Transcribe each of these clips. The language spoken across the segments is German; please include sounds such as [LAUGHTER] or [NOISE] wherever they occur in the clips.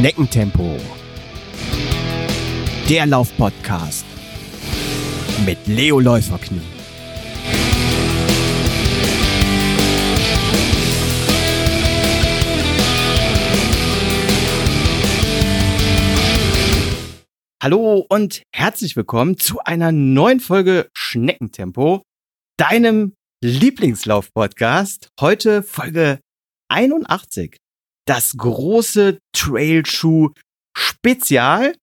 Schneckentempo. Der Laufpodcast mit Leo Läuferknie. Hallo und herzlich willkommen zu einer neuen Folge Schneckentempo, deinem Lieblingslauf-Podcast. Heute Folge 81. Das große Trailschuh-Spezial.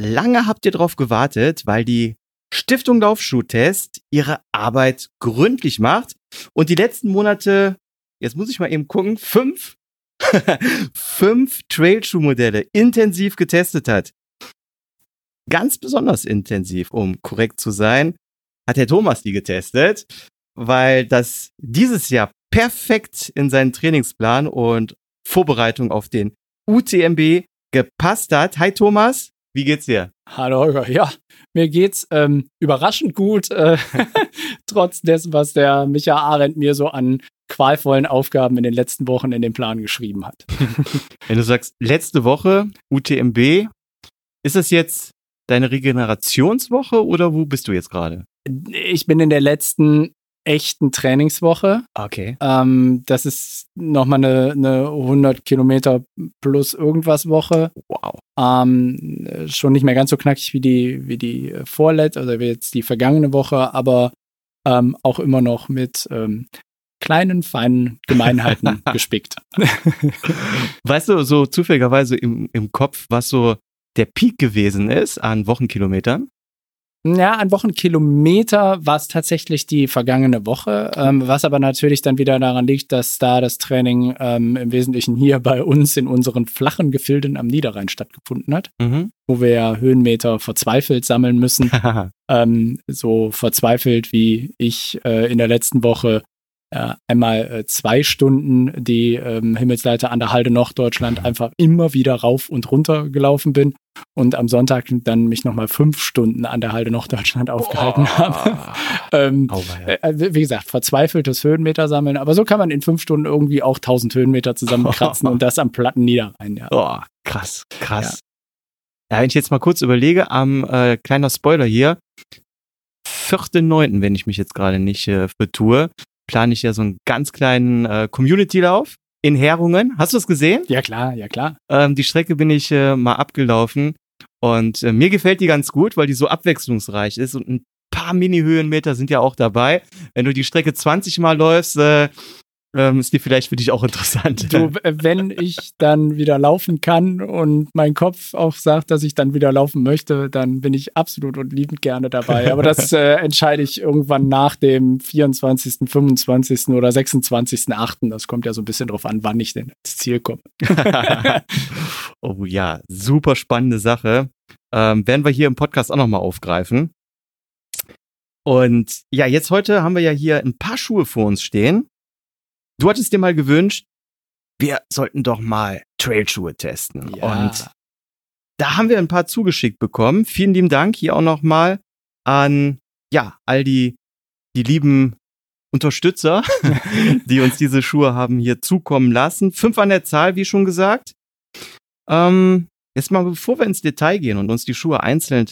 Lange habt ihr drauf gewartet, weil die Stiftung Laufschuh-Test ihre Arbeit gründlich macht und die letzten Monate, jetzt muss ich mal eben gucken, fünf, [LAUGHS] fünf Trailschuh-Modelle intensiv getestet hat ganz besonders intensiv, um korrekt zu sein, hat Herr Thomas die getestet, weil das dieses Jahr perfekt in seinen Trainingsplan und Vorbereitung auf den UTMB gepasst hat. Hi Thomas, wie geht's dir? Hallo Holger, ja, mir geht's ähm, überraschend gut, äh, [LAUGHS] trotz dessen, was der Micha Arendt mir so an qualvollen Aufgaben in den letzten Wochen in den Plan geschrieben hat. [LAUGHS] Wenn du sagst, letzte Woche UTMB, ist das jetzt deine Regenerationswoche oder wo bist du jetzt gerade? Ich bin in der letzten echten Trainingswoche. Okay. Ähm, das ist nochmal eine, eine 100 Kilometer plus irgendwas Woche. Wow. Ähm, schon nicht mehr ganz so knackig wie die, wie die vorletzte, oder wie jetzt die vergangene Woche, aber ähm, auch immer noch mit ähm, kleinen, feinen Gemeinheiten [LAUGHS] gespickt. [LAUGHS] weißt du, so zufälligerweise im, im Kopf, was so der Peak gewesen ist an Wochenkilometern? Ja, an Wochenkilometer war es tatsächlich die vergangene Woche, ähm, was aber natürlich dann wieder daran liegt, dass da das Training ähm, im Wesentlichen hier bei uns in unseren flachen Gefilden am Niederrhein stattgefunden hat, mhm. wo wir ja Höhenmeter verzweifelt sammeln müssen. [LAUGHS] ähm, so verzweifelt wie ich äh, in der letzten Woche äh, einmal äh, zwei Stunden die ähm, Himmelsleiter an der Halde Norddeutschland einfach immer wieder rauf und runter gelaufen bin und am Sonntag dann mich nochmal fünf Stunden an der Halde Norddeutschland aufgehalten oh. habe. [LAUGHS] ähm, oh, äh, wie gesagt, verzweifeltes Höhenmeter sammeln, aber so kann man in fünf Stunden irgendwie auch 1000 Höhenmeter zusammenkratzen [LAUGHS] und das am platten Niederrhein. Ja. Oh, krass, krass. Ja. ja. wenn ich jetzt mal kurz überlege, am äh, kleiner Spoiler hier, 4.9., wenn ich mich jetzt gerade nicht äh, vertue, plane ich ja so einen ganz kleinen äh, Community-Lauf in Herungen. Hast du es gesehen? Ja, klar, ja, klar. Ähm, die Strecke bin ich äh, mal abgelaufen und äh, mir gefällt die ganz gut, weil die so abwechslungsreich ist und ein paar Mini-Höhenmeter sind ja auch dabei. Wenn du die Strecke 20 Mal läufst, äh, ähm, ist die vielleicht für dich auch interessant. Du, wenn ich dann wieder laufen kann und mein Kopf auch sagt, dass ich dann wieder laufen möchte, dann bin ich absolut und liebend gerne dabei. Aber das [LAUGHS] äh, entscheide ich irgendwann nach dem 24., 25. oder 26.8. Das kommt ja so ein bisschen drauf an, wann ich denn ins Ziel komme. [LAUGHS] oh ja, super spannende Sache. Ähm, werden wir hier im Podcast auch nochmal aufgreifen. Und ja, jetzt heute haben wir ja hier ein paar Schuhe vor uns stehen. Du hattest dir mal gewünscht, wir sollten doch mal Trailschuhe testen. Ja. Und da haben wir ein paar zugeschickt bekommen. Vielen lieben Dank hier auch nochmal an, ja, all die, die lieben Unterstützer, [LAUGHS] die uns diese Schuhe haben hier zukommen lassen. Fünf an der Zahl, wie schon gesagt. Ähm, jetzt mal, bevor wir ins Detail gehen und uns die Schuhe einzeln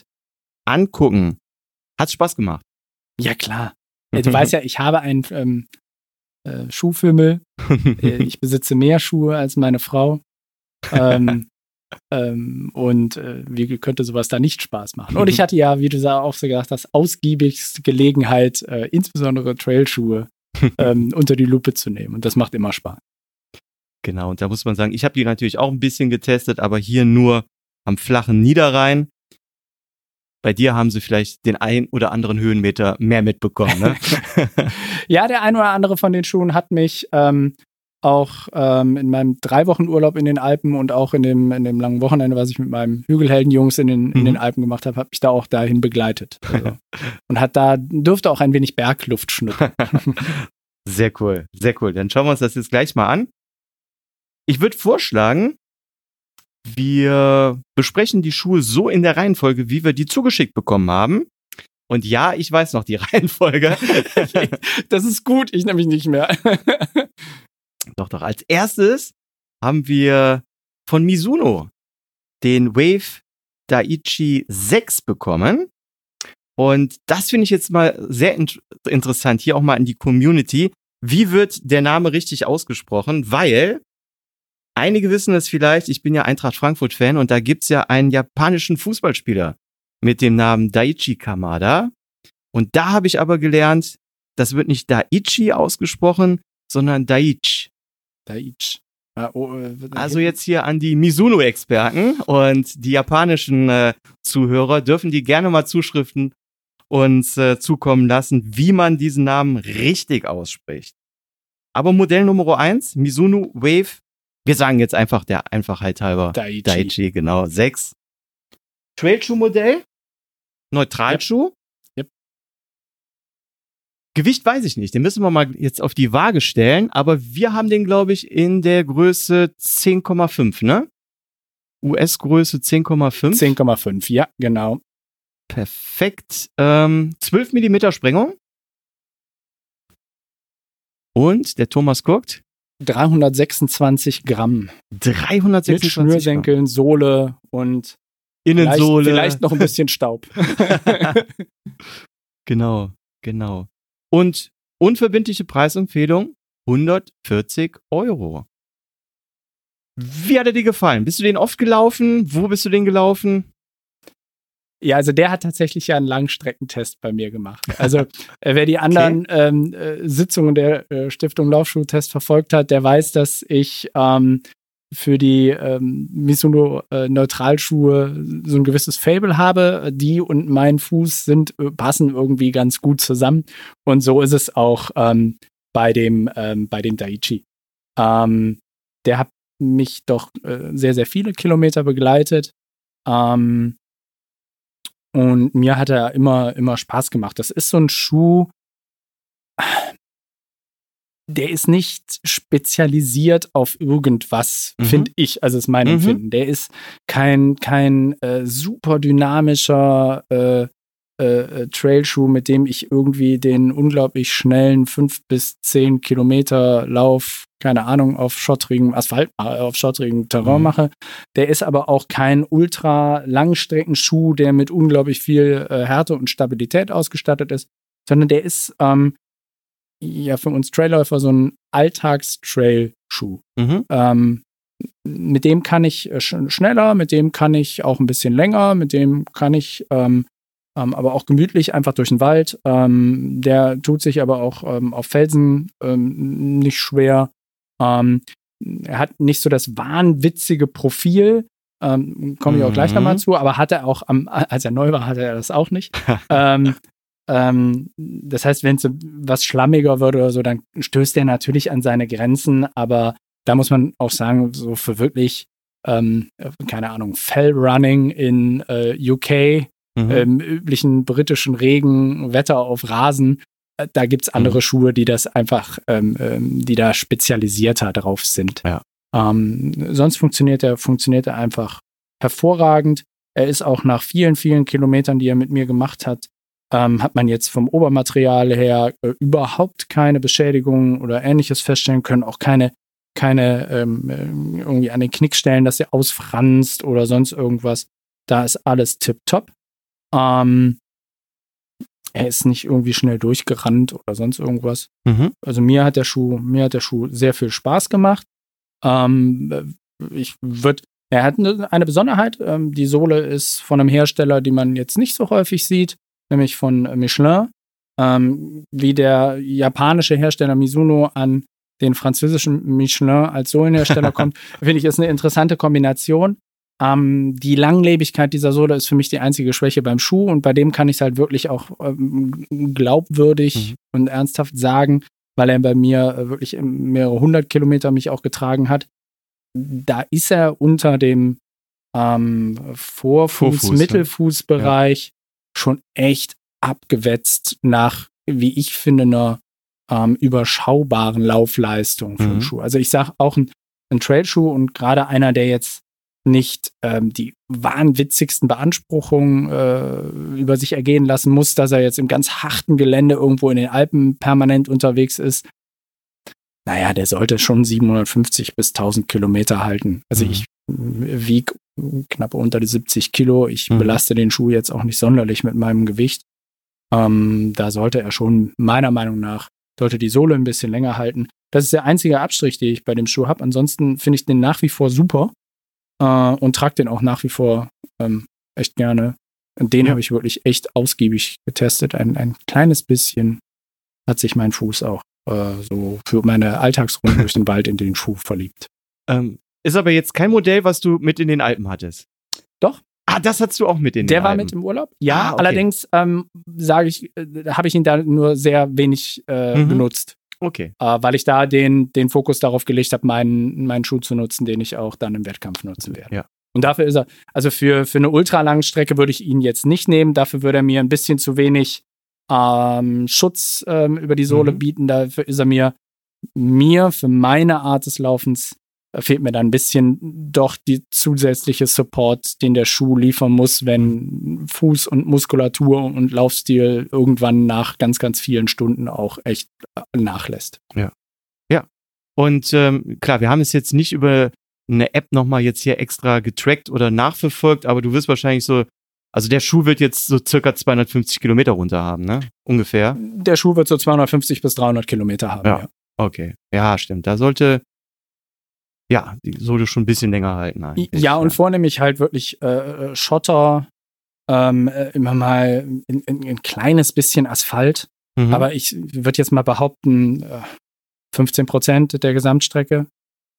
angucken, hat's Spaß gemacht. Ja, klar. Ja, du weißt ja, ich habe ein ähm, äh, Schuhfimmel. [LAUGHS] Äh, ich besitze mehr Schuhe als meine Frau. Ähm, [LAUGHS] ähm, und äh, wie könnte sowas da nicht Spaß machen? Und ich [LAUGHS] hatte ja, wie du auch so gesagt hast, ausgiebigst Gelegenheit, äh, insbesondere Trailschuhe ähm, unter die Lupe zu nehmen. Und das macht immer Spaß. Genau, und da muss man sagen, ich habe die natürlich auch ein bisschen getestet, aber hier nur am flachen Niederrhein. Bei dir haben sie vielleicht den ein oder anderen Höhenmeter mehr mitbekommen, ne? [LAUGHS] ja, der ein oder andere von den Schuhen hat mich ähm, auch ähm, in meinem drei Wochen Urlaub in den Alpen und auch in dem, in dem langen Wochenende, was ich mit meinem Hügelheldenjungs in den, in den mhm. Alpen gemacht habe, habe ich da auch dahin begleitet. Also. [LAUGHS] und hat da, durfte auch ein wenig Bergluft schnuppern. [LAUGHS] sehr cool, sehr cool. Dann schauen wir uns das jetzt gleich mal an. Ich würde vorschlagen, wir besprechen die Schuhe so in der Reihenfolge, wie wir die zugeschickt bekommen haben. Und ja, ich weiß noch die [LAUGHS] Reihenfolge. das ist gut, ich nämlich nicht mehr. [LAUGHS] doch, doch. Als erstes haben wir von Mizuno den Wave Daiichi 6 bekommen. Und das finde ich jetzt mal sehr in interessant, hier auch mal in die Community. Wie wird der Name richtig ausgesprochen? Weil einige wissen es vielleicht, ich bin ja Eintracht Frankfurt-Fan und da gibt's ja einen japanischen Fußballspieler mit dem Namen Daiichi Kamada. Und da habe ich aber gelernt, das wird nicht Daiichi ausgesprochen, sondern Daich. Daich. Ah, oh, äh, Also jetzt hier an die Mizuno-Experten und die japanischen äh, Zuhörer dürfen die gerne mal Zuschriften uns äh, zukommen lassen, wie man diesen Namen richtig ausspricht. Aber Modell Nummer eins, Mizuno Wave, wir sagen jetzt einfach der Einfachheit halber Daiichi. Daiichi, genau, 6. Trailschuh-Modell, Neutralschuh. Yep. Gewicht weiß ich nicht, den müssen wir mal jetzt auf die Waage stellen, aber wir haben den, glaube ich, in der Größe 10,5, ne? US-Größe 10,5. 10,5, ja, genau. Perfekt. Ähm, 12 Millimeter Sprengung. Und der Thomas guckt. 326 Gramm. 326 Mit Schnürsenkeln, Sohle und Innensohle. Vielleicht, vielleicht noch ein bisschen Staub. [LAUGHS] [LAUGHS] genau, genau. Und unverbindliche Preisempfehlung 140 Euro. Wie hat er dir gefallen? Bist du den oft gelaufen? Wo bist du den gelaufen? Ja, also der hat tatsächlich ja einen Langstreckentest bei mir gemacht. Also [LAUGHS] äh, wer die anderen ähm, äh, Sitzungen der äh, Stiftung Laufschuhtest verfolgt hat, der weiß, dass ich ähm, für die ähm, Mizuno äh, Neutralschuhe so ein gewisses Fable habe. Die und mein Fuß sind äh, passen irgendwie ganz gut zusammen und so ist es auch ähm, bei dem ähm, bei dem Daiichi. Ähm, der hat mich doch äh, sehr sehr viele Kilometer begleitet. Ähm, und mir hat er immer, immer Spaß gemacht. Das ist so ein Schuh, der ist nicht spezialisiert auf irgendwas, Mhm. finde ich. Also ist mein Mhm. Empfinden. Der ist kein, kein äh, super dynamischer äh, äh, äh, Trailschuh, mit dem ich irgendwie den unglaublich schnellen 5 bis 10 Kilometer Lauf, keine Ahnung, auf schottrigem Asphalt, äh, auf schottrigem Terrain Mhm. mache. Der ist aber auch kein ultra Langstreckenschuh, der mit unglaublich viel äh, Härte und Stabilität ausgestattet ist, sondern der ist ähm, ja für uns Trailläufer so ein Alltagstrail-Schuh. Mhm. Ähm, mit dem kann ich äh, sch schneller, mit dem kann ich auch ein bisschen länger, mit dem kann ich ähm, ähm, aber auch gemütlich einfach durch den Wald. Ähm, der tut sich aber auch ähm, auf Felsen nicht schwer. Ähm, er hat nicht so das wahnwitzige Profil, ähm, komme ich auch gleich Mhm. nochmal zu, aber hatte auch, am, als er neu war, hatte er das auch nicht. [LAUGHS] ähm, ähm, das heißt, wenn es so was schlammiger wird oder so, dann stößt er natürlich an seine Grenzen, aber da muss man auch sagen, so für wirklich, ähm, keine Ahnung, Fellrunning in äh, UK, Mhm. ähm, üblichen britischen Regen, Wetter auf Rasen, da gibt's andere Mhm. Schuhe, die das einfach, ähm, ähm, die da spezialisierter drauf sind. Ja. Ähm, sonst funktioniert er, funktioniert er einfach hervorragend. Er ist auch nach vielen, vielen Kilometern, die er mit mir gemacht hat, ähm, hat man jetzt vom Obermaterial her äh, überhaupt keine Beschädigungen oder ähnliches feststellen können, auch keine, keine ähm, äh, irgendwie an den Knickstellen, dass er ausfranst oder sonst irgendwas. Da ist alles tipptopp. Ähm, er ist nicht irgendwie schnell durchgerannt oder sonst irgendwas. Mhm. Also mir hat der Schuh, mir hat der Schuh sehr viel Spaß gemacht. Ähm, ich würde, er hat eine, Besonderheit. Ähm, die Sohle ist von einem Hersteller, die man jetzt nicht so häufig sieht, nämlich von Michelin. Ähm, wie der japanische Hersteller Mizuno an den französischen Michelin als Sohlenhersteller [LAUGHS] kommt, finde ich, ist eine interessante Kombination. Ähm, die Langlebigkeit dieser Sohle ist für mich die einzige Schwäche beim Schuh und bei dem kann ich es halt wirklich auch ähm, glaubwürdig Mhm. und ernsthaft sagen, weil er bei mir äh, wirklich mehrere hundert Kilometer mich auch getragen hat. Da ist er unter dem ähm, Vorfuß, Vorfuß? Mittelfußbereich schon echt abgewetzt nach, wie ich finde, einer ähm, überschaubaren Laufleistung für Mhm. einen Schuh. Also ich sage auch ein, ein Trailschuh und gerade einer, der jetzt nicht ähm, die wahnwitzigsten Beanspruchungen äh, über sich ergehen lassen muss, dass er jetzt im ganz harten Gelände irgendwo in den Alpen permanent unterwegs ist. naja, der sollte schon 750 bis 1000 Kilometer halten. Also Mhm. ich wiege knapp unter die 70 Kilo. Ich Mhm. belaste den Schuh jetzt auch nicht sonderlich mit meinem Gewicht. Ähm, da sollte er schon, meiner Meinung nach, sollte die Sohle ein bisschen länger halten. Das ist der einzige Abstrich, den ich bei dem Schuh habe. Ansonsten finde ich den nach wie vor super äh, und trage den auch nach wie vor ähm, echt gerne. Den Ja. habe ich wirklich echt ausgiebig getestet. Ein, ein kleines bisschen hat sich mein Fuß auch äh, so für meine Alltagsrunde [LAUGHS] durch den Wald in den Schuh verliebt. Ähm, ist aber jetzt kein Modell, was du mit in den Alpen hattest. Doch. Ah, das hattest du auch mit in den Der war Alpen. mit im Urlaub. Ja, Ah, okay. allerdings ähm, sage ich, äh, habe ich ihn da nur sehr wenig äh, Mhm. benutzt, Okay. äh, weil ich da den, den Fokus darauf gelegt habe, meinen, meinen Schuh zu nutzen, den ich auch dann im Wettkampf nutzen werde. Ja. Und dafür ist er, also für, für eine ultralange Strecke würde ich ihn jetzt nicht nehmen. Dafür würde er mir ein bisschen zu wenig ähm, Schutz ähm, über die Sohle Mhm. bieten. Dafür ist er mir, mir für meine Art des Laufens, fehlt mir dann ein bisschen doch die zusätzliche Support, den der Schuh liefern muss, wenn Fuß und Muskulatur und Laufstil irgendwann nach ganz, ganz vielen Stunden auch echt nachlässt. Und ähm, klar, wir haben es jetzt nicht über eine App nochmal jetzt hier extra getrackt oder nachverfolgt, aber du wirst wahrscheinlich so, also der Schuh wird jetzt so circa 250 Kilometer runter haben, ne? Ungefähr. Der Schuh wird so 250 bis 300 Kilometer haben. Ja. Ja. Okay. Ja, stimmt. Da sollte, ja, die sollte schon ein bisschen länger halten eigentlich. Ja, und vornehmlich halt wirklich äh, Schotter, ähm, äh, immer mal ein, ein, ein kleines bisschen Asphalt. Mhm. Aber ich würde jetzt mal behaupten, äh, 15 Prozent der Gesamtstrecke.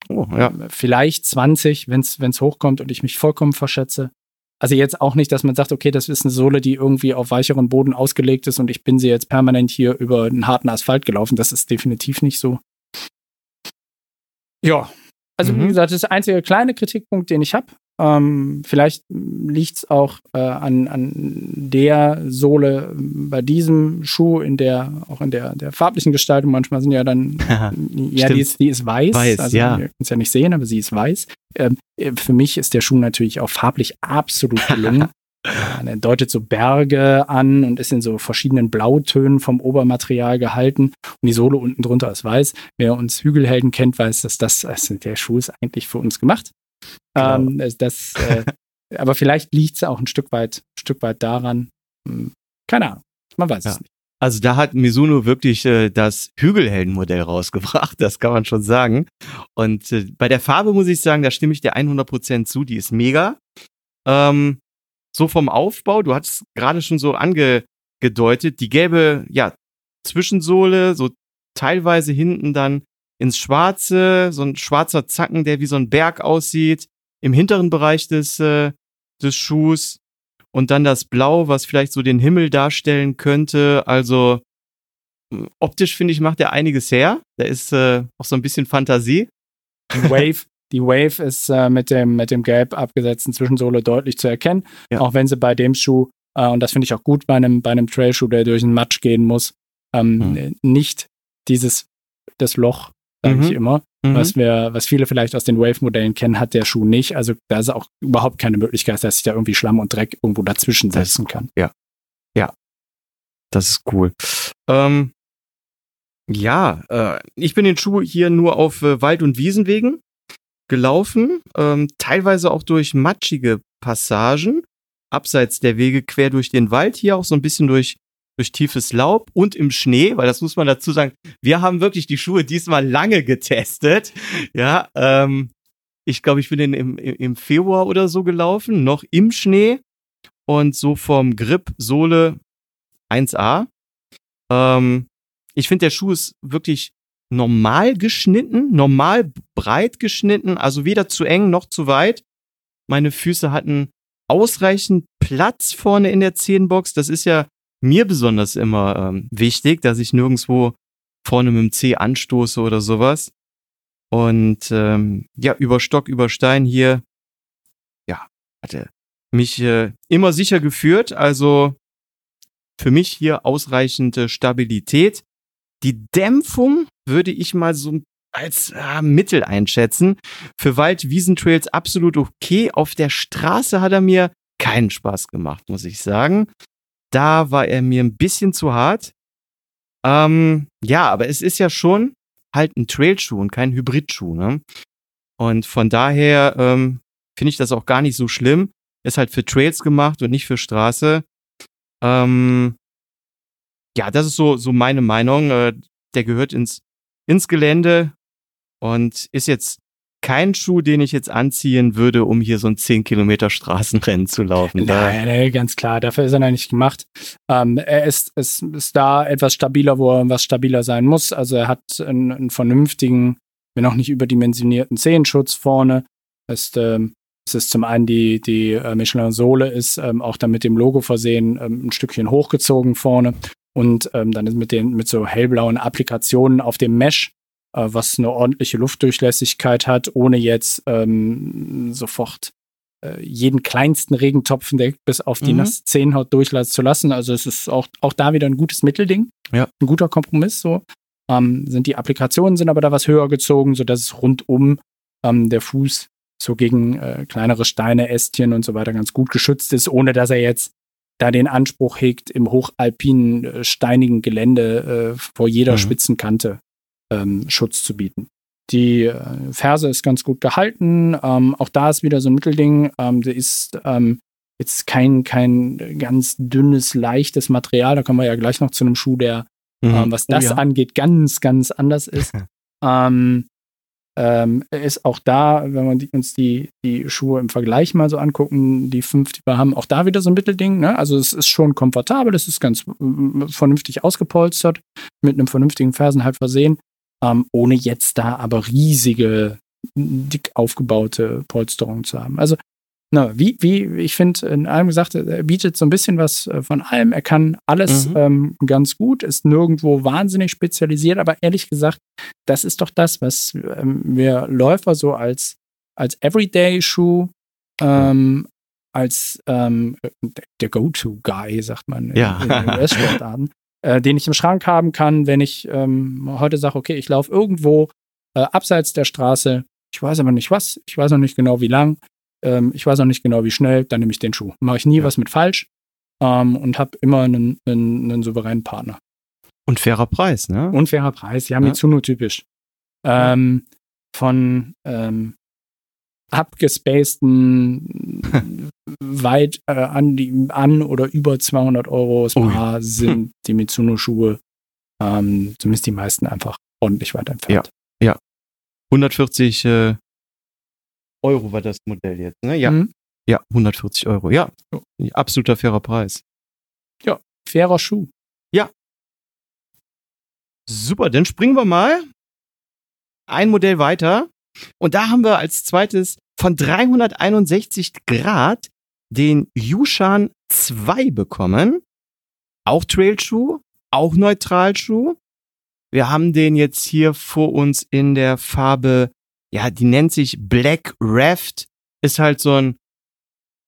oh, ja. Vielleicht 20, wenn es hochkommt und ich mich vollkommen verschätze. Also jetzt auch nicht, dass man sagt, okay, das ist eine Sohle, die irgendwie auf weicheren Boden ausgelegt ist und ich bin sie jetzt permanent hier über einen harten Asphalt gelaufen. Das ist definitiv nicht so. Ja, also Mhm. wie gesagt, das ist der einzige kleine Kritikpunkt, den ich habe. Ähm, vielleicht liegt es auch äh, an, an der Sohle bei diesem Schuh, in der, auch in der, der farblichen Gestaltung. Manchmal sind ja dann [LAUGHS] ja, die ist, die ist weiß. Weiß, also, ja. Wir können es ja nicht sehen, aber sie ist weiß. Ähm, äh, für mich ist der Schuh natürlich auch farblich absolut gelungen. [LAUGHS] Ja, er deutet so Berge an und ist in so verschiedenen Blautönen vom Obermaterial gehalten. Und die Sohle unten drunter ist weiß. Wer uns Hügelhelden kennt, weiß, dass das, also der Schuh ist eigentlich für uns gemacht. Genau. Ähm, das, äh, [LAUGHS] aber vielleicht liegt es auch ein Stück weit, Stück weit daran. Hm, keine Ahnung. Man weiß Ja. es nicht. Also da hat Mizuno wirklich äh, das Hügelheldenmodell rausgebracht, das kann man schon sagen. Und äh, bei der Farbe muss ich sagen, da stimme ich dir 100% zu, die ist mega. Ähm, so vom Aufbau, du hattest gerade schon so angedeutet, die gelbe, ja, Zwischensohle, so teilweise hinten dann ins Schwarze, so ein schwarzer Zacken, der wie so ein Berg aussieht, im hinteren Bereich des, äh, des Schuhs und dann das Blau, was vielleicht so den Himmel darstellen könnte. Also mh, optisch finde ich macht er einiges her. Da ist äh, auch so ein bisschen Fantasie. Die Wave, [LAUGHS] die Wave ist äh, mit dem mit dem gelb abgesetzten Zwischensohle deutlich zu erkennen, Ja. auch wenn sie bei dem Schuh äh, und das finde ich auch gut bei einem bei einem Trailschuh, der durch den Matsch gehen muss, ähm, Mhm. nicht dieses das Loch, sage Mhm. ich immer, Mhm. was wir was viele vielleicht aus den Wave-Modellen kennen, hat der Schuh nicht. Also da ist auch überhaupt keine Möglichkeit, dass sich da irgendwie Schlamm und Dreck irgendwo dazwischen setzen kann. Das ist cool. Ähm, ja, äh, ich bin den Schuh hier nur auf äh, Wald- und Wiesenwegen gelaufen, ähm, teilweise auch durch matschige Passagen, abseits der Wege quer durch den Wald, hier auch so ein bisschen durch, durch tiefes Laub und im Schnee, weil das muss man dazu sagen, wir haben wirklich die Schuhe diesmal lange getestet. Ja, ähm, ich glaube, ich bin im, im im Februar oder so gelaufen, noch im Schnee und so vom Grip, Sohle 1A. Ähm, ich finde, der Schuh ist wirklich normal geschnitten, normal breit geschnitten, also weder zu eng noch zu weit. Meine Füße hatten ausreichend Platz vorne in der Zehenbox. Das ist ja mir besonders immer ähm, wichtig, dass ich nirgendwo vorne mit dem Zeh anstoße oder sowas. Und ähm, ja, über Stock, über Stein hier, ja, hatte mich äh, immer sicher geführt. Also für mich hier ausreichende Stabilität. Die Dämpfung würde ich mal so als äh, Mittel einschätzen. Für Wald-Wiesentrails absolut okay. Auf der Straße hat er mir keinen Spaß gemacht, muss ich sagen. Da war er mir ein bisschen zu hart. Ähm, ja, aber es ist ja schon halt ein Trailschuh und kein Hybridschuh. Ne? Und von daher ähm, finde ich das auch gar nicht so schlimm. Ist halt für Trails gemacht und nicht für Straße. Ähm, ja, das ist so, so meine Meinung. Äh, der gehört ins, ins Gelände und ist jetzt kein Schuh, den ich jetzt anziehen würde, um hier so ein 10 Kilometer Straßenrennen zu laufen. Nein, nein, ganz klar, dafür ist er noch nicht gemacht. Ähm, er ist, ist, ist da etwas stabiler, wo er was stabiler sein muss. Also er hat einen, einen vernünftigen, wenn auch nicht überdimensionierten Zehenschutz vorne. Ist, ähm, es ist zum einen die, die äh, Michelin-Sohle ist ähm, auch dann mit dem Logo versehen, ähm, ein Stückchen hochgezogen vorne. Und ähm, dann ist mit den mit so hellblauen Applikationen auf dem Mesh äh, was eine ordentliche Luftdurchlässigkeit hat, ohne jetzt ähm, sofort äh, jeden kleinsten Regentopfen der bis auf die mhm. nasse Zehenhaut durchlassen zu lassen. Also es ist auch, auch da wieder ein gutes Mittelding. Ja. Ein guter Kompromiss so. Ähm, sind die Applikationen sind aber da was höher gezogen, sodass es rundum ähm, der Fuß so gegen äh, kleinere Steine, Ästchen und so weiter ganz gut geschützt ist, ohne dass er jetzt da den Anspruch hegt, im hochalpinen, äh, steinigen Gelände äh, vor jeder mhm. Spitzenkante ähm, Schutz zu bieten. Die äh, Ferse ist ganz gut gehalten. Ähm, auch da ist wieder so ein Mittelding. Ähm, der ist ähm, jetzt kein, kein ganz dünnes, leichtes Material. Da kommen wir ja gleich noch zu einem Schuh, der, mhm. ähm, was oh das oh, ja. angeht, ganz, ganz anders ist. [LAUGHS] ähm, ähm, ist auch da, wenn wir die, uns die, die Schuhe im Vergleich mal so angucken, die fünf, die wir haben, auch da wieder so ein Mittelding. Ne? Also es ist schon komfortabel, es ist ganz äh, vernünftig ausgepolstert, mit einem vernünftigen Fersen halt versehen ähm, ohne jetzt da aber riesige, dick aufgebaute Polsterungen zu haben. Also, na, wie, wie, ich finde, in allem gesagt, er bietet so ein bisschen was äh, von allem. Er kann alles mhm. ähm, ganz gut, ist nirgendwo wahnsinnig spezialisiert, aber ehrlich gesagt, das ist doch das, was ähm, wir Läufer so als, als Everyday-Schuh ähm, als ähm, der Go-To-Guy, sagt man ja. in, in US-Sportarten, äh, den ich im Schrank haben kann, wenn ich ähm, heute sage, okay, ich laufe irgendwo äh, abseits der Straße, ich weiß aber nicht was, ich weiß noch nicht genau wie lang, ähm, ich weiß noch nicht genau wie schnell, dann nehme ich den Schuh. Mache ich nie ja. was mit falsch ähm, und habe immer einen, einen, einen, souveränen Partner. Und fairer Preis, ne? Und fairer Preis, ja, Mitsuno typisch. Ähm, von ähm, abgespaceden, [LAUGHS] weit äh, an, die, an oder über 200 Euro Paar [LAUGHS] oh. sind die Mitsuno-Schuhe, ähm, zumindest die meisten einfach ordentlich weit entfernt. Ja, ja. 140 äh, Euro war das Modell jetzt, ne? Ja. Mhm. Ja, 140 Euro. Ja, absoluter fairer Preis. Ja, fairer Schuh. Ja. Super, dann springen wir mal ein Modell weiter. Und da haben wir als zweites von 361 Grad den Yushan 2 bekommen. Auch Trailschuh, auch Neutralschuh. Wir haben den jetzt hier vor uns in der Farbe, ja, die nennt sich Black Raft. Ist halt so ein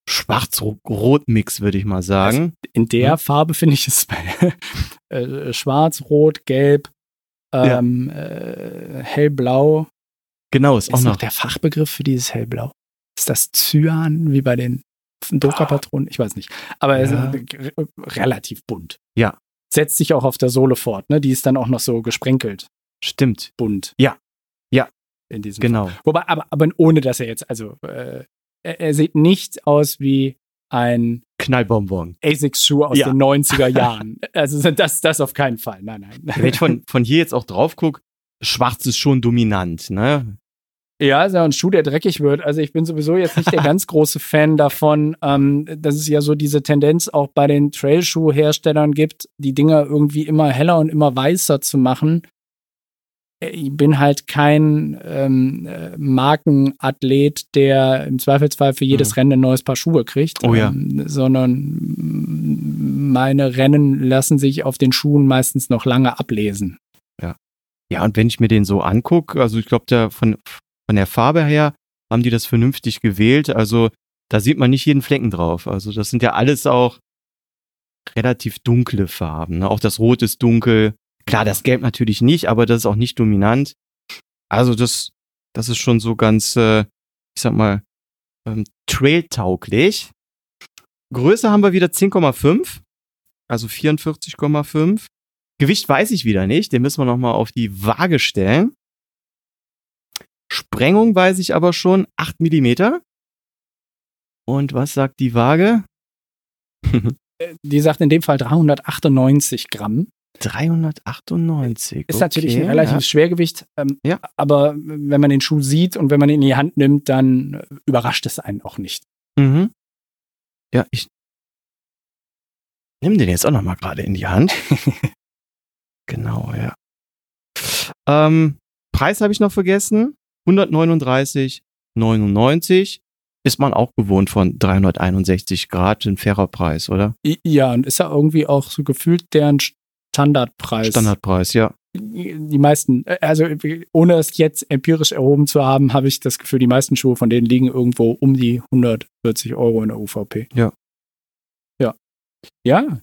Schwarz-Rot-Mix, würde ich mal sagen. Also in der hm? Farbe finde ich es [LAUGHS] äh, schwarz, rot, gelb, ähm, ja. äh, hellblau. Genau, ist, ist auch noch der Fachbegriff für dieses hellblau. Ist das Cyan wie bei den Doka-Patronen? Ich weiß nicht. Aber ja. ist relativ bunt. Ja. Setzt sich auch auf der Sohle fort, ne? Die ist dann auch noch so gesprenkelt. Stimmt. Bunt. Ja. In diesem genau. Fall. Wobei, aber, aber ohne dass er jetzt, also äh, er, er sieht nicht aus wie ein Knallbonbon. Asics-Schuh aus ja. den 90er Jahren. [LAUGHS] Also das, das auf keinen Fall. Nein, nein. Wenn ich von, von hier jetzt auch drauf gucke, schwarz ist schon dominant, ne? Ja, ist ja ein Schuh, der dreckig wird. Also ich bin sowieso jetzt nicht der [LAUGHS] ganz große Fan davon, ähm, dass es ja so diese Tendenz auch bei den Trailschuhherstellern gibt, die Dinger irgendwie immer heller und immer weißer zu machen. Ich bin halt kein ähm, äh, Markenathlet, der im Zweifelsfall für jedes mhm. Rennen ein neues Paar Schuhe kriegt, oh, ja. ähm, sondern meine Rennen lassen sich auf den Schuhen meistens noch lange ablesen. Ja. Ja, und wenn ich mir den so angucke, also ich glaube, von, von der Farbe her haben die das vernünftig gewählt. Also da sieht man nicht jeden Flecken drauf. Also das sind ja alles auch relativ dunkle Farben. Ne? Auch das Rot ist dunkel. Klar, das Gelb natürlich nicht, aber das ist auch nicht dominant. Also das, das ist schon so ganz, äh, ich sag mal, ähm, trailtauglich. Größe haben wir wieder 10,5, also 44,5. Gewicht weiß ich wieder nicht, den müssen wir nochmal auf die Waage stellen. Sprengung weiß ich aber schon, 8 Millimeter. Und was sagt die Waage? [LAUGHS] Die sagt in dem Fall 398 Gramm. 398. Ist natürlich ein okay, relatives Schwergewicht, ähm, Ja. aber wenn man den Schuh sieht und wenn man ihn in die Hand nimmt, dann äh, überrascht es einen auch nicht. Ja, mhm. ja ich nimm den jetzt auch nochmal gerade in die Hand. [LAUGHS] genau, ja. Ähm, Preis habe ich noch vergessen. 139,99 ist man auch gewohnt von 361 Grad, ein fairer Preis, oder? Ja, und ist ja irgendwie auch so gefühlt deren Standardpreis. Standardpreis, ja. Die meisten, äh, also ohne es jetzt empirisch erhoben zu haben, habe ich das Gefühl, die meisten Schuhe von denen liegen irgendwo um die 140 Euro in der UVP. Ja. Ja. Ja.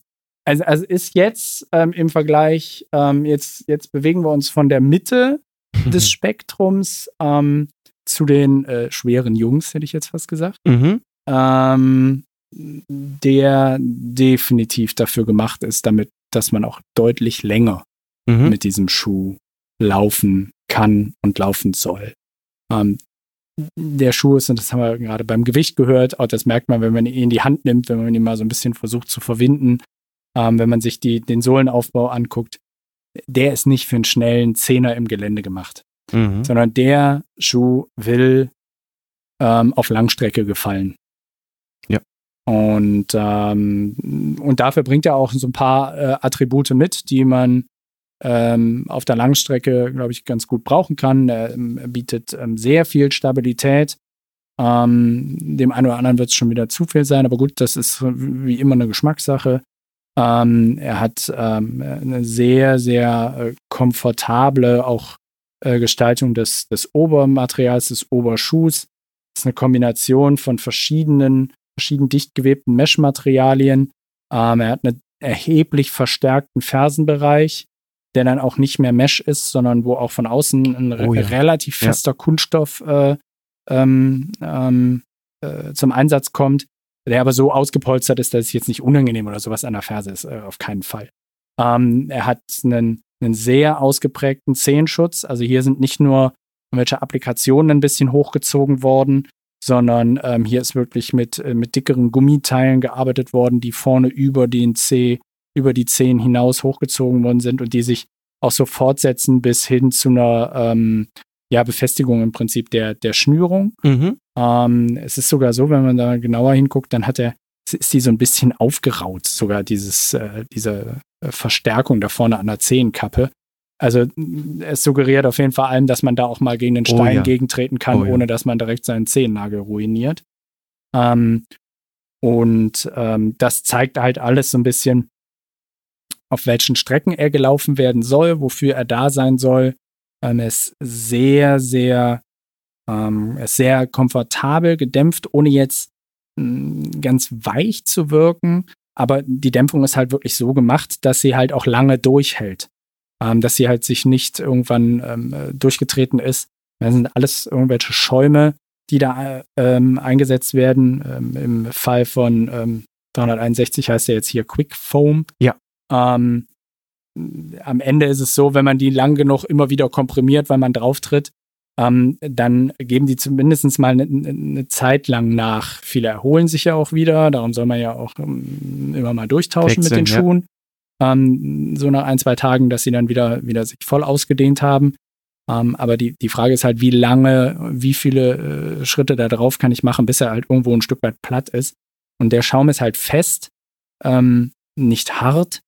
Also, also ist jetzt ähm, im Vergleich, ähm, jetzt, jetzt bewegen wir uns von der Mitte des Spektrums ähm, zu den äh, schweren Jungs, hätte ich jetzt fast gesagt. mhm. ähm, der definitiv dafür gemacht ist, damit, dass man auch deutlich länger Mhm. mit diesem Schuh laufen kann und laufen soll. Ähm, der Schuh ist, und das haben wir gerade beim Gewicht gehört, auch das merkt man, wenn man ihn in die Hand nimmt, wenn man ihn mal so ein bisschen versucht zu verwinden, ähm, wenn man sich die, den Sohlenaufbau anguckt, der ist nicht für einen schnellen Zehner im Gelände gemacht Mhm. sondern der Schuh will ähm, auf Langstrecke gefallen. Und, ähm, und dafür bringt er auch so ein paar äh, Attribute mit, die man ähm, auf der Langstrecke, glaube ich, ganz gut brauchen kann. Er, ähm, bietet ähm, sehr viel Stabilität. Ähm, dem einen oder anderen wird es schon wieder zu viel sein, aber gut, das ist wie immer eine Geschmackssache. Ähm, er hat eine sehr, sehr äh, komfortable, auch äh, Gestaltung des, des Obermaterials, des Oberschuhs. Das ist eine Kombination von verschiedenen, verschieden dicht gewebten Mesh-Materialien. Ähm, er hat einen erheblich verstärkten Fersenbereich, der dann auch nicht mehr Mesh ist, sondern wo auch von außen ein re Oh ja. relativ Ja. fester Kunststoff äh, ähm, ähm, äh, zum Einsatz kommt, der aber so ausgepolstert ist, dass es jetzt nicht unangenehm oder sowas an der Ferse ist, äh, auf keinen Fall. Ähm, er hat einen, einen sehr ausgeprägten Zehenschutz. Also hier sind nicht nur irgendwelche Applikationen ein bisschen hochgezogen worden, sondern ähm, hier ist wirklich mit, äh, mit dickeren Gummiteilen gearbeitet worden, die vorne über den Zeh, über die Zehen hinaus hochgezogen worden sind und die sich auch so fortsetzen bis hin zu einer ähm, ja, Befestigung im Prinzip der, der Schnürung. Mhm. Ähm, es ist sogar so, wenn man da genauer hinguckt, dann hat er, ist die so ein bisschen aufgeraut, sogar dieses, äh, diese äh, Verstärkung da vorne an der Zehenkappe. Also es suggeriert auf jeden Fall allem, dass man da auch mal gegen den Oh Stein ja. gegentreten kann, Oh ja. ohne dass man direkt seinen Zehennagel ruiniert. Ähm, und ähm, das zeigt halt alles so ein bisschen, auf welchen Strecken er gelaufen werden soll, wofür er da sein soll. Ähm, er ist sehr, sehr, ähm, er ist sehr komfortabel gedämpft, ohne jetzt mh, ganz weich zu wirken. Aber die Dämpfung ist halt wirklich so gemacht, dass sie halt auch lange durchhält. Ähm, dass sie halt sich nicht irgendwann ähm, äh, durchgetreten ist. Das sind alles irgendwelche Schäume, die da äh, ähm, eingesetzt werden. Ähm, Im Fall von ähm, 361 heißt er jetzt hier Quick Foam. Ja. Ähm, am Ende ist es so, wenn man die lang genug immer wieder komprimiert, weil man drauf tritt, ähm, dann geben die zumindest mal eine, eine Zeit lang nach. Viele erholen sich ja auch wieder, darum soll man ja auch ähm, immer mal durchtauschen Wechseln, mit den. Schuhen. Ähm, so nach ein, zwei Tagen, dass sie dann wieder, wieder sich voll ausgedehnt haben. Ähm, aber die, die Frage ist halt, wie lange, wie viele äh, Schritte da drauf kann ich machen, bis er halt irgendwo ein Stück weit platt ist. Und der Schaum ist halt fest, ähm, nicht hart,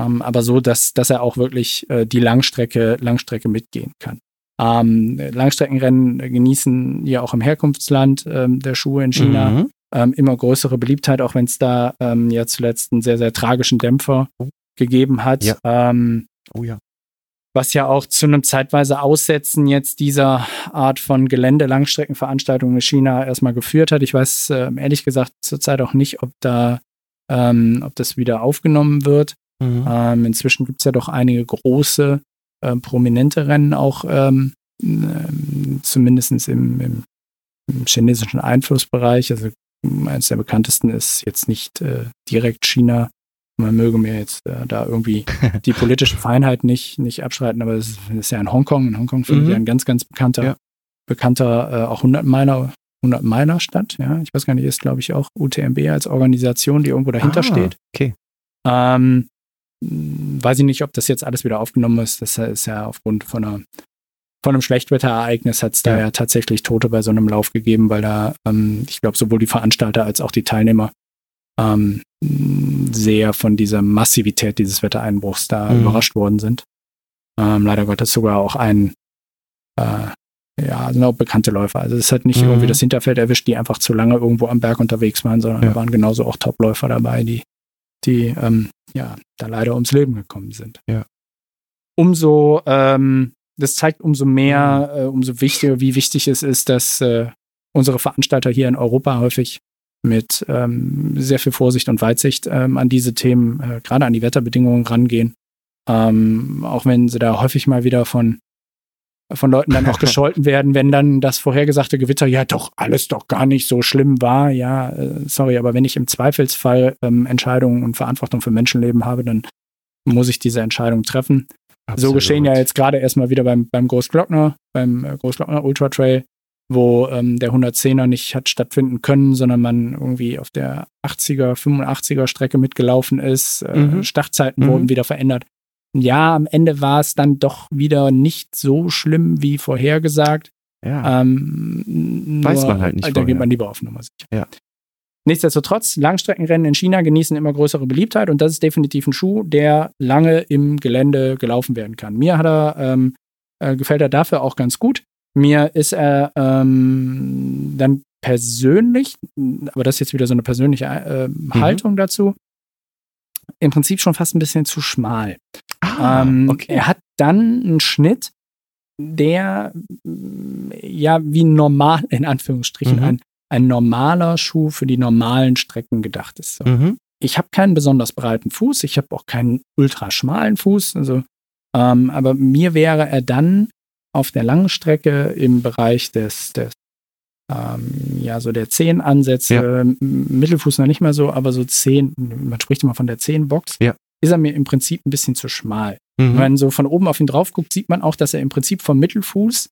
ähm, aber so, dass, dass er auch wirklich äh, die Langstrecke, Langstrecke mitgehen kann. Ähm, Langstreckenrennen genießen ja auch im Herkunftsland ähm, der Schuhe in China Mhm. ähm, immer größere Beliebtheit, auch wenn es da ähm, ja zuletzt einen sehr, sehr tragischen Dämpfer gegeben hat. Ja. Ähm, Oh ja. was ja auch zu einem zeitweise Aussetzen jetzt dieser Art von Gelände-Langstreckenveranstaltungen in China erstmal geführt hat. Ich weiß äh, ehrlich gesagt zurzeit auch nicht, ob da, ähm, ob das wieder aufgenommen wird. Mhm. Ähm, inzwischen gibt es ja doch einige große, äh, prominente Rennen auch, ähm, ähm, zumindest im, im, im chinesischen Einflussbereich. Also eines der bekanntesten ist jetzt nicht äh, direkt China, Man möge mir jetzt äh, da irgendwie [LAUGHS] die politische Feinheit nicht, nicht abschreiten, aber es ist, ist ja in Hongkong. In Hongkong findet Mhm. ja ein ganz, ganz bekannter, Ja. bekannter äh, auch 100 Meiler, 100 Meiler statt. Ja, ich weiß gar nicht, ist glaube ich auch UTMB als Organisation, die irgendwo dahinter Ah, steht. Okay. Ähm, mh, weiß ich nicht, ob das jetzt alles wieder aufgenommen ist. Das ist ja aufgrund von einer von einem Schlechtwetterereignis hat es da Ja. ja tatsächlich Tote bei so einem Lauf gegeben, weil da, ähm, ich glaube, sowohl die Veranstalter als auch die Teilnehmer ähm, sehr von dieser Massivität dieses Wettereinbruchs da Mhm. überrascht worden sind. Ähm, leider Gottes sogar auch ein, äh, ja, sind auch bekannte Läufer. Also es hat nicht Mhm. irgendwie das Hinterfeld erwischt, die einfach zu lange irgendwo am Berg unterwegs waren, sondern Ja. da waren genauso auch Topläufer dabei, die, die ähm, ja, da leider ums Leben gekommen sind. Ja. Umso, ähm, das zeigt umso mehr, äh, umso wichtiger, wie wichtig es ist, dass äh, unsere Veranstalter hier in Europa häufig mit ähm, sehr viel Vorsicht und Weitsicht ähm, an diese Themen, äh, gerade an die Wetterbedingungen rangehen. Ähm, auch wenn sie da häufig mal wieder von, von Leuten dann auch [LAUGHS] gescholten werden, wenn dann das vorhergesagte Gewitter ja doch alles doch gar nicht so schlimm war. Ja, äh, sorry, aber wenn ich im Zweifelsfall ähm, Entscheidungen und Verantwortung für Menschenleben habe, dann muss ich diese Entscheidung treffen. So Absolut. geschehen ja jetzt gerade erstmal wieder beim, beim Großglockner, beim äh, Großglockner Ultra Trail, wo ähm, der 110er nicht hat stattfinden können, sondern man irgendwie auf der 80er, 85er Strecke mitgelaufen ist. Äh, Mhm. Startzeiten Mhm. wurden wieder verändert. Ja, am Ende war es dann doch wieder nicht so schlimm wie vorhergesagt. Ja. Ähm, Weiß nur- man halt nicht Da vorher. geht man lieber auf Nummer sicher. Ja. Nichtsdestotrotz, Langstreckenrennen in China genießen immer größere Beliebtheit und das ist definitiv ein Schuh, der lange im Gelände gelaufen werden kann. Mir hat er, ähm, äh, gefällt er dafür auch ganz gut. Mir ist er ähm, dann persönlich, aber das ist jetzt wieder so eine persönliche äh, Mhm. Haltung dazu, im Prinzip schon fast ein bisschen zu schmal. ah, Ähm, okay. Er hat dann einen Schnitt, der ja wie normal, in Anführungsstrichen, Mhm. ein, ein normaler Schuh für die normalen Strecken gedacht ist. So. Mhm. Ich habe keinen besonders breiten Fuß, ich habe auch keinen ultra schmalen Fuß, also, ähm, aber mir wäre er dann auf der langen Strecke im Bereich des, des ähm, ja, so der Zehenansätze, Ja. Mittelfuß noch nicht mal so, aber so Zehen, man spricht immer von der Zehenbox, Ja. ist er mir im Prinzip ein bisschen zu schmal. Wenn Mhm. man so von oben auf ihn drauf guckt, sieht man auch, dass er im Prinzip vom Mittelfuß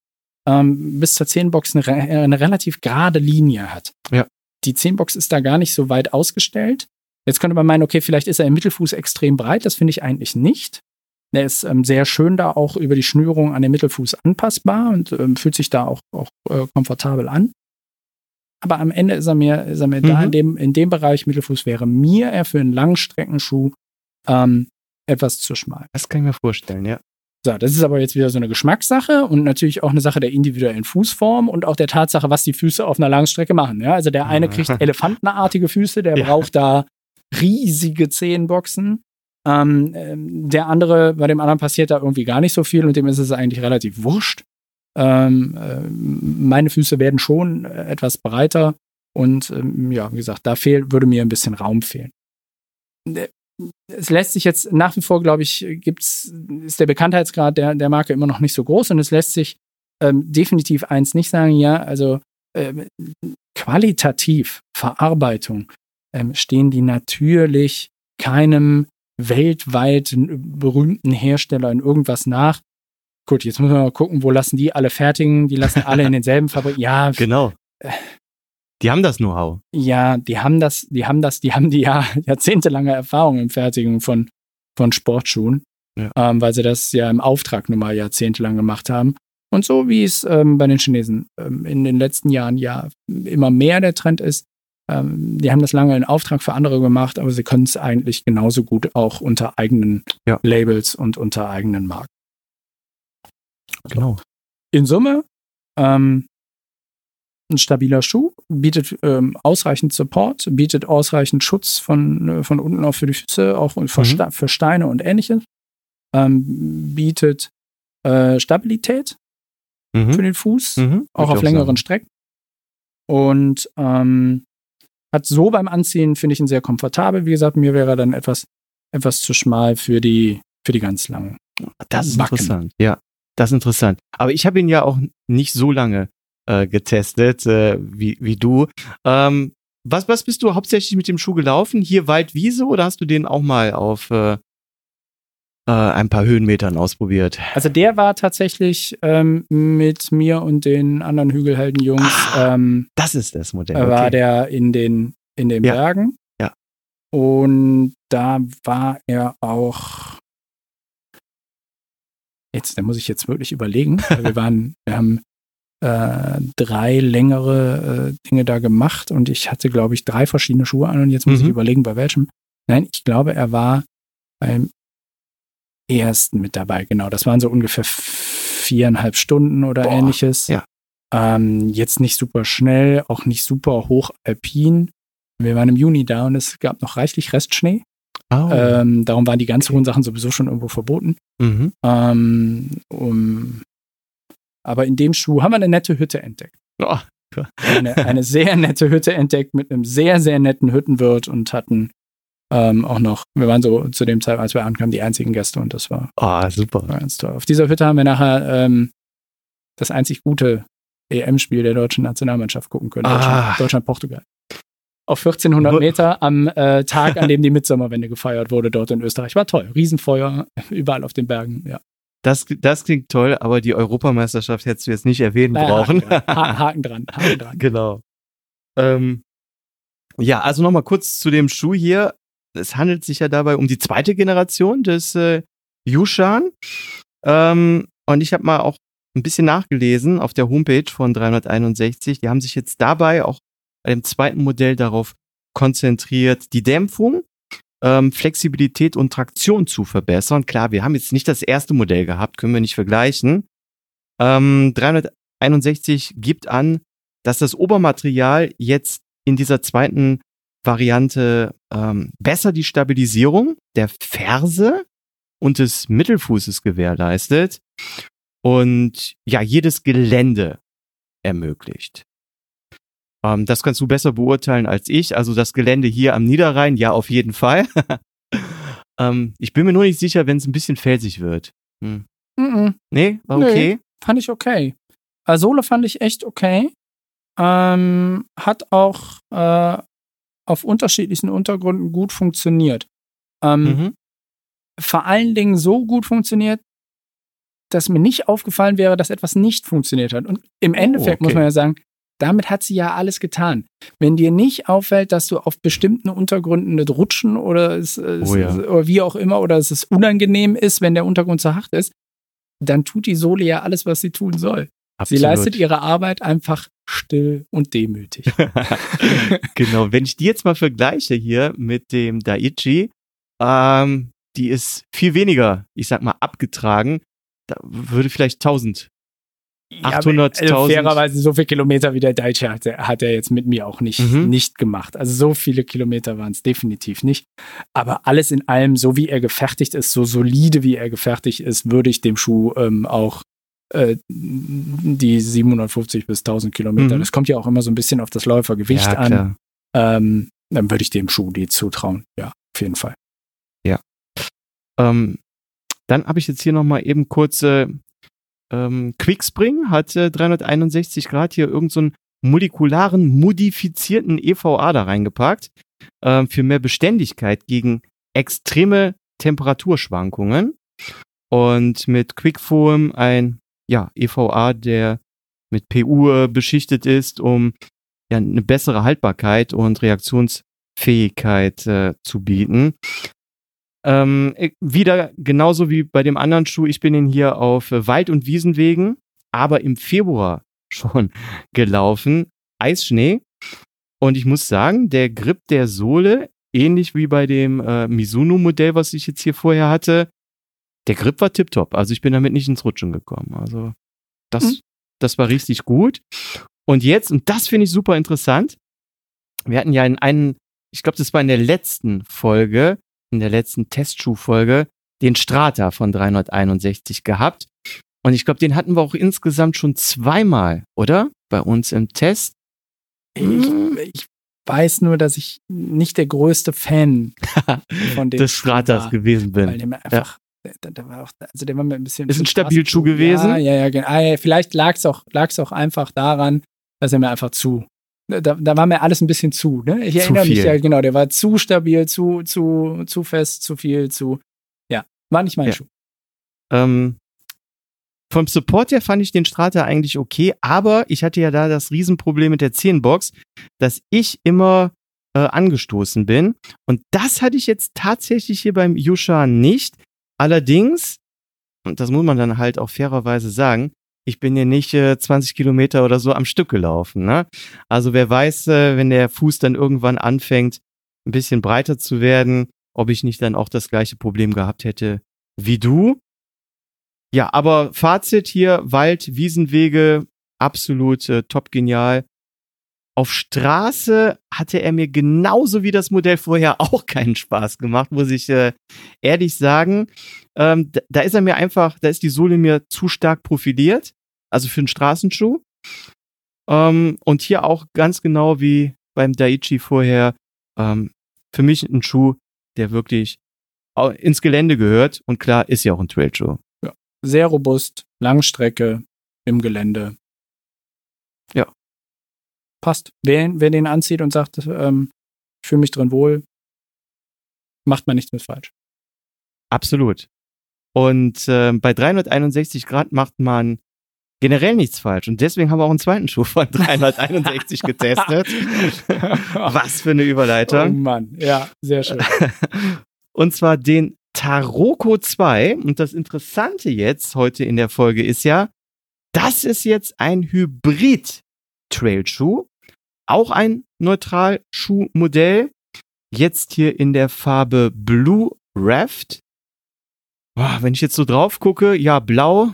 ähm, bis zur Zehenbox eine, re- eine relativ gerade Linie hat. Ja. Die Zehenbox ist da gar nicht so weit ausgestellt. Jetzt könnte man meinen, okay, vielleicht ist er im Mittelfuß extrem breit. Das finde ich eigentlich nicht. Er ist ähm, sehr schön da auch über die Schnürung an den Mittelfuß anpassbar und ähm, fühlt sich da auch, auch äh, komfortabel an. Aber am Ende ist er mir, ist er mir da Mhm. in dem, in dem Bereich Mittelfuß wäre mir er für einen Langstreckenschuh ähm, etwas zu schmal. Das kann ich mir vorstellen, ja. So, das ist aber jetzt wieder so eine Geschmackssache und natürlich auch eine Sache der individuellen Fußform und auch der Tatsache, was die Füße auf einer Langstrecke machen. Ja, also der eine [LAUGHS] kriegt elefantenartige Füße, der Ja. braucht da riesige Zehenboxen. Ähm, ähm, der andere, bei dem anderen passiert da irgendwie gar nicht so viel und dem ist es eigentlich relativ wurscht. Ähm, äh, meine Füße werden schon äh, etwas breiter und ähm, ja, wie gesagt, da fehlt, würde mir ein bisschen Raum fehlen. Äh, Es lässt sich jetzt nach wie vor, glaube ich, gibt's, ist der Bekanntheitsgrad der, der Marke immer noch nicht so groß und es lässt sich ähm, definitiv eins nicht sagen, ja, also ähm, qualitativ Verarbeitung stehen die natürlich keinem weltweit berühmten Hersteller in irgendwas nach. Gut, jetzt müssen wir mal gucken, wo lassen die alle fertigen? Die lassen alle in denselben [LAUGHS] Fabriken. Ja, Genau. Die haben das Know-how. ja, die haben das, die haben das, die haben die ja [LAUGHS] jahrzehntelange Erfahrung im Fertigen von, von Sportschuhen, Ja. ähm, weil sie das ja im Auftrag nun mal jahrzehntelang gemacht haben. Und so wie es ähm, bei den Chinesen ähm, in den letzten Jahren ja immer mehr der Trend ist, ähm, die haben das lange in Auftrag für andere gemacht, aber sie können es eigentlich genauso gut auch unter eigenen Ja. Labels und unter eigenen Marken. Genau. In Summe ähm, ein stabiler Schuh, bietet ähm, ausreichend Support, bietet ausreichend Schutz von, äh, von unten auch für die Füße, auch für, Mhm. Sta- für Steine und ähnliches. Ähm, bietet äh, Stabilität für Mhm. den Fuß, Mhm. auch Würd auf längeren sagen. Strecken. Und ähm, hat so beim Anziehen, finde ich ihn sehr komfortabel. Wie gesagt, mir wäre er dann etwas, etwas zu schmal für die, für die ganz langen. Das ist Backen. interessant. Ja, das ist interessant. Aber ich habe ihn ja auch nicht so lange äh, getestet äh, wie, wie du. Ähm, was, was bist du hauptsächlich mit dem Schuh gelaufen? Hier Waldwiese oder hast du den auch mal auf äh, äh, ein paar Höhenmetern ausprobiert? Also der war tatsächlich ähm, mit mir und den anderen Hügelhelden-Jungs. Ah, ähm, Das ist das Modell. äh, war okay. der in den, in den Ja. Bergen. Ja. Und da war er auch. Jetzt, da muss ich jetzt wirklich überlegen. weil wir [LAUGHS] waren, wir haben äh, drei längere äh, Dinge da gemacht und ich hatte, glaube ich, drei verschiedene Schuhe an und jetzt muss Mhm. ich überlegen, bei welchem. Nein, ich glaube, er war beim ersten mit dabei, genau. Das waren so ungefähr viereinhalb Stunden oder Boah, ähnliches. ja. Ähm, jetzt nicht super schnell, auch nicht super hoch alpin. Wir waren im Juni da und es gab noch reichlich Restschnee. Oh. Ähm, darum waren die ganz hohen Sachen sowieso schon irgendwo verboten. mhm. Ähm, um, aber in dem Schuh haben wir eine nette Hütte entdeckt. oh, Eine, eine sehr nette Hütte entdeckt mit einem sehr, sehr netten Hüttenwirt und hatten ähm, auch noch, wir waren so zu dem Zeit, als wir ankamen, die einzigen Gäste und das war, oh, super. ganz toll. Auf dieser Hütte haben wir nachher ähm, das einzig gute EM-Spiel der deutschen Nationalmannschaft gucken können. Ah. Deutschland- Deutschland-Portugal. Auf 1400 Wo- Meter am äh, Tag, an dem die Mitsommerwende gefeiert wurde, dort in Österreich. War toll. Riesenfeuer, [LAUGHS] überall auf den Bergen. Ja. Das, das klingt toll, aber die Europameisterschaft hättest du jetzt nicht erwähnen Naja, brauchen. Haken, dran. Ha- [LAUGHS] Haken dran. Haken dran. genau. Ähm, ja, also nochmal kurz zu dem Schuh hier. Es handelt sich ja dabei um die zweite Generation des äh, Yushan. Ähm, und ich habe mal auch ein bisschen nachgelesen auf der Homepage von 361. Die haben sich jetzt dabei auch bei dem zweiten Modell darauf konzentriert, die Dämpfung, ähm, Flexibilität und Traktion zu verbessern. Klar, wir haben jetzt nicht das erste Modell gehabt, können wir nicht vergleichen. Ähm, 361 gibt an, dass das Obermaterial jetzt in dieser zweiten Variante ähm, besser die Stabilisierung der Ferse und des Mittelfußes gewährleistet und ja, jedes Gelände ermöglicht. Ähm, das kannst du besser beurteilen als ich. Also das Gelände hier am Niederrhein, ja, auf jeden Fall. [LAUGHS] ähm, ich bin mir nur nicht sicher, wenn es ein bisschen felsig wird. Hm. Mhm. Nee, war Nee. okay. Fand ich okay. Äh, Sohle fand ich echt okay. Ähm, hat auch äh, auf unterschiedlichen Untergründen gut funktioniert. Ähm, Mhm. Vor allen Dingen so gut funktioniert, dass mir nicht aufgefallen wäre, dass etwas nicht funktioniert hat. Und im Endeffekt muss okay. man ja sagen, damit hat sie ja alles getan. Wenn dir nicht auffällt, dass du auf bestimmten Untergründen nicht rutschen oder, es, es, Oh ja. oder wie auch immer oder dass es unangenehm ist, wenn der Untergrund zu hart ist, dann tut die Sohle ja alles, was sie tun soll. Sie Absolut. leistet ihre Arbeit einfach still und demütig. [LAUGHS] genau, wenn ich die jetzt mal vergleiche hier mit dem Daiichi, ähm, die ist viel weniger, ich sag mal, abgetragen. Da würde vielleicht 1000. 800.000. also fairerweise so viele Kilometer wie der Deutsche hat, er- hat er jetzt mit mir auch nicht, Mhm. nicht gemacht. Also so viele Kilometer waren es definitiv nicht. Aber alles in allem, so wie er gefertigt ist, so solide wie er gefertigt ist, würde ich dem Schuh ähm, auch äh, die 750 bis 1000 Kilometer, Mhm. das kommt ja auch immer so ein bisschen auf das Läufergewicht ja, an, ähm, dann würde ich dem Schuh die zutrauen. Ja, auf jeden Fall. Ähm, dann habe ich jetzt hier nochmal eben kurze ähm, Quickspring, hat äh, 361 Grad hier irgendeinen so molekularen, modifizierten EVA da reingepackt, ähm, für mehr Beständigkeit gegen extreme Temperaturschwankungen. Und mit Quickfoam ein ja, EVA, der mit PU äh, beschichtet ist, um ja, eine bessere Haltbarkeit und Reaktionsfähigkeit äh, zu bieten. Ähm, ich- wieder genauso wie bei dem anderen Schuh, ich bin ihn hier auf äh, Wald- und Wiesenwegen, aber im Februar [LAUGHS] schon gelaufen. Eisschnee. Und ich muss sagen, der Grip der Sohle, ähnlich wie bei dem äh, Mizuno-Modell, was ich jetzt hier vorher hatte, der Grip war tipptopp. Also ich bin damit nicht ins Rutschen gekommen. Also das, Mhm. das war richtig gut. Und jetzt, und das finde ich super interessant, wir hatten ja in einen, ich glaube, das war in der letzten Folge, in der letzten Testschuhfolge, den Strata von 361 gehabt. Und ich glaube, den hatten wir auch insgesamt schon zweimal, oder? Bei uns im Test. Ich, ich weiß nur, dass ich nicht der größte Fan [LAUGHS] von dem des Stratas war, gewesen Weil bin. der mir einfach, der, der war auch, also der war mir ein bisschen. Ist ein Stabilschuh gewesen? Ja, ja, ja. genau. Ah, ja vielleicht lag es auch, lag's auch einfach daran, dass er mir einfach zu, da, da war mir alles ein bisschen zu, ne? Ich Zu erinnere mich viel. ja, genau, der war zu stabil, zu, zu, zu fest, zu viel, zu, ja, war nicht mein Ja. Schuh. Ähm, vom Support her fand ich den Strata eigentlich okay, aber ich hatte ja da das Riesenproblem mit der 10-Box, dass ich immer äh, angestoßen bin. Und das hatte ich jetzt tatsächlich hier beim Yusha nicht. Allerdings, und das muss man dann halt auch fairerweise sagen, ich bin ja nicht äh, 20 Kilometer oder so am Stück gelaufen. Ne? Also wer weiß, äh, wenn der Fuß dann irgendwann anfängt, ein bisschen breiter zu werden, ob ich nicht dann auch das gleiche Problem gehabt hätte wie du. Ja, aber Fazit hier, Wald, Wiesenwege, absolut äh, top genial. Auf Straße hatte er mir genauso wie das Modell vorher [LAUGHS] auch keinen Spaß gemacht, muss ich äh, ehrlich sagen. Ähm, da, da ist er mir einfach, da ist die Sohle mir zu stark profiliert, also für einen Straßenschuh. Ähm, und hier auch ganz genau wie beim Daichi vorher, ähm, für mich ein Schuh, der wirklich ins Gelände gehört. Und klar, ist ja auch ein Trailschuh. Sehr robust, Langstrecke im Gelände. Ja. Passt. Wer, wer den anzieht und sagt, ähm, ich fühle mich drin wohl, macht man nichts mit falsch. Absolut. Und ähm, bei 361 Grad macht man generell nichts falsch. Und deswegen haben wir auch einen zweiten Schuh von [LAUGHS] 361 getestet. [LAUGHS] Was für eine Oh Überleitung. Mann, ja, sehr schön. [LAUGHS] Und zwar den Taroko 2. Und das Interessante jetzt heute in der Folge ist ja, das ist jetzt ein Hybrid-Trailschuh. Auch ein Neutral-Schuhmodell. Jetzt hier in der Farbe Blue Raft. Boah, wenn ich jetzt so drauf gucke, ja, blau,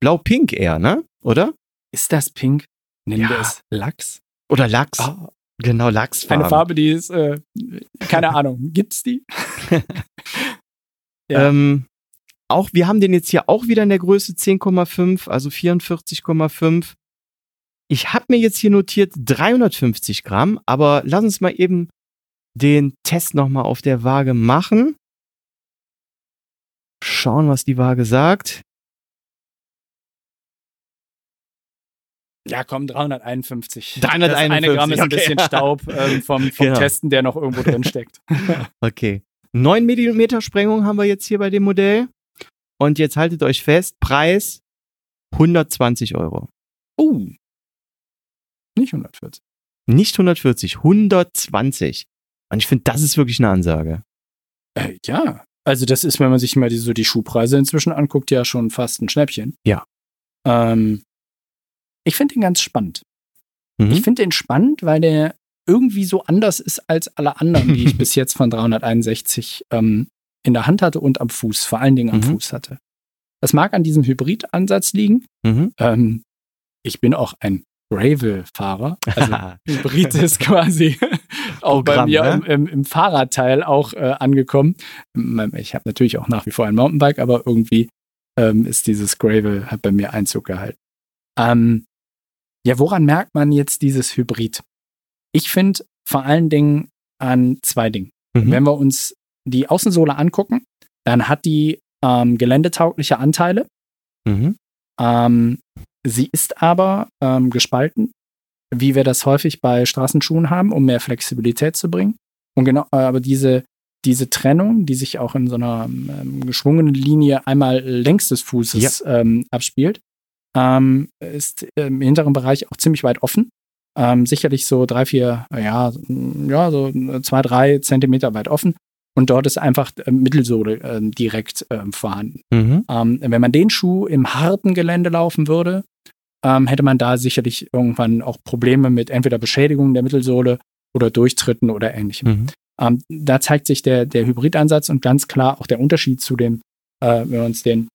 blau-pink eher, ne? Oder? Ist das pink? Nennen Ja. wir es Lachs? Oder Lachs. Ah, Genau, Lachsfarben. eine Farbe, die ist, äh, keine [LAUGHS] Ahnung, gibt's die? [LAUGHS] Ja. Ähm, auch, wir haben den jetzt hier auch wieder in der Größe 10,5, also 44,5. Ich habe mir jetzt hier notiert 350 Gramm, aber lass uns mal eben den Test nochmal auf der Waage machen. Schauen, was die Waage sagt. Ja, komm, 351. 351, Das eine Gramm ist ein okay. bisschen Staub ähm, vom, vom Genau. Testen, der noch irgendwo drin steckt. [LAUGHS] Okay. 9 Millimeter Sprengung haben wir jetzt hier bei dem Modell. Und jetzt haltet euch fest, Preis 120 Euro. Oh. Nicht 140. Nicht 140, 120. Und ich finde, das ist wirklich eine Ansage. Äh, ja. Also, das ist, wenn man sich mal die, so die Schuhpreise inzwischen anguckt, ja schon fast ein Schnäppchen. Ja. Ähm, ich finde den ganz spannend. Mhm. Ich finde den spannend, weil der irgendwie so anders ist als alle anderen, die ich [LAUGHS] bis jetzt von 361 ähm, in der Hand hatte und am Fuß, vor allen Dingen am Mhm. Fuß hatte. Das mag an diesem Hybrid-Ansatz liegen. Mhm. Ähm, ich bin auch ein Gravel-Fahrer. Also [LAUGHS] Hybrid ist quasi [LAUGHS] auch bei Programm, mir ne? im, im, Fahrradteil auch äh, angekommen. Ich habe natürlich auch nach wie vor ein Mountainbike, aber irgendwie ähm, ist dieses Gravel hat bei mir Einzug gehalten. Ähm, ja, woran merkt man jetzt dieses Hybrid? Ich finde vor allen Dingen an zwei Dingen. Mhm. Wenn wir uns die Außensohle angucken, dann hat die ähm, geländetaugliche Anteile. Mhm. Ähm, sie ist aber ähm, gespalten, wie wir das häufig bei Straßenschuhen haben, um mehr Flexibilität zu bringen. Und genau, äh, aber diese, diese Trennung, die sich auch in so einer ähm, geschwungenen Linie einmal längs des Fußes ähm, abspielt, ähm, ist im hinteren Bereich auch ziemlich weit offen. Ähm, sicherlich so drei, vier, ja, ja, so zwei, drei Zentimeter weit offen. Und dort ist einfach äh, Mittelsohle ähm, direkt ähm, vorhanden. Mhm. Ähm, wenn man den Schuh im harten Gelände laufen würde, ähm, hätte man da sicherlich irgendwann auch Probleme mit entweder Beschädigungen der Mittelsohle oder Durchtritten oder ähnlichem. Mhm. Ähm, da zeigt sich der, der Hybridansatz und ganz klar auch der Unterschied zu dem, äh, wenn wir uns den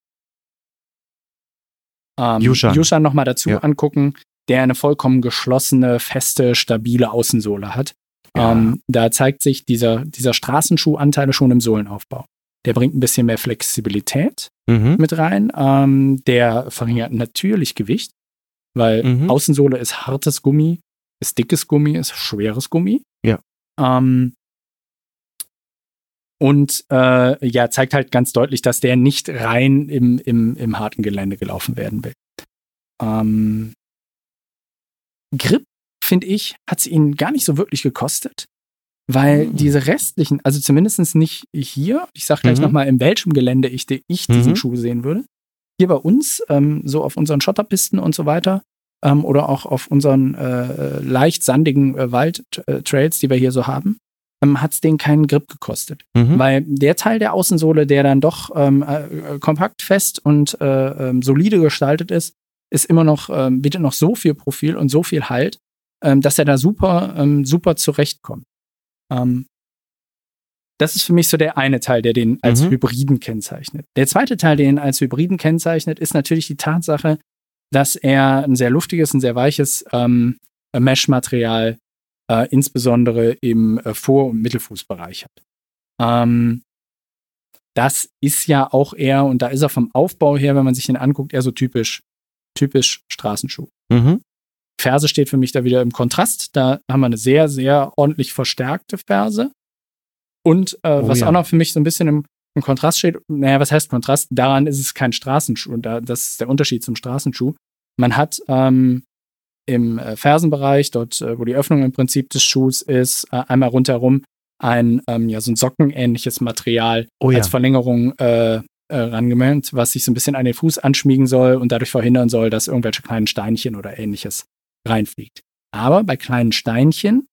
ähm, Yushan. Yushan nochmal dazu Ja. angucken, der eine vollkommen geschlossene, feste, stabile Außensohle hat. Ja. Ähm, da zeigt sich dieser, dieser Straßenschuhanteil schon im Sohlenaufbau. Der bringt ein bisschen mehr Flexibilität Mhm. mit rein. Ähm, der verringert natürlich Gewicht, weil Mhm. Außensohle ist hartes Gummi, ist dickes Gummi, ist schweres Gummi. Ja. Ähm, und äh, ja, zeigt halt ganz deutlich, dass der nicht rein im, im, im harten Gelände gelaufen werden will. Ähm, Grip finde ich, hat es ihn gar nicht so wirklich gekostet, weil mhm. diese restlichen, also zumindest nicht hier, ich sage gleich mhm. nochmal, in welchem Gelände ich, ich diesen mhm. Schuh sehen würde. Hier bei uns, ähm, so auf unseren Schotterpisten und so weiter, ähm, oder auch auf unseren äh, leicht sandigen äh, Waldtrails, die wir hier so haben, ähm, hat es den keinen Grip gekostet. Mhm. Weil der Teil der Außensohle, der dann doch ähm, äh, kompakt, fest und äh, ähm, solide gestaltet ist, ist immer noch, ähm, bietet noch so viel Profil und so viel Halt, ähm, dass er da super, ähm, super zurechtkommt. Ähm, das ist für mich so der eine Teil, der den als mhm. Hybriden kennzeichnet. Der zweite Teil, der ihn als Hybriden kennzeichnet, ist natürlich die Tatsache, dass er ein sehr luftiges, ein sehr weiches ähm, Mesh-Material äh, insbesondere im äh, Vor- und Mittelfußbereich hat. Ähm, das ist ja auch eher, und da ist er vom Aufbau her, wenn man sich den anguckt, eher so typisch, typisch Straßenschuh. Mhm. Ferse steht für mich da wieder im Kontrast. Da haben wir eine sehr, sehr ordentlich verstärkte Ferse. Und äh, oh, was ja. auch noch für mich so ein bisschen im, im, Kontrast steht, naja, was heißt Kontrast? Daran ist es kein Straßenschuh. Und da, das ist der Unterschied zum Straßenschuh. Man hat ähm, im äh, Fersenbereich, dort, äh, wo die Öffnung im Prinzip des Schuhs ist, äh, einmal rundherum ein, ähm, ja, so ein sockenähnliches Material oh, ja. als Verlängerung äh, äh, rangemeldet, was sich so ein bisschen an den Fuß anschmiegen soll und dadurch verhindern soll, dass irgendwelche kleinen Steinchen oder ähnliches reinfliegt. Aber bei kleinen Steinchen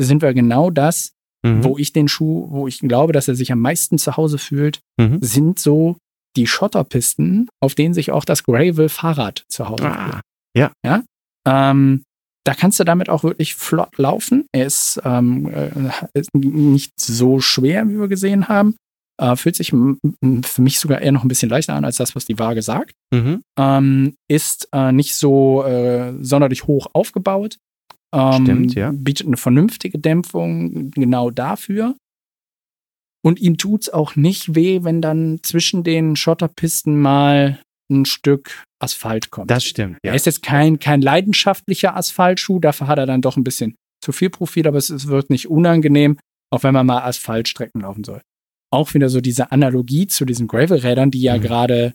sind wir genau das, mhm. wo ich den Schuh, wo ich glaube, dass er sich am meisten zu Hause fühlt, mhm. sind so die Schotterpisten, auf denen sich auch das Gravel-Fahrrad zu Hause ah, fühlt. Ja. ja? Ähm, da kannst du damit auch wirklich flott laufen. Er ist, ähm, äh, ist nicht so schwer, wie wir gesehen haben. Äh, fühlt sich für mich sogar eher noch ein bisschen leichter an als das, was die Waage sagt. Mhm. Ähm, ist äh, nicht so äh, sonderlich hoch aufgebaut. Ähm, Stimmt, ja. Bietet eine vernünftige Dämpfung genau dafür. Und ihm tut es auch nicht weh, wenn dann zwischen den Schotterpisten mal ein Stück Asphalt kommt. Das stimmt. Ja. Er ist jetzt kein, kein leidenschaftlicher Asphaltschuh, dafür hat er dann doch ein bisschen zu viel Profil, aber es, es wird nicht unangenehm, auch wenn man mal Asphaltstrecken laufen soll. Auch wieder so diese Analogie zu diesen Gravel-Rädern, die ja mhm. gerade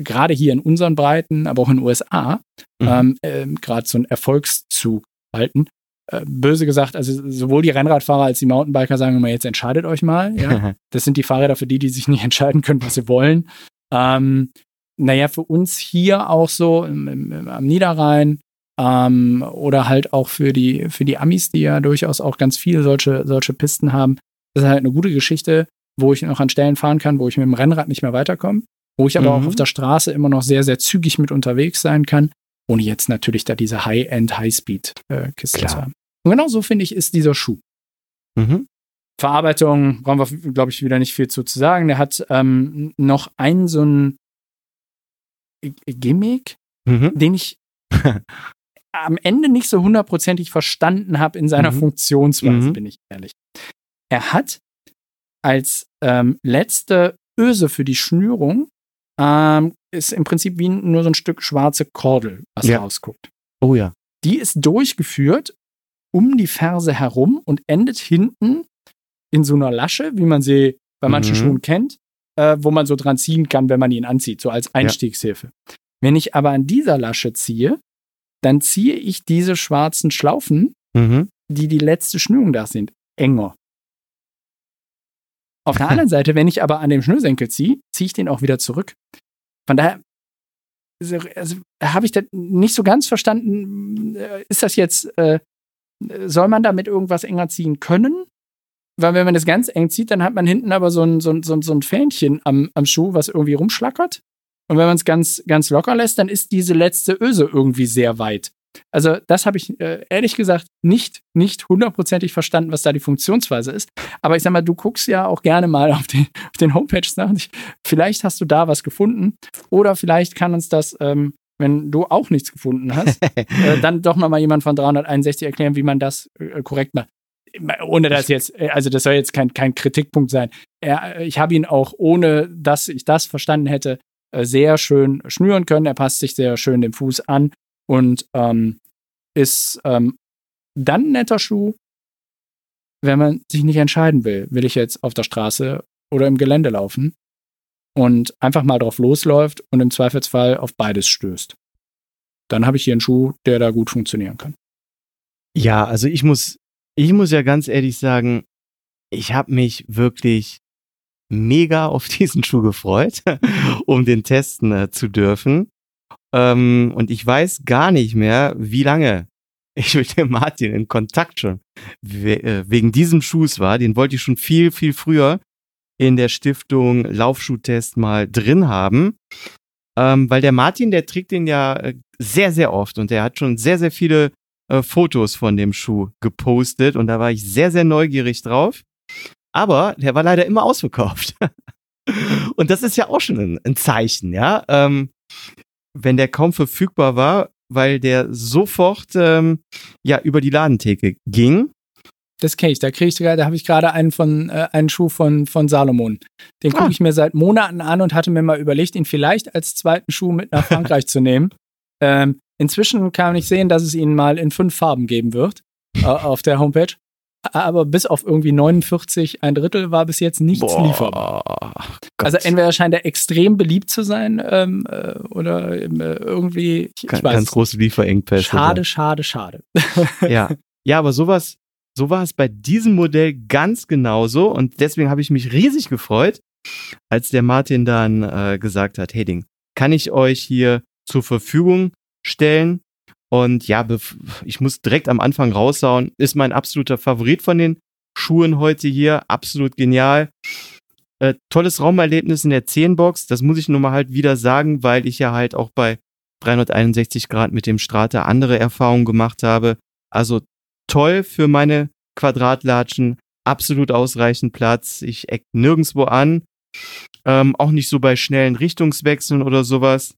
gerade hier in unseren Breiten, aber auch in den USA, mhm. ähm, äh, gerade so einen Erfolgszug halten. Äh, böse gesagt, also sowohl die Rennradfahrer als die Mountainbiker sagen immer, jetzt entscheidet euch mal. Ja? [LAUGHS] das sind die Fahrräder für die, die sich nicht entscheiden können, was sie wollen. Ähm, naja, für uns hier auch so im, im, am Niederrhein ähm, oder halt auch für die, für die Amis, die ja durchaus auch ganz viele solche, solche Pisten haben. Das ist halt eine gute Geschichte, wo ich noch an Stellen fahren kann, wo ich mit dem Rennrad nicht mehr weiterkomme, wo ich aber mhm. auch auf der Straße immer noch sehr, sehr zügig mit unterwegs sein kann, ohne jetzt natürlich da diese High-End, High-Speed-Kiste zu haben. Und genau so finde ich, ist dieser Schuh. Mhm. Verarbeitung brauchen wir, glaube ich, wieder nicht viel zu, zu sagen. Der hat ähm, noch einen so einen Gimmick, mhm. den ich [LAUGHS] am Ende nicht so hundertprozentig verstanden habe in seiner mhm. Funktionsweise, mhm. bin ich ehrlich. Er hat als ähm, letzte Öse für die Schnürung ähm, ist im Prinzip wie nur so ein Stück schwarze Kordel, was ja. rausguckt. Oh ja. Die ist durchgeführt um die Ferse herum und endet hinten in so einer Lasche, wie man sie bei manchen mhm. Schuhen kennt, äh, wo man so dran ziehen kann, wenn man ihn anzieht, so als Einstiegshilfe. Ja. Wenn ich aber an dieser Lasche ziehe, dann ziehe ich diese schwarzen Schlaufen, mhm. die die letzte Schnürung da sind, enger. Auf der anderen Seite, wenn ich aber an dem Schnürsenkel ziehe, ziehe ich den auch wieder zurück. Von daher also, also, habe ich das nicht so ganz verstanden. Äh, ist das jetzt, äh, soll man damit irgendwas enger ziehen können? weil wenn man das ganz eng zieht, dann hat man hinten aber so ein, so ein, so ein, so ein Fähnchen am, am Schuh, was irgendwie rumschlackert. Und wenn man es ganz, ganz locker lässt, dann ist diese letzte Öse irgendwie sehr weit. Also, das habe ich äh, ehrlich gesagt nicht, nicht hundertprozentig verstanden, was da die Funktionsweise ist. Aber ich sag mal, du guckst ja auch gerne mal auf den, [LAUGHS] auf den Homepages nach. Vielleicht hast du da was gefunden. Oder vielleicht kann uns das, ähm, wenn du auch nichts gefunden hast, [LAUGHS] äh, dann doch nochmal jemand von 361 erklären, wie man das äh, korrekt macht ohne das jetzt, äh, also das soll jetzt kein, kein Kritikpunkt sein. Er, ich habe ihn auch, ohne dass ich das verstanden hätte, äh, sehr schön schnüren können. Er passt sich sehr schön dem Fuß an und ähm, ist ähm, dann ein netter Schuh, wenn man sich nicht entscheiden will, will ich jetzt auf der Straße oder im Gelände laufen und einfach mal drauf losläuft und im Zweifelsfall auf beides stößt. Dann habe ich hier einen Schuh, der da gut funktionieren kann. Ja, also ich muss, ich muss ja ganz ehrlich sagen, ich habe mich wirklich mega auf diesen Schuh gefreut, [LAUGHS] um den testen äh, zu dürfen. Ähm, und ich weiß gar nicht mehr, wie lange ich mit dem Martin in Kontakt schon we äh, wegen diesem Schuhs war. Den wollte ich schon viel, viel früher in der Stiftung Laufschuhtest mal drin haben. Ähm, weil der Martin, der trägt den ja äh, sehr, sehr oft und der hat schon sehr, sehr viele äh, Fotos von dem Schuh gepostet und da war ich sehr, sehr neugierig drauf. Aber der war leider immer ausverkauft. [LAUGHS] und das ist ja auch schon ein, ein Zeichen, ja. Ähm, wenn der kaum verfügbar war, weil der sofort ähm, ja über die Ladentheke ging. Das kenne ich. Da kriege ich da habe ich gerade einen von äh, einen Schuh von von Salomon. Den gucke Ah. ich mir seit Monaten an und hatte mir mal überlegt, ihn vielleicht als zweiten Schuh mit nach Frankreich zu nehmen. Ähm, inzwischen kann ich sehen, dass es ihn mal in fünf Farben geben wird äh, auf der Homepage. Aber bis auf irgendwie 49, ein Drittel war bis jetzt nichts lieferbar. Gott. Also entweder scheint er extrem beliebt zu sein ähm, äh, oder ähm, äh, irgendwie, ich, ganz, ich weiß, ganz große Lieferengpässe. schade, schade, schade. [LAUGHS] Ja. ja, aber sowas, so war es bei diesem Modell ganz genauso und deswegen habe ich mich riesig gefreut, als der Martin dann äh, gesagt hat, hey Ding, kann ich euch hier zur Verfügung stellen? Und ja, ich muss direkt am Anfang raushauen, ist mein absoluter Favorit von den Schuhen heute hier, absolut genial. Äh, tolles Raumerlebnis in der 10-Box, das muss ich nur mal halt wieder sagen, weil ich ja halt auch bei 361 Grad mit dem Strata andere Erfahrungen gemacht habe. Also toll für meine Quadratlatschen, absolut ausreichend Platz. Ich eck nirgendwo an. Ähm, auch nicht so bei schnellen Richtungswechseln oder sowas.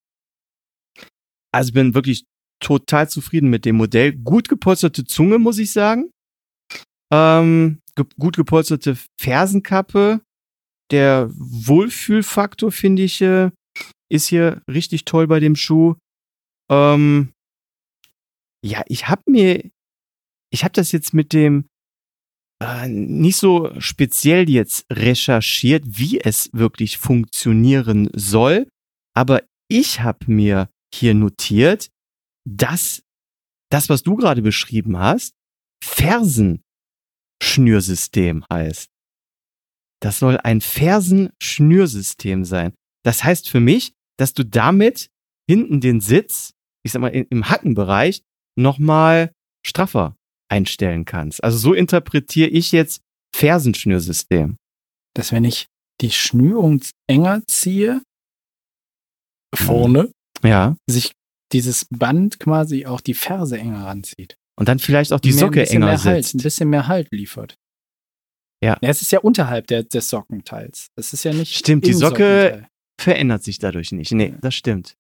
Also bin wirklich total zufrieden mit dem Modell. Gut gepolsterte Zunge, muss ich sagen. Ähm, ge gut gepolsterte Fersenkappe. Der Wohlfühlfaktor, finde ich, äh, ist hier richtig toll bei dem Schuh. Ähm, ja, ich habe mir, ich habe das jetzt mit dem äh, nicht so speziell jetzt recherchiert, wie es wirklich funktionieren soll, aber ich habe mir hier notiert, dass das, was du gerade beschrieben hast, Fersenschnürsystem heißt. Das soll ein Fersenschnürsystem sein. Das heißt für mich, dass du damit hinten den Sitz, ich sag mal, im Hackenbereich nochmal straffer einstellen kannst. Also so interpretiere ich jetzt Fersenschnürsystem. Dass wenn ich die Schnürung enger ziehe, vorne, Ja. sich dieses Band quasi auch die Ferse enger ranzieht. Und dann vielleicht auch die Mehr- Socke bisschen enger mehr Halt, sitzt. ein bisschen mehr Halt liefert. Ja. Es ist ja unterhalb der, des Sockenteils. Es ist ja nicht. Stimmt, die Socke- Sockenteil. Verändert sich dadurch nicht. Nee, das stimmt.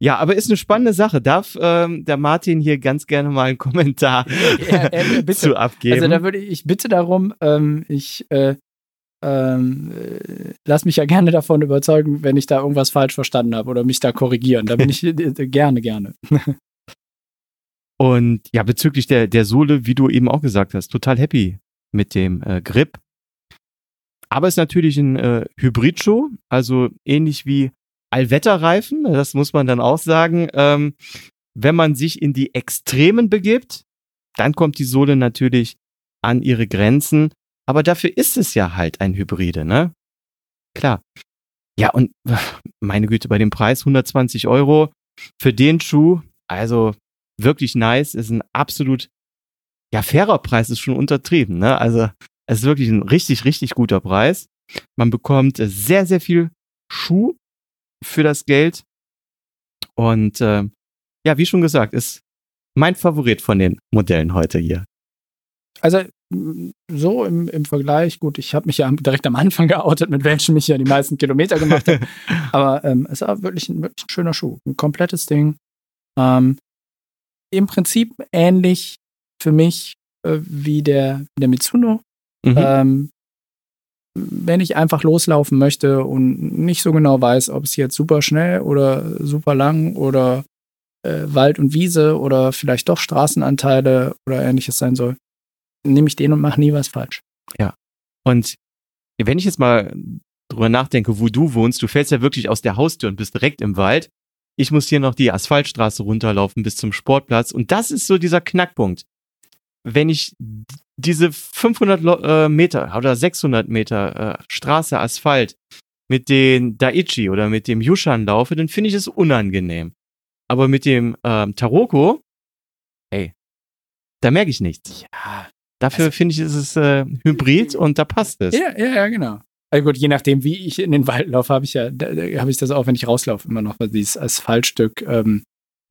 Ja, aber ist eine spannende Sache. Darf ähm, der Martin hier ganz gerne mal einen Kommentar [LAUGHS] Ja, äh, [LAUGHS] zu abgeben? Also da würde ich, ich bitte darum, ähm, ich äh, ähm, äh, lass mich ja gerne davon überzeugen, wenn ich da irgendwas falsch verstanden habe oder mich da korrigieren. Da bin ich [LAUGHS] äh, gerne, gerne. Und ja, bezüglich der, der Sohle, wie du eben auch gesagt hast, total happy mit dem äh, Grip. Aber ist natürlich ein äh, Hybridschuh, also ähnlich wie Allwetterreifen, das muss man dann auch sagen. Ähm, wenn man sich in die Extremen begibt, dann kommt die Sohle natürlich an ihre Grenzen. Aber dafür ist es ja halt ein Hybride, ne? Klar. Ja, und [SIGHS] meine Güte, bei dem Preis 120 Euro für den Schuh, also wirklich nice, ist ein absolut, ja, fairer Preis ist schon untertrieben, ne? Also, es ist wirklich ein richtig, richtig guter Preis. Man bekommt sehr, sehr viel Schuh für das Geld. Und äh, ja, wie schon gesagt, ist mein Favorit von den Modellen heute hier. Also so im, im Vergleich, gut, ich habe mich ja direkt am Anfang [LAUGHS] geoutet, mit welchen ich ja die meisten Kilometer gemacht habe. [LAUGHS] Aber ähm, es war wirklich ein, wirklich ein schöner Schuh. Ein komplettes Ding. Ähm, Im Prinzip ähnlich für mich äh, wie der, der Mitsuno. Mhm. Ähm, wenn ich einfach loslaufen möchte und nicht so genau weiß, ob es jetzt super schnell oder super lang oder äh, Wald und Wiese oder vielleicht doch Straßenanteile oder ähnliches sein soll, nehme ich den und mache nie was falsch. Und wenn ich jetzt mal drüber nachdenke, wo du wohnst, du fällst ja wirklich aus der Haustür und bist direkt im Wald. Ich muss hier noch die Asphaltstraße runterlaufen bis zum Sportplatz. Und das ist so dieser Knackpunkt. wenn ich diese 500 Lo- äh, Meter oder 600 Meter äh, Straße, Asphalt mit den Daichi oder mit dem Yushan laufe, dann finde ich es unangenehm. Aber mit dem ähm, Taroko, ey, da merke ich nichts. Ja, Dafür finde ich, ist es äh, Hybrid und da passt es. ja, ja, ja genau. Also gut, je nachdem, wie ich in den Wald laufe, habe ich ja, habe ich das auch, wenn ich rauslaufe, immer noch, dieses Asphaltstück ähm,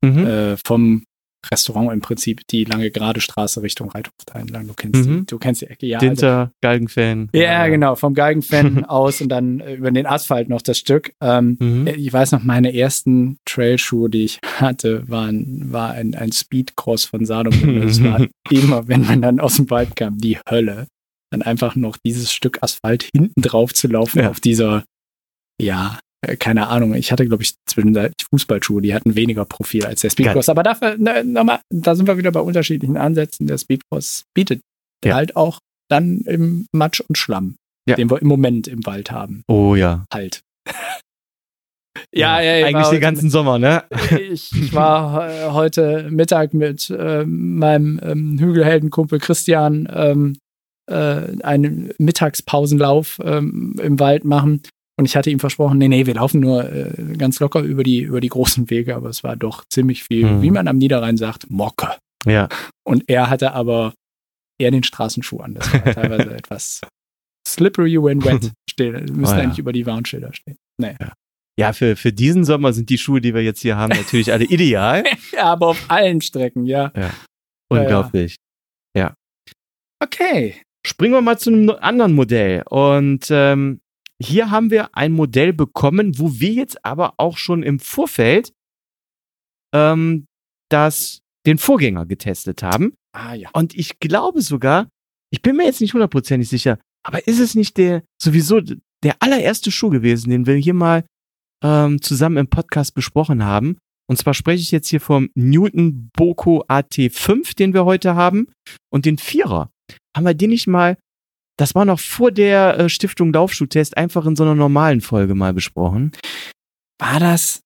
Mhm. äh, vom Restaurant im Prinzip die lange gerade Straße Richtung Reithof entlang. Du kennst, Mhm. die, du kennst die Ecke, ja. also- Dinter, Galgenfan. Ja, genau, vom Galgenfan [LAUGHS] aus und dann äh, über den Asphalt noch das Stück. Ähm, Mhm. Ich weiß noch, meine ersten Trailschuhe, die ich hatte, waren, war ein, ein Speedcross von Salomon. Das war [LAUGHS] immer, wenn man dann aus dem Wald kam, die Hölle. Dann einfach noch dieses Stück Asphalt hinten drauf zu laufen Ja. auf dieser, ja, äh, keine Ahnung. Ich hatte, glaube ich, zwischenzeitlich Fußballschuhe, die hatten weniger Profil als der Speedcross. Aber dafür, ne, nochmal, da sind wir wieder bei unterschiedlichen Ansätzen. Der Speedcross bietet Ja. halt auch dann im Matsch und Schlamm, Ja. den wir im Moment im Wald haben, Oh ja. halt. Ja, ja, ja. Eigentlich war- den ganzen Sommer, ne? ich, ich war äh, heute Mittag mit ähm, meinem ähm, Hügelheldenkumpel Christian ähm, äh, einen Mittagspausenlauf ähm, im Wald machen. Und ich hatte ihm versprochen, nee, nee, wir laufen nur äh, ganz locker über die, über die großen Wege, aber es war doch ziemlich viel, Hm. wie man am Niederrhein sagt, Mocke. Ja. Und er hatte aber eher den Straßenschuh an. Das war teilweise [LAUGHS] etwas slippery when wet. [LAUGHS] Stehen, müssen Oh ja. eigentlich über die Warnschilder stehen. Nee. Ja, für, für diesen Sommer sind die Schuhe, die wir jetzt hier haben, [LAUGHS] natürlich alle ideal. Ja, aber auf allen Strecken, ja. Unglaublich. Okay. Springen wir mal zu einem anderen Modell. Und ähm, hier haben wir ein Modell bekommen, wo wir jetzt aber auch schon im Vorfeld ähm, das, den Vorgänger getestet haben. Ah ja. Und ich glaube sogar, ich bin mir jetzt nicht hundertprozentig sicher, aber ist es nicht der sowieso der allererste Schuh gewesen, den wir hier mal ähm, zusammen im Podcast besprochen haben? Und zwar spreche ich jetzt hier vom Newton Boko AT5, den wir heute haben, und den Vierer. Haben wir den nicht mal, das war noch vor der äh, Stiftung Laufschuhtest, einfach in so einer normalen Folge mal besprochen? War das?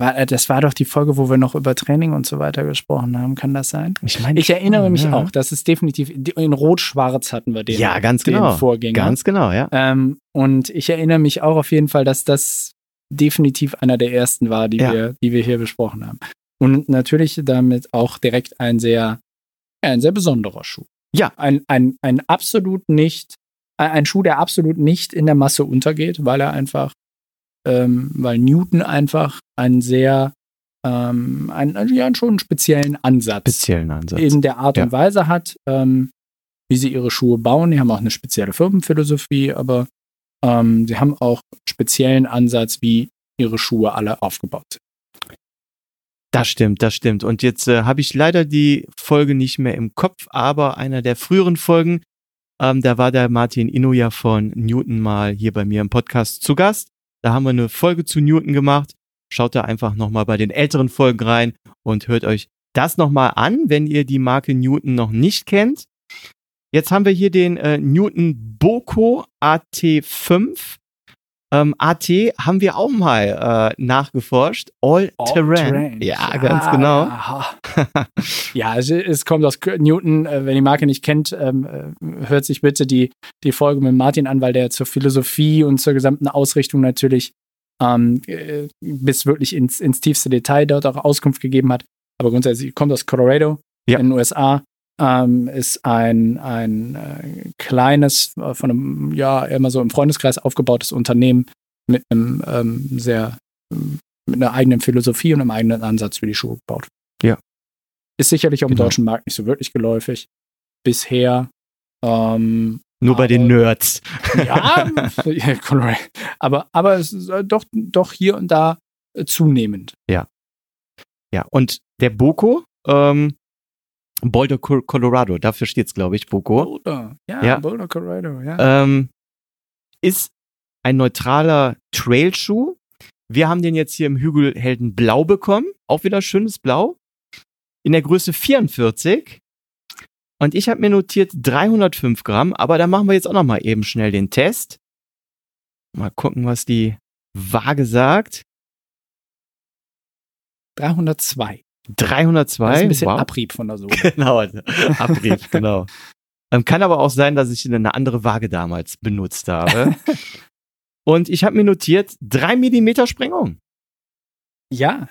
War, äh, das war doch die Folge, wo wir noch über Training und so weiter gesprochen haben. Kann das sein? Ich meine, Ich erinnere mich ja. auch. Das ist definitiv in Rot-Schwarz hatten wir den. Ja, ganz den genau. Vorgänger. Ganz genau, ja. Ähm, und ich erinnere mich auch auf jeden Fall, dass das definitiv einer der ersten war, die, Ja. wir, die wir hier besprochen haben. Und natürlich damit auch direkt ein sehr, ja, ein sehr besonderer Schuh. Ja. Ein, ein, ein absolut nicht, ein- Schuh, der absolut nicht in der Masse untergeht, weil er einfach, ähm, weil Newton einfach einen sehr, ähm, einen, also ja, schon einen speziellen Ansatz Speziellen Ansatz. in der Art Ja. und Weise hat, ähm, wie sie ihre Schuhe bauen. Die haben auch eine spezielle Firmenphilosophie, aber ähm, sie haben auch einen speziellen Ansatz, wie ihre Schuhe alle aufgebaut sind. Das stimmt, das stimmt. Und jetzt äh, habe ich leider die Folge nicht mehr im Kopf, aber einer der früheren Folgen, ähm, da war der Martin Inuja von Newton mal hier bei mir im Podcast zu Gast. Da haben wir eine Folge zu Newton gemacht. Schaut da einfach nochmal bei den älteren Folgen rein und hört euch das nochmal an, wenn ihr die Marke Newton noch nicht kennt. Jetzt haben wir hier den äh, Newton Boko AT5. Ähm, AT haben wir auch mal äh, nachgeforscht. All, Terrain. Ja, ganz genau. Ja, [LAUGHS] es, es kommt aus Newton. Äh, wenn die Marke nicht kennt, ähm, äh, hört sich bitte die, die Folge mit Martin an, weil der zur Philosophie und zur gesamten Ausrichtung natürlich ähm, äh, bis wirklich ins, ins tiefste Detail dort auch Auskunft gegeben hat. Aber grundsätzlich kommt aus Colorado Ja. in den USA. Ähm, ist ein, ein äh, kleines, äh, von einem, ja, immer so im Freundeskreis aufgebautes Unternehmen mit einem ähm, sehr, ähm, mit einer eigenen Philosophie und einem eigenen Ansatz für die Schuhe gebaut. Ja. Ist sicherlich auf dem Genau. deutschen Markt nicht so wirklich geläufig. Bisher. Ähm, Nur bei den Aber- Nerds. ja, [LAUGHS] ja, aber, aber es ist äh, doch, doch hier und da äh, zunehmend. Ja, und der Boko, ähm, Boulder, Co- Colorado, dafür steht's, glaube ich, Boko, Boulder. Ja, Ja. Boulder, Colorado, ja. ähm, ist ein neutraler Trailschuh. Wir haben den jetzt hier im Hügelhelden Blau bekommen. Auch wieder schönes Blau. In der Größe 44. Und ich habe mir notiert 305 Gramm, aber da machen wir jetzt auch noch mal eben schnell den Test. Mal gucken, was die Waage sagt. 302. 302? Das ist ein bisschen wow. Abrieb von der Sohle. [LAUGHS] Genau, Abrieb, [LAUGHS] genau. Ähm, kann aber auch sein, dass ich eine andere Waage damals benutzt habe. [LAUGHS] Und ich habe mir notiert, 3 Millimeter Sprengung. Ja,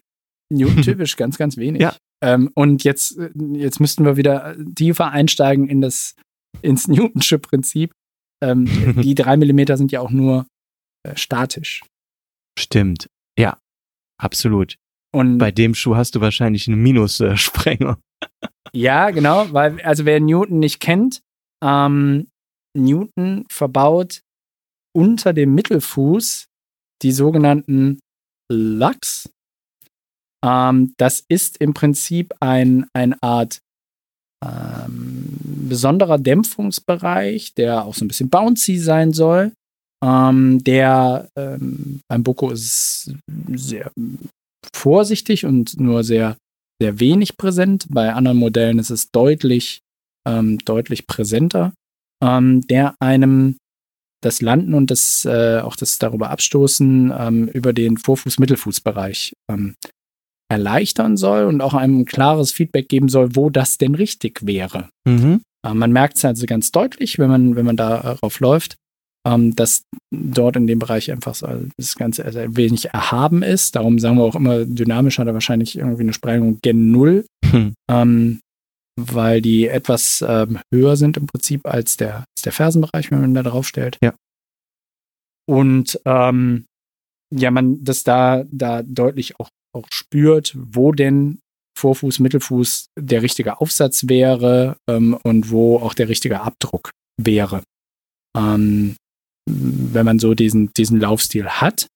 Newton-typisch, ganz, ganz wenig. Ja. Ähm, und jetzt, äh, jetzt müssten wir wieder tiefer einsteigen in das, ins Newtonsche Prinzip. Ähm, die drei Millimeter sind ja auch nur äh, statisch. Stimmt. Ja, absolut. Und Bei dem Schuh hast du wahrscheinlich eine Minus-Sprengung. ja, genau, weil, also wer Newton nicht kennt, ähm, Newton verbaut unter dem Mittelfuß die sogenannten Lux. Ähm, das ist im Prinzip ein, eine Art ähm, besonderer Dämpfungsbereich, der auch so ein bisschen bouncy sein soll. Ähm, der ähm, beim Boko ist sehr vorsichtig und nur sehr, sehr wenig präsent. Bei anderen Modellen ist es deutlich, ähm, deutlich präsenter, ähm, der einem das Landen und das, äh, auch das darüber Abstoßen ähm, über den Vorfuß-Mittelfußbereich ähm, erleichtern soll und auch einem klares Feedback geben soll, wo das denn richtig wäre. Mhm. Äh, man merkt es also ganz deutlich, wenn man, wenn man darauf läuft, ähm, dass dort in dem Bereich einfach so das Ganze ein wenig erhaben ist. Darum sagen wir auch immer, dynamisch hat er wahrscheinlich irgendwie eine Sprengung gen Null, Hm. ähm, weil die etwas ähm, höher sind im Prinzip als der, als der Fersenbereich, wenn man da drauf stellt. Ja. Und ähm, ja, man das da, da deutlich auch, auch spürt, wo denn Vorfuß, Mittelfuß der richtige Aufsatz wäre ähm, und wo auch der richtige Abdruck wäre. Ähm, wenn man so diesen, diesen Laufstil hat.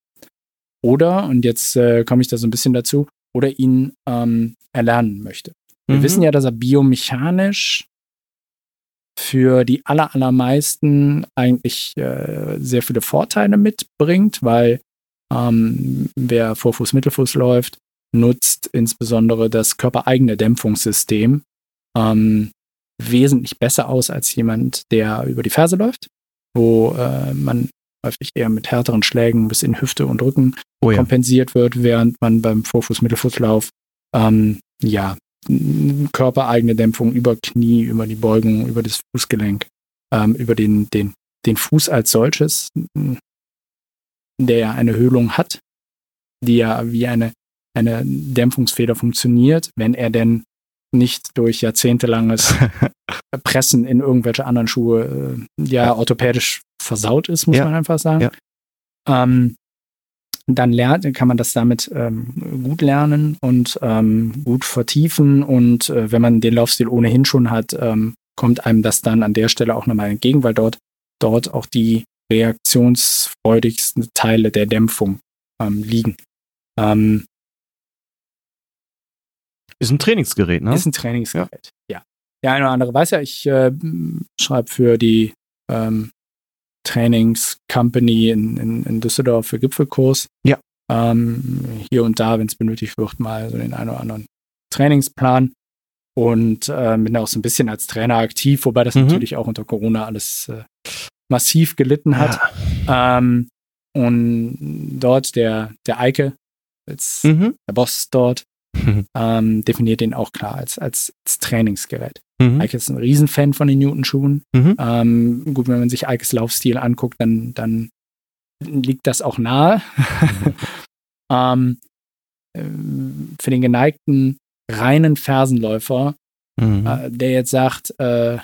Oder, und jetzt äh, komme ich da so ein bisschen dazu, oder ihn ähm, erlernen möchte. Wir Mhm. wissen ja, dass er biomechanisch für die aller, allermeisten eigentlich äh, sehr viele Vorteile mitbringt, weil ähm, wer Vorfuß, Mittelfuß läuft, nutzt insbesondere das körpereigene Dämpfungssystem ähm, wesentlich besser aus als jemand, der über die Ferse läuft, wo äh, man häufig eher mit härteren Schlägen bis in Hüfte und Rücken Oh ja. kompensiert wird, während man beim Vorfuß-Mittelfußlauf ähm, ja körpereigene Dämpfung über Knie, über die Beugung, über das Fußgelenk, ähm, über den, den, den Fuß als solches, der ja eine Höhlung hat, die ja wie eine, eine Dämpfungsfeder funktioniert, wenn er denn nicht durch jahrzehntelanges [LAUGHS] Pressen in irgendwelche anderen Schuhe äh, ja, orthopädisch versaut ist, muss Ja. man einfach sagen. Ja. Ähm, dann lernt, kann man das damit ähm, gut lernen und ähm, gut vertiefen. Und äh, wenn man den Laufstil ohnehin schon hat, ähm, kommt einem das dann an der Stelle auch nochmal entgegen, weil dort, dort auch die reaktionsfreudigsten Teile der Dämpfung ähm, liegen. Ähm, Ist ein Trainingsgerät, ne? Ist ein Trainingsgerät, ja. Der eine oder andere weiß ja, ich äh, schreibe für die ähm, Trainingscompany in, in, in Düsseldorf für Gipfelkurs. Ja. Ähm, hier und da, wenn es benötigt wird, mal so den einen oder anderen Trainingsplan. Und äh, bin auch so ein bisschen als Trainer aktiv, wobei das Mhm. natürlich auch unter Corona alles äh, massiv gelitten hat. Ja. Ähm, und dort der, der Eike, als Mhm. der Boss dort, Mhm. ähm, definiert den auch klar als, als, als Trainingsgerät. Mhm. Eike ist ein Riesenfan von den Newton-Schuhen. Mhm. Ähm, gut, wenn man sich Eikes Laufstil anguckt, dann, dann liegt das auch nahe. [LAUGHS] ähm, ähm, für den geneigten reinen Fersenläufer, Mhm. äh, der jetzt sagt, äh,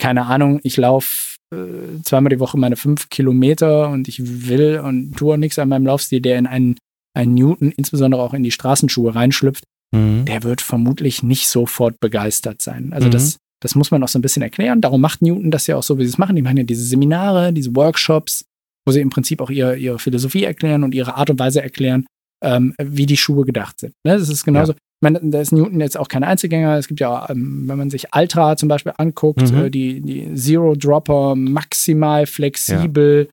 keine Ahnung, ich laufe äh, zweimal die Woche meine fünf Kilometer und ich will und tue nichts an meinem Laufstil, der in einen, einen Newton, insbesondere auch in die Straßenschuhe reinschlüpft, Mhm. der wird vermutlich nicht sofort begeistert sein. Also Mhm. das, das muss man auch so ein bisschen erklären. Darum macht Newton das ja auch so, wie sie es machen. Die machen ja diese Seminare, diese Workshops, wo sie im Prinzip auch ihre, ihre Philosophie erklären und ihre Art und Weise erklären, ähm, wie die Schuhe gedacht sind. Ne? Das ist genauso. Ich meine, da ist Newton jetzt auch kein Einzelgänger. Es gibt ja, ähm, wenn man sich Ultra zum Beispiel anguckt, Mhm. äh, die, die Zero Dropper, maximal flexibel.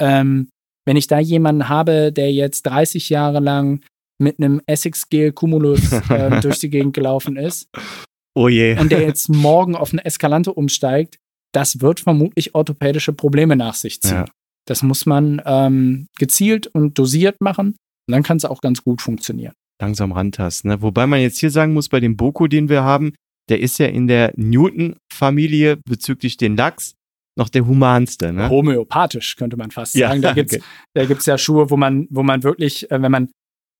Ähm, wenn ich da jemanden habe, der jetzt 30 Jahre lang mit einem Essex Gel Cumulus äh, [LAUGHS] durch die Gegend gelaufen ist Oh je. und der jetzt morgen auf eine Eskalante umsteigt, das wird vermutlich orthopädische Probleme nach sich ziehen. Ja. Das muss man ähm, gezielt und dosiert machen und dann kann es auch ganz gut funktionieren. langsam rantasten. Ne? Wobei man jetzt hier sagen muss, bei dem Boko, den wir haben, der ist ja in der Newton-Familie bezüglich den Lachs noch der humanste. Ne? Homöopathisch, könnte man fast Ja, sagen. Da [LAUGHS] gibt's, okay. da gibt's ja Schuhe, wo man, wo man wirklich, äh, wenn man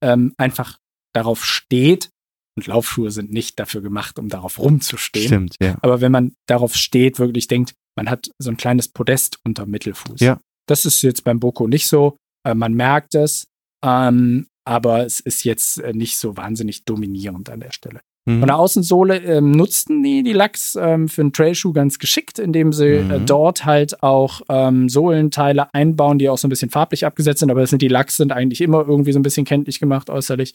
ähm, einfach darauf steht, und Laufschuhe sind nicht dafür gemacht, um darauf rumzustehen. Stimmt, ja. Aber wenn man darauf steht, wirklich denkt, man hat so ein kleines Podest unter Mittelfuß. Ja. Das ist jetzt beim Boko nicht so. Äh, man merkt es, ähm, aber es ist jetzt äh, nicht so wahnsinnig dominierend an der Stelle. Mhm. Von der Außensohle ähm, nutzten die die Lachs ähm, für einen Trailschuh ganz geschickt, indem sie äh, Mhm. dort halt auch ähm, Sohlenteile einbauen, die auch so ein bisschen farblich abgesetzt sind, aber das sind die Lachs sind eigentlich immer irgendwie so ein bisschen kenntlich gemacht äußerlich,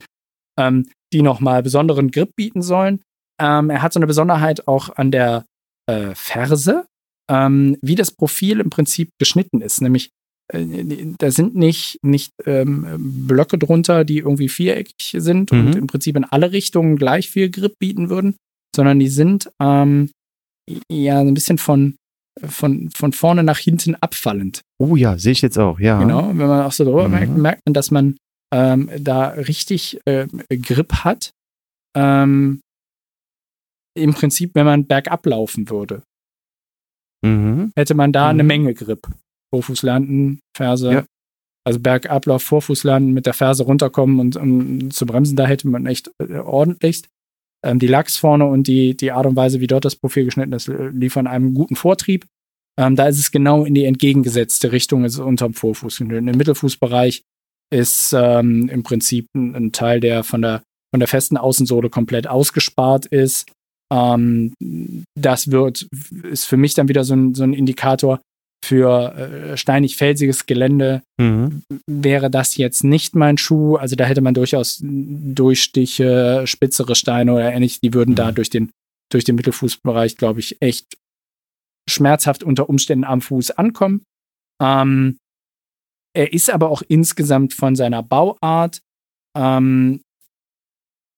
ähm, die nochmal besonderen Grip bieten sollen. Ähm, er hat so eine Besonderheit auch an der äh, Ferse, ähm, wie das Profil im Prinzip geschnitten ist, nämlich äh, da sind nicht, nicht ähm, Blöcke drunter, die irgendwie viereckig sind Mhm. und im Prinzip in alle Richtungen gleich viel Grip bieten würden, sondern die sind ähm, ja so ein bisschen von, von, von vorne nach hinten abfallend. Oh ja, sehe ich jetzt auch, ja. Genau. Wenn man auch so drüber Mhm. merkt, merkt man, dass man ähm, da richtig ähm, Grip hat. Ähm, Im Prinzip, wenn man bergab laufen würde, Mhm. hätte man da eine Mhm. Menge Grip. Vorfuß landen, Ferse. Ja. Also Bergablauf, Vorfuß landen, mit der Ferse runterkommen und um zu bremsen, da hätte man echt äh, ordentlichst. Ähm, die Lachs vorne und die, die Art und Weise, wie dort das Profil geschnitten ist, äh, liefern einem guten Vortrieb. Ähm, da ist es genau in die entgegengesetzte Richtung, ist unterm Vorfuß. Im Mittelfußbereich ist ähm, im Prinzip ein, ein Teil, der von der, von der festen Außensohle komplett ausgespart ist. Ähm, das wird, ist für mich dann wieder so ein, so ein Indikator für äh, steinig-felsiges Gelände. Mhm. Wäre das jetzt nicht mein Schuh, also da hätte man durchaus Durchstiche, spitzere Steine oder ähnliches, die würden da Mhm. durch den, durch den Mittelfußbereich, glaube ich, echt schmerzhaft unter Umständen am Fuß ankommen. Ähm, er ist aber auch insgesamt von seiner Bauart ähm,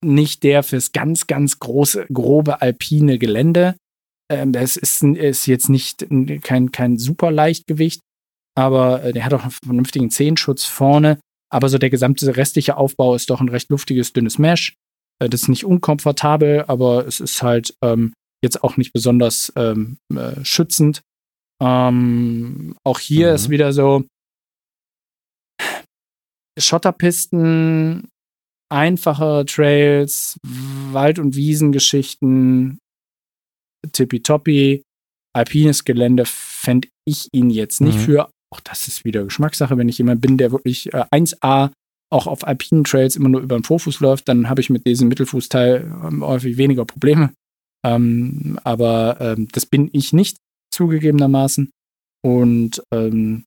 nicht der fürs ganz, ganz große, grobe alpine Gelände. Ähm, das ist, ist jetzt nicht ein- kein, kein super Leichtgewicht, aber äh, der hat auch einen vernünftigen Zehenschutz vorne. Aber so der gesamte restliche Aufbau ist doch ein recht luftiges, dünnes Mesh. Äh, das ist nicht unkomfortabel, aber es ist halt ähm, jetzt auch nicht besonders ähm, äh, schützend. Ähm, auch hier Mhm. ist wieder so Schotterpisten, einfache Trails, Wald- und Wiesengeschichten, tippitoppi, alpines Gelände fände ich ihn jetzt nicht Mhm. für. Auch das ist wieder Geschmackssache. Wenn ich jemand bin, der wirklich äh, 1A auch auf alpinen Trails immer nur über den Vorfuß läuft, dann habe ich mit diesem Mittelfußteil ähm, häufig weniger Probleme. Ähm, aber ähm, das bin ich nicht, zugegebenermaßen. Und ähm,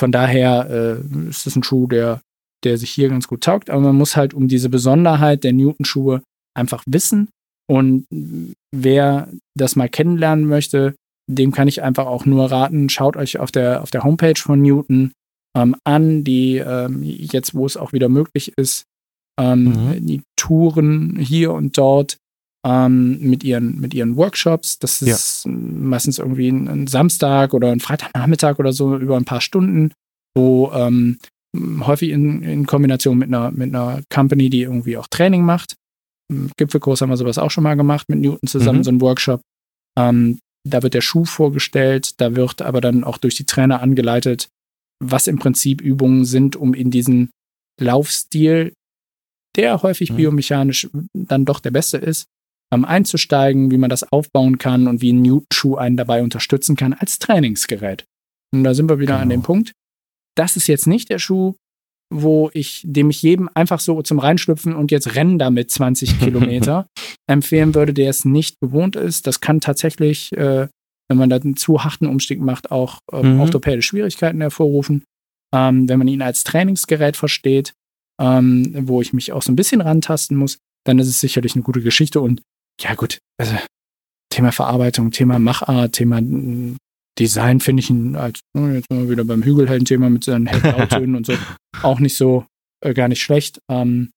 von daher äh, ist es ein Schuh, der, der sich hier ganz gut taugt. Aber man muss halt um diese Besonderheit der Newton-Schuhe einfach wissen. Und wer das mal kennenlernen möchte, dem kann ich einfach auch nur raten, schaut euch auf der, auf der Homepage von Newton ähm, an, die ähm, jetzt, wo es auch wieder möglich ist, ähm, Mhm. die Touren hier und dort ähm, mit, ihren, mit ihren Workshops. Das Ja. ist meistens irgendwie ein, ein Samstag oder ein Freitagnachmittag oder so über ein paar Stunden, wo ähm, häufig in, in Kombination mit einer, mit einer Company, die irgendwie auch Training macht. Im Gipfelkurs haben wir sowas auch schon mal gemacht mit Newton zusammen, Mhm. so ein Workshop. Ähm, da wird der Schuh vorgestellt, da wird aber dann auch durch die Trainer angeleitet, was im Prinzip Übungen sind, um in diesen Laufstil, der häufig Mhm. biomechanisch dann doch der beste ist, ähm, einzusteigen, wie man das aufbauen kann und wie ein Newton-Schuh einen dabei unterstützen kann als Trainingsgerät. Und da sind wir wieder an Genau. dem Punkt. Das ist jetzt nicht der Schuh, wo ich, dem ich jedem einfach so zum Reinschlüpfen und jetzt rennen damit 20 [LAUGHS] Kilometer empfehlen würde, der es nicht gewohnt ist. Das kann tatsächlich, äh, wenn man da einen zu harten Umstieg macht, auch ähm, Mhm. orthopädische Schwierigkeiten hervorrufen. Ähm, wenn man ihn als Trainingsgerät versteht, ähm, wo ich mich auch so ein bisschen rantasten muss, dann ist es sicherlich eine gute Geschichte. Und ja, gut, also Thema Verarbeitung, Thema Machart, Thema mm, Design finde ich ihn als, oh, jetzt mal wieder beim Hügelhelden-Thema mit seinen hellen und so, [LAUGHS] auch nicht so, äh, gar nicht schlecht. Ähm,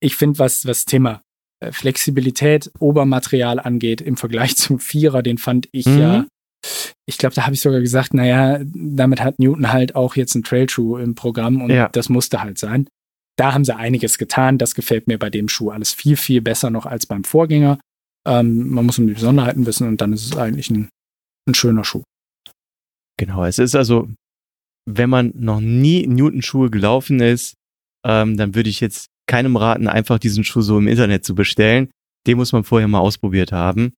ich finde, was, was Thema äh, Flexibilität, Obermaterial angeht, im Vergleich zum Vierer, den fand ich Mhm. ja, ich glaube, da habe ich sogar gesagt, naja, damit hat Newton halt auch jetzt einen Trailschuh im Programm und Ja. das musste halt sein. da haben sie einiges getan. Das gefällt mir bei dem Schuh alles viel, viel besser noch als beim Vorgänger. Ähm, man muss um die Besonderheiten wissen und dann ist es eigentlich ein, ein schöner Schuh. Genau, es ist also, wenn man noch nie Newton-Schuhe gelaufen ist, ähm, dann würde ich jetzt keinem raten, einfach diesen Schuh so im Internet zu bestellen. Den muss man vorher mal ausprobiert haben.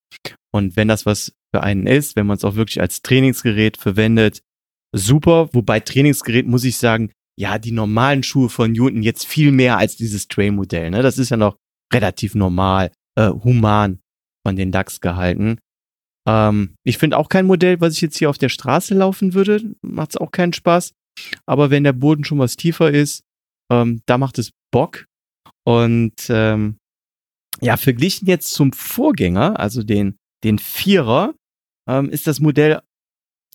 Und wenn das was für einen ist, wenn man es auch wirklich als Trainingsgerät verwendet, super. Wobei Trainingsgerät muss ich sagen, ja, die normalen Schuhe von Newton jetzt viel mehr als dieses Trail-Modell. Ne? Das ist ja noch relativ normal, äh, human von den DAX gehalten. Ähm, ich finde auch kein Modell, was ich jetzt hier auf der Straße laufen würde. Macht es auch keinen Spaß. Aber wenn der Boden schon was tiefer ist, ähm, da macht es Bock. Und ähm, ja, verglichen jetzt zum Vorgänger, also den, den Vierer, ähm, ist das Modell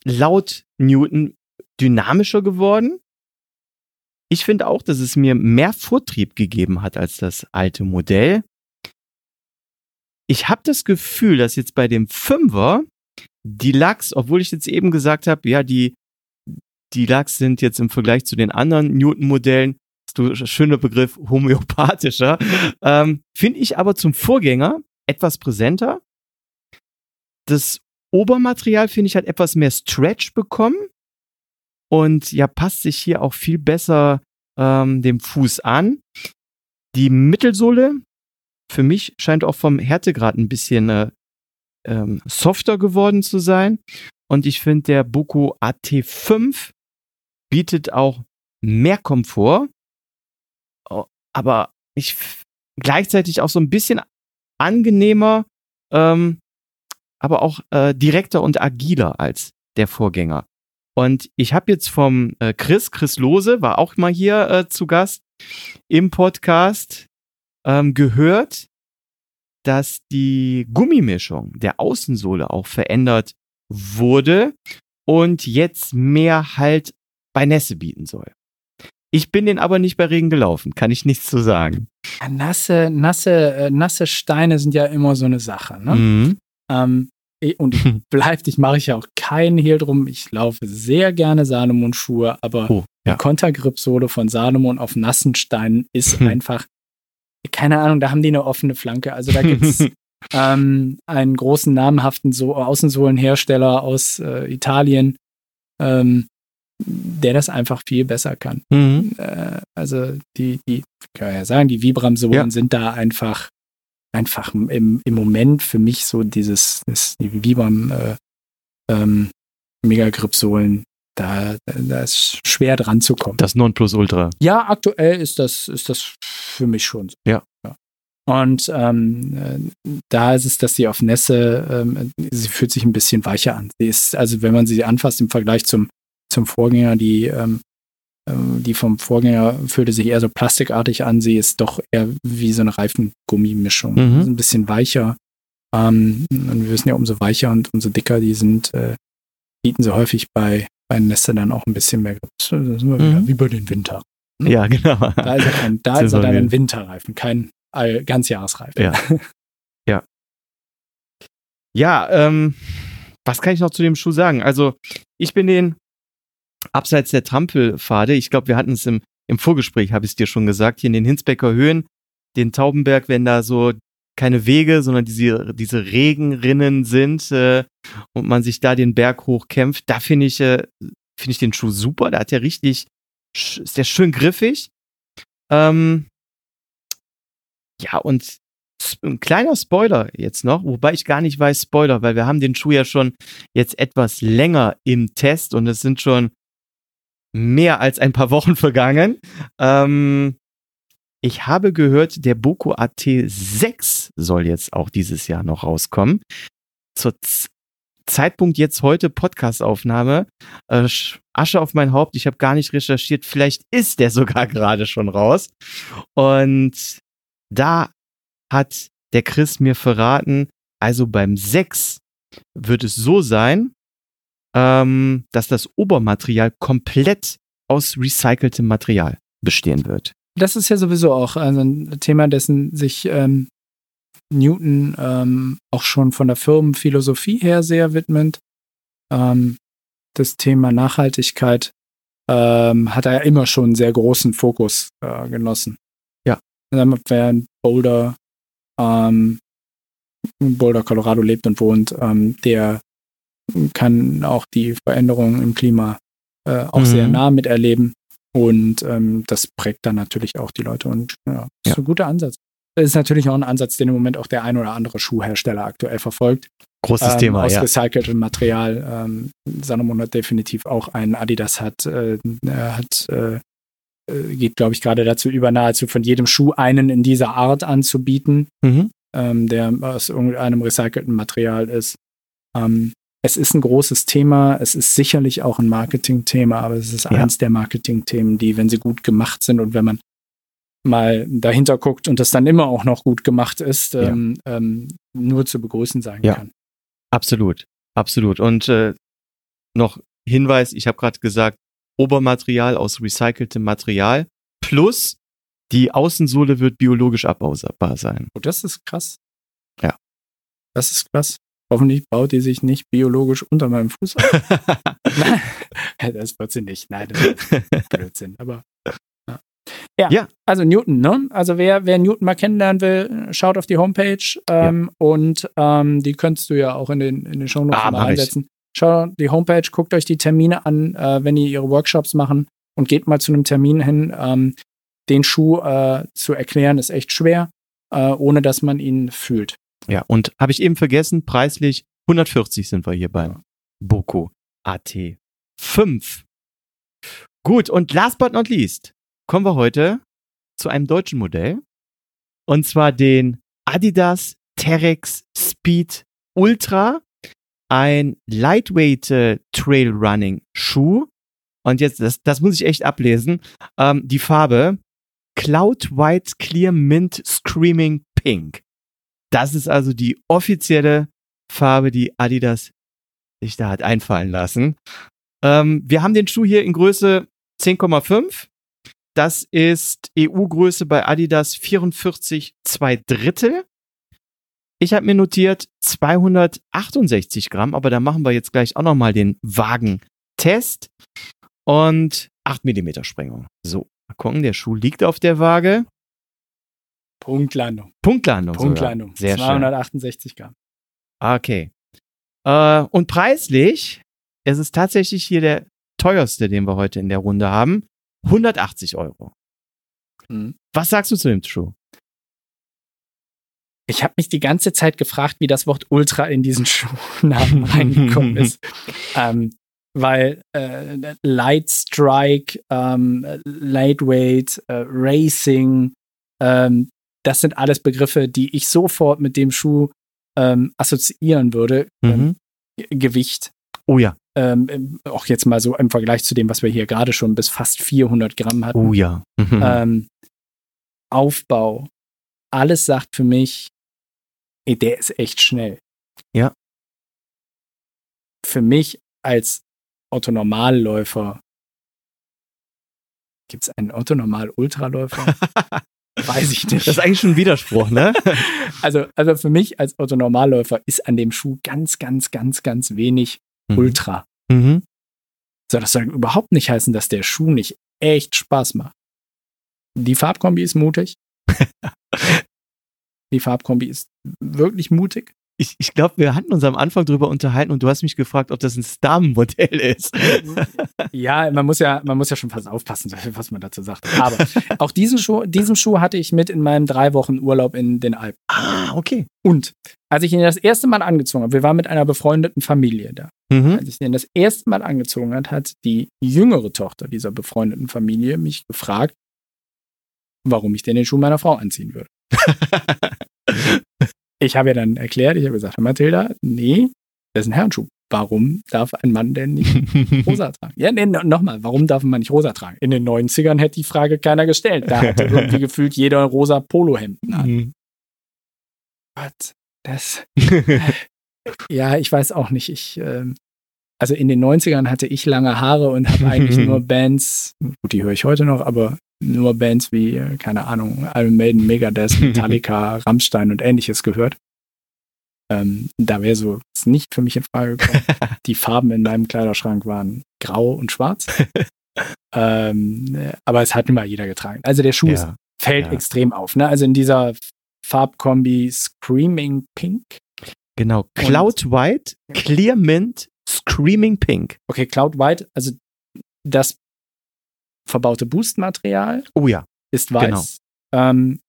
laut Newton dynamischer geworden. Ich finde auch, dass es mir mehr Vortrieb gegeben hat als das alte Modell. Ich habe das Gefühl, dass jetzt bei dem Fünfer die Lachs, obwohl ich jetzt eben gesagt habe, ja, die, die Lachs sind jetzt im Vergleich zu den anderen Newton-Modellen, du schöner Begriff, [LAUGHS] homöopathischer, ähm, finde ich aber zum Vorgänger etwas präsenter. Das Obermaterial, finde ich, hat etwas mehr Stretch bekommen und ja, passt sich hier auch viel besser ähm, dem Fuß an. Die Mittelsohle für mich scheint auch vom Härtegrad ein bisschen äh, ähm, softer geworden zu sein. Und ich finde, der Boko AT5 bietet auch mehr Komfort, aber ich gleichzeitig auch so ein bisschen angenehmer, ähm, aber auch äh, direkter und agiler als der Vorgänger. Und ich habe jetzt vom äh, Chris, Chris Lose, war auch mal hier äh, zu Gast im Podcast, ähm, gehört, dass die Gummimischung der Außensohle auch verändert wurde und jetzt mehr Halt bei Nässe bieten soll. Ich bin den aber nicht bei Regen gelaufen, kann ich nichts zu sagen. Ja, nasse, nasse, äh, nasse Steine sind ja immer so eine Sache. Ne? Mhm. Ähm, und [LAUGHS] bleibt, ich mache ich ja auch keinen Hehl drum. Ich laufe sehr gerne Salomon-Schuhe, aber oh, ja. die Kontergrip-Sohle von Salomon auf nassen Steinen ist einfach, keine Ahnung, da haben die eine offene Flanke. Also da gibt es [LAUGHS] ähm, einen großen namhaften so Außensohlenhersteller aus äh, Italien, ähm, der das einfach viel besser kann. Mhm. Äh, also die, die, kann ja sagen, die Vibram-Sohlen ja. sind da einfach einfach im, im Moment für mich so dieses, das, wie beim äh, ähm, Megagrip-Sohlen, da, da ist schwer dran zu kommen. Das Nonplusultra. Ja, aktuell ist das, ist das für mich schon so. Ja. ja. Und ähm, äh, da ist es, dass sie auf Nässe, ähm, sie fühlt sich ein bisschen weicher an. Sie ist, also wenn man sie anfasst im Vergleich zum, zum Vorgänger, die ähm, ähm, die vom Vorgänger fühlte sich eher so plastikartig an. Sie ist doch eher wie so eine Reifengummimischung. Mhm. Ein bisschen weicher. Ähm, und wir wissen ja, umso weicher und umso dicker die sind, äh, bieten sie häufig bei, bei Nester dann auch ein bisschen mehr Grip. Das sind wir wieder mhm. wie bei den Winter. Ne? Ja, genau. Da ist er, kein, da [LAUGHS] ist er dann ein Winterreifen, kein All Ganzjahresreifen. Ja. [LAUGHS] ja. Ja, ähm, was kann ich noch zu dem Schuh sagen? Also, ich bin den abseits der Trampelpfade, ich glaube, wir hatten es im, im Vorgespräch, habe ich es dir schon gesagt, hier in den Hinsbecker Höhen, den Taubenberg, wenn da so keine Wege, sondern diese, diese Regenrinnen sind äh, und man sich da den Berg hochkämpft, da finde ich, äh, finde ich den Schuh super. Da hat er richtig, ist der schön griffig. Ähm, ja, und ein kleiner Spoiler jetzt noch, wobei ich gar nicht weiß Spoiler, weil wir haben den Schuh ja schon jetzt etwas länger im Test und es sind schon mehr als ein paar Wochen vergangen. Ähm, ich habe gehört, der Boko AT6 soll jetzt auch dieses Jahr noch rauskommen. Zur Z Zeitpunkt jetzt heute Podcastaufnahme. Äh, Asche auf mein Haupt, ich habe gar nicht recherchiert. Vielleicht ist der [LAUGHS] sogar gerade schon raus. Und da hat der Chris mir verraten, also beim 6 wird es so sein, ähm, dass das Obermaterial komplett aus recyceltem Material bestehen wird. Das ist ja sowieso auch also ein Thema, dessen sich ähm, Newton ähm, auch schon von der Firmenphilosophie her sehr widmet. Ähm, das Thema Nachhaltigkeit ähm, hat er immer schon einen sehr großen Fokus äh, genossen. Ja. Wer in Boulder, ähm, Boulder, Colorado lebt und wohnt, ähm, der kann auch die Veränderungen im Klima äh, auch mhm. sehr nah miterleben. Und ähm, das prägt dann natürlich auch die Leute. Und ja, das ja. ist ein guter Ansatz. Das ist natürlich auch ein Ansatz, den im Moment auch der ein oder andere Schuhhersteller aktuell verfolgt. Großes ähm, Thema, aus ja. recyceltem Material. Ähm, Salomon hat definitiv auch einen. Adidas hat, äh, hat äh, äh, geht, glaube ich, gerade dazu über, nahezu von jedem Schuh einen in dieser Art anzubieten, Mhm. ähm, der aus irgendeinem recycelten Material ist. Ähm, es ist ein großes Thema. Es ist sicherlich auch ein Marketingthema, aber es ist Ja. eins der Marketingthemen, die, wenn sie gut gemacht sind und wenn man mal dahinter guckt und das dann immer auch noch gut gemacht ist, Ja. ähm, ähm, nur zu begrüßen sein Ja. kann. Absolut, absolut. Und äh, noch Hinweis, ich habe gerade gesagt, Obermaterial aus recyceltem Material plus die Außensohle wird biologisch abbaubar sein. Oh, das ist krass. Ja. Das ist krass. Hoffentlich baut die sich nicht biologisch unter meinem Fuß auf. [LAUGHS] Nein, das wird sie nicht. Nein, das ist [LAUGHS] Blödsinn. Aber ja. Ja, Ja. also Newton, ne? Also wer, wer Newton mal kennenlernen will, schaut auf die Homepage ähm, und ähm, die könntest du ja auch in den, in den Show Notes Ah, mal mach ich. einsetzen. Schaut die Homepage, guckt euch die Termine an, äh, wenn die ihre Workshops machen und geht mal zu einem Termin hin. Ähm, den Schuh äh, zu erklären ist echt schwer, äh, ohne dass man ihn fühlt. Ja, und habe ich eben vergessen, preislich 140 sind wir hier beim Boko AT5. Gut, und last but not least kommen wir heute zu einem deutschen Modell. Und zwar den Adidas Terex Speed Ultra. Ein lightweight äh, Trail Running Schuh. Und jetzt, das, das muss ich echt ablesen. Ähm, die Farbe Cloud White Clear Mint Screaming Pink. Das ist also die offizielle Farbe, die Adidas sich da hat einfallen lassen. Ähm, wir haben den Schuh hier in Größe 10,5. Das ist EU-Größe bei Adidas 44 2 Drittel. Ich habe mir notiert 268 Gramm, aber da machen wir jetzt gleich auch nochmal den Wagentest. Und 8 Millimeter Sprengung. So, mal gucken, der Schuh liegt auf der Waage. Punktlandung. Punktlandung. sogar. Punktlandung. Sehr schön. 268 Gramm. Okay. Äh, und preislich, es ist tatsächlich hier der teuerste, den wir heute in der Runde haben. 180 Euro. Mhm. Was sagst du zu dem Schuh? Ich habe mich die ganze Zeit gefragt, wie das Wort Ultra in diesen [LAUGHS] Schuhnamen reingekommen [LAUGHS] ist. Ähm, weil äh, Light Strike, ähm, Lightweight, äh, Racing, ähm, das sind alles Begriffe, die ich sofort mit dem Schuh ähm, assoziieren würde. Ähm, G- Gewicht. Oh ja, Ähm, ähm, auch jetzt mal so im Vergleich zu dem, was wir hier gerade schon bis fast 400 Gramm hatten. oh ja. Mhm. ähm, Aufbau, alles sagt für mich, ey, der ist echt schnell. Ja. Für mich als Otto-Normalläufer, gibt es einen Otto-Normal-Ultraläufer? [LAUGHS] Weiß ich nicht. Das ist eigentlich schon ein Widerspruch, ne? [LAUGHS] Also, also für mich als Otto-Normalläufer ist an dem Schuh ganz, ganz, ganz, ganz wenig Ultra. Mhm. So, das soll überhaupt nicht heißen, dass der Schuh nicht echt Spaß macht. Die Farbkombi ist mutig. [LAUGHS] Die Farbkombi ist wirklich mutig. Ich, ich glaube, wir hatten uns am Anfang drüber unterhalten und du hast mich gefragt, ob das ein Star-Modell ist. [LAUGHS] Ja, man muss ja, man muss ja schon fast aufpassen, was man dazu sagt. Aber auch diesen Schuh, diesen Schuh hatte ich mit in meinem drei Wochen Urlaub in den Alpen. ah, okay. Und als ich ihn das erste Mal angezogen habe, wir waren mit einer befreundeten Familie da. Mhm. Als ich den das erste Mal angezogen hat, hat die jüngere Tochter dieser befreundeten Familie mich gefragt, warum ich denn den Schuh meiner Frau anziehen würde. [LAUGHS] Ich habe ihr dann erklärt, ich habe gesagt, Mathilda, nee, das ist ein Herrenschuh. Warum darf ein Mann denn nicht [LAUGHS] rosa tragen? Ja, nee, no- nochmal, warum darf man nicht rosa tragen? In den 90ern hätte die Frage keiner gestellt. Da hatte [LAUGHS] irgendwie gefühlt jeder rosa Polohemden an. Mhm. Gott, das. [LAUGHS] Ja, ich weiß auch nicht. Ich, ähm, also in den 90ern hatte ich lange Haare und habe eigentlich nur Bands, gut, die höre ich heute noch, aber nur Bands wie, äh, keine Ahnung, Iron Maiden, Megadeth, [LAUGHS] Metallica, Rammstein und ähnliches gehört. Ähm, da wäre so nicht für mich in Frage gekommen. [LAUGHS] Die Farben in meinem Kleiderschrank waren grau und schwarz. [LAUGHS] ähm, aber es hat immer jeder getragen. Also der Schuh Ja, fällt ja. extrem auf. Ne? Also in dieser Farbkombi Screaming Pink. Genau. Cloud White, Clear Mint, Screaming Pink. Okay, Cloud White, also das verbaute Boost-Material Oh ja. ist weiß. Ähm,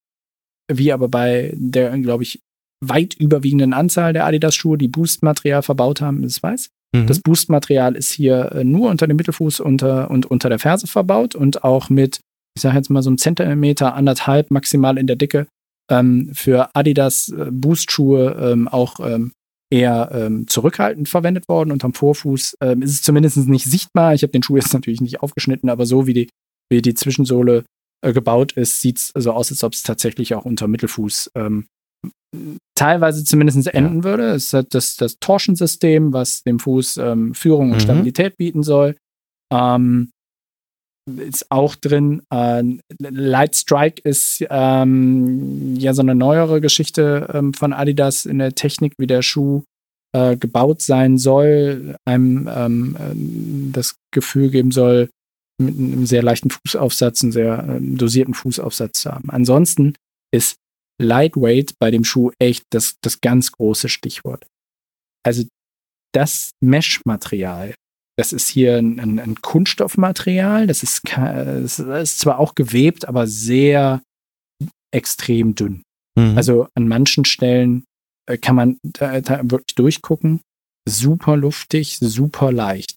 wie aber bei der, glaube ich, weit überwiegenden Anzahl der Adidas-Schuhe, die Boost-Material verbaut haben, ist weiß. Mhm. Das Boost-Material ist hier äh, nur unter dem Mittelfuß unter, und unter der Ferse verbaut und auch mit, ich sage jetzt mal so einem Zentimeter, anderthalb maximal in der Dicke ähm, für Adidas äh, Boost-Schuhe ähm, auch ähm, eher ähm, zurückhaltend verwendet worden. Unterm Vorfuß ähm, ist es zumindest nicht sichtbar. Ich habe den Schuh jetzt [LAUGHS] natürlich nicht aufgeschnitten, aber so wie die, wie die Zwischensohle äh, gebaut ist, sieht es so aus, als ob es tatsächlich auch unter Mittelfuß ähm, teilweise zumindest enden würde. Es hat das, das Torschensystem, was dem Fuß ähm, Führung und Mhm. Stabilität bieten soll. Ähm, ist auch drin. Äh, Light Strike ist ähm, ja so eine neuere Geschichte ähm, von Adidas in der Technik, wie der Schuh äh, gebaut sein soll, einem ähm, ähm, das Gefühl geben soll, mit einem sehr leichten Fußaufsatz, einen sehr ähm, dosierten Fußaufsatz zu haben. Ansonsten ist Lightweight bei dem Schuh echt das, das ganz große Stichwort. Also das Mesh-Material, das ist hier ein, ein, ein Kunststoffmaterial, das ist, das ist zwar auch gewebt, aber sehr extrem dünn. Mhm. Also an manchen Stellen äh, kann man da, da wirklich durchgucken. Super luftig, super leicht.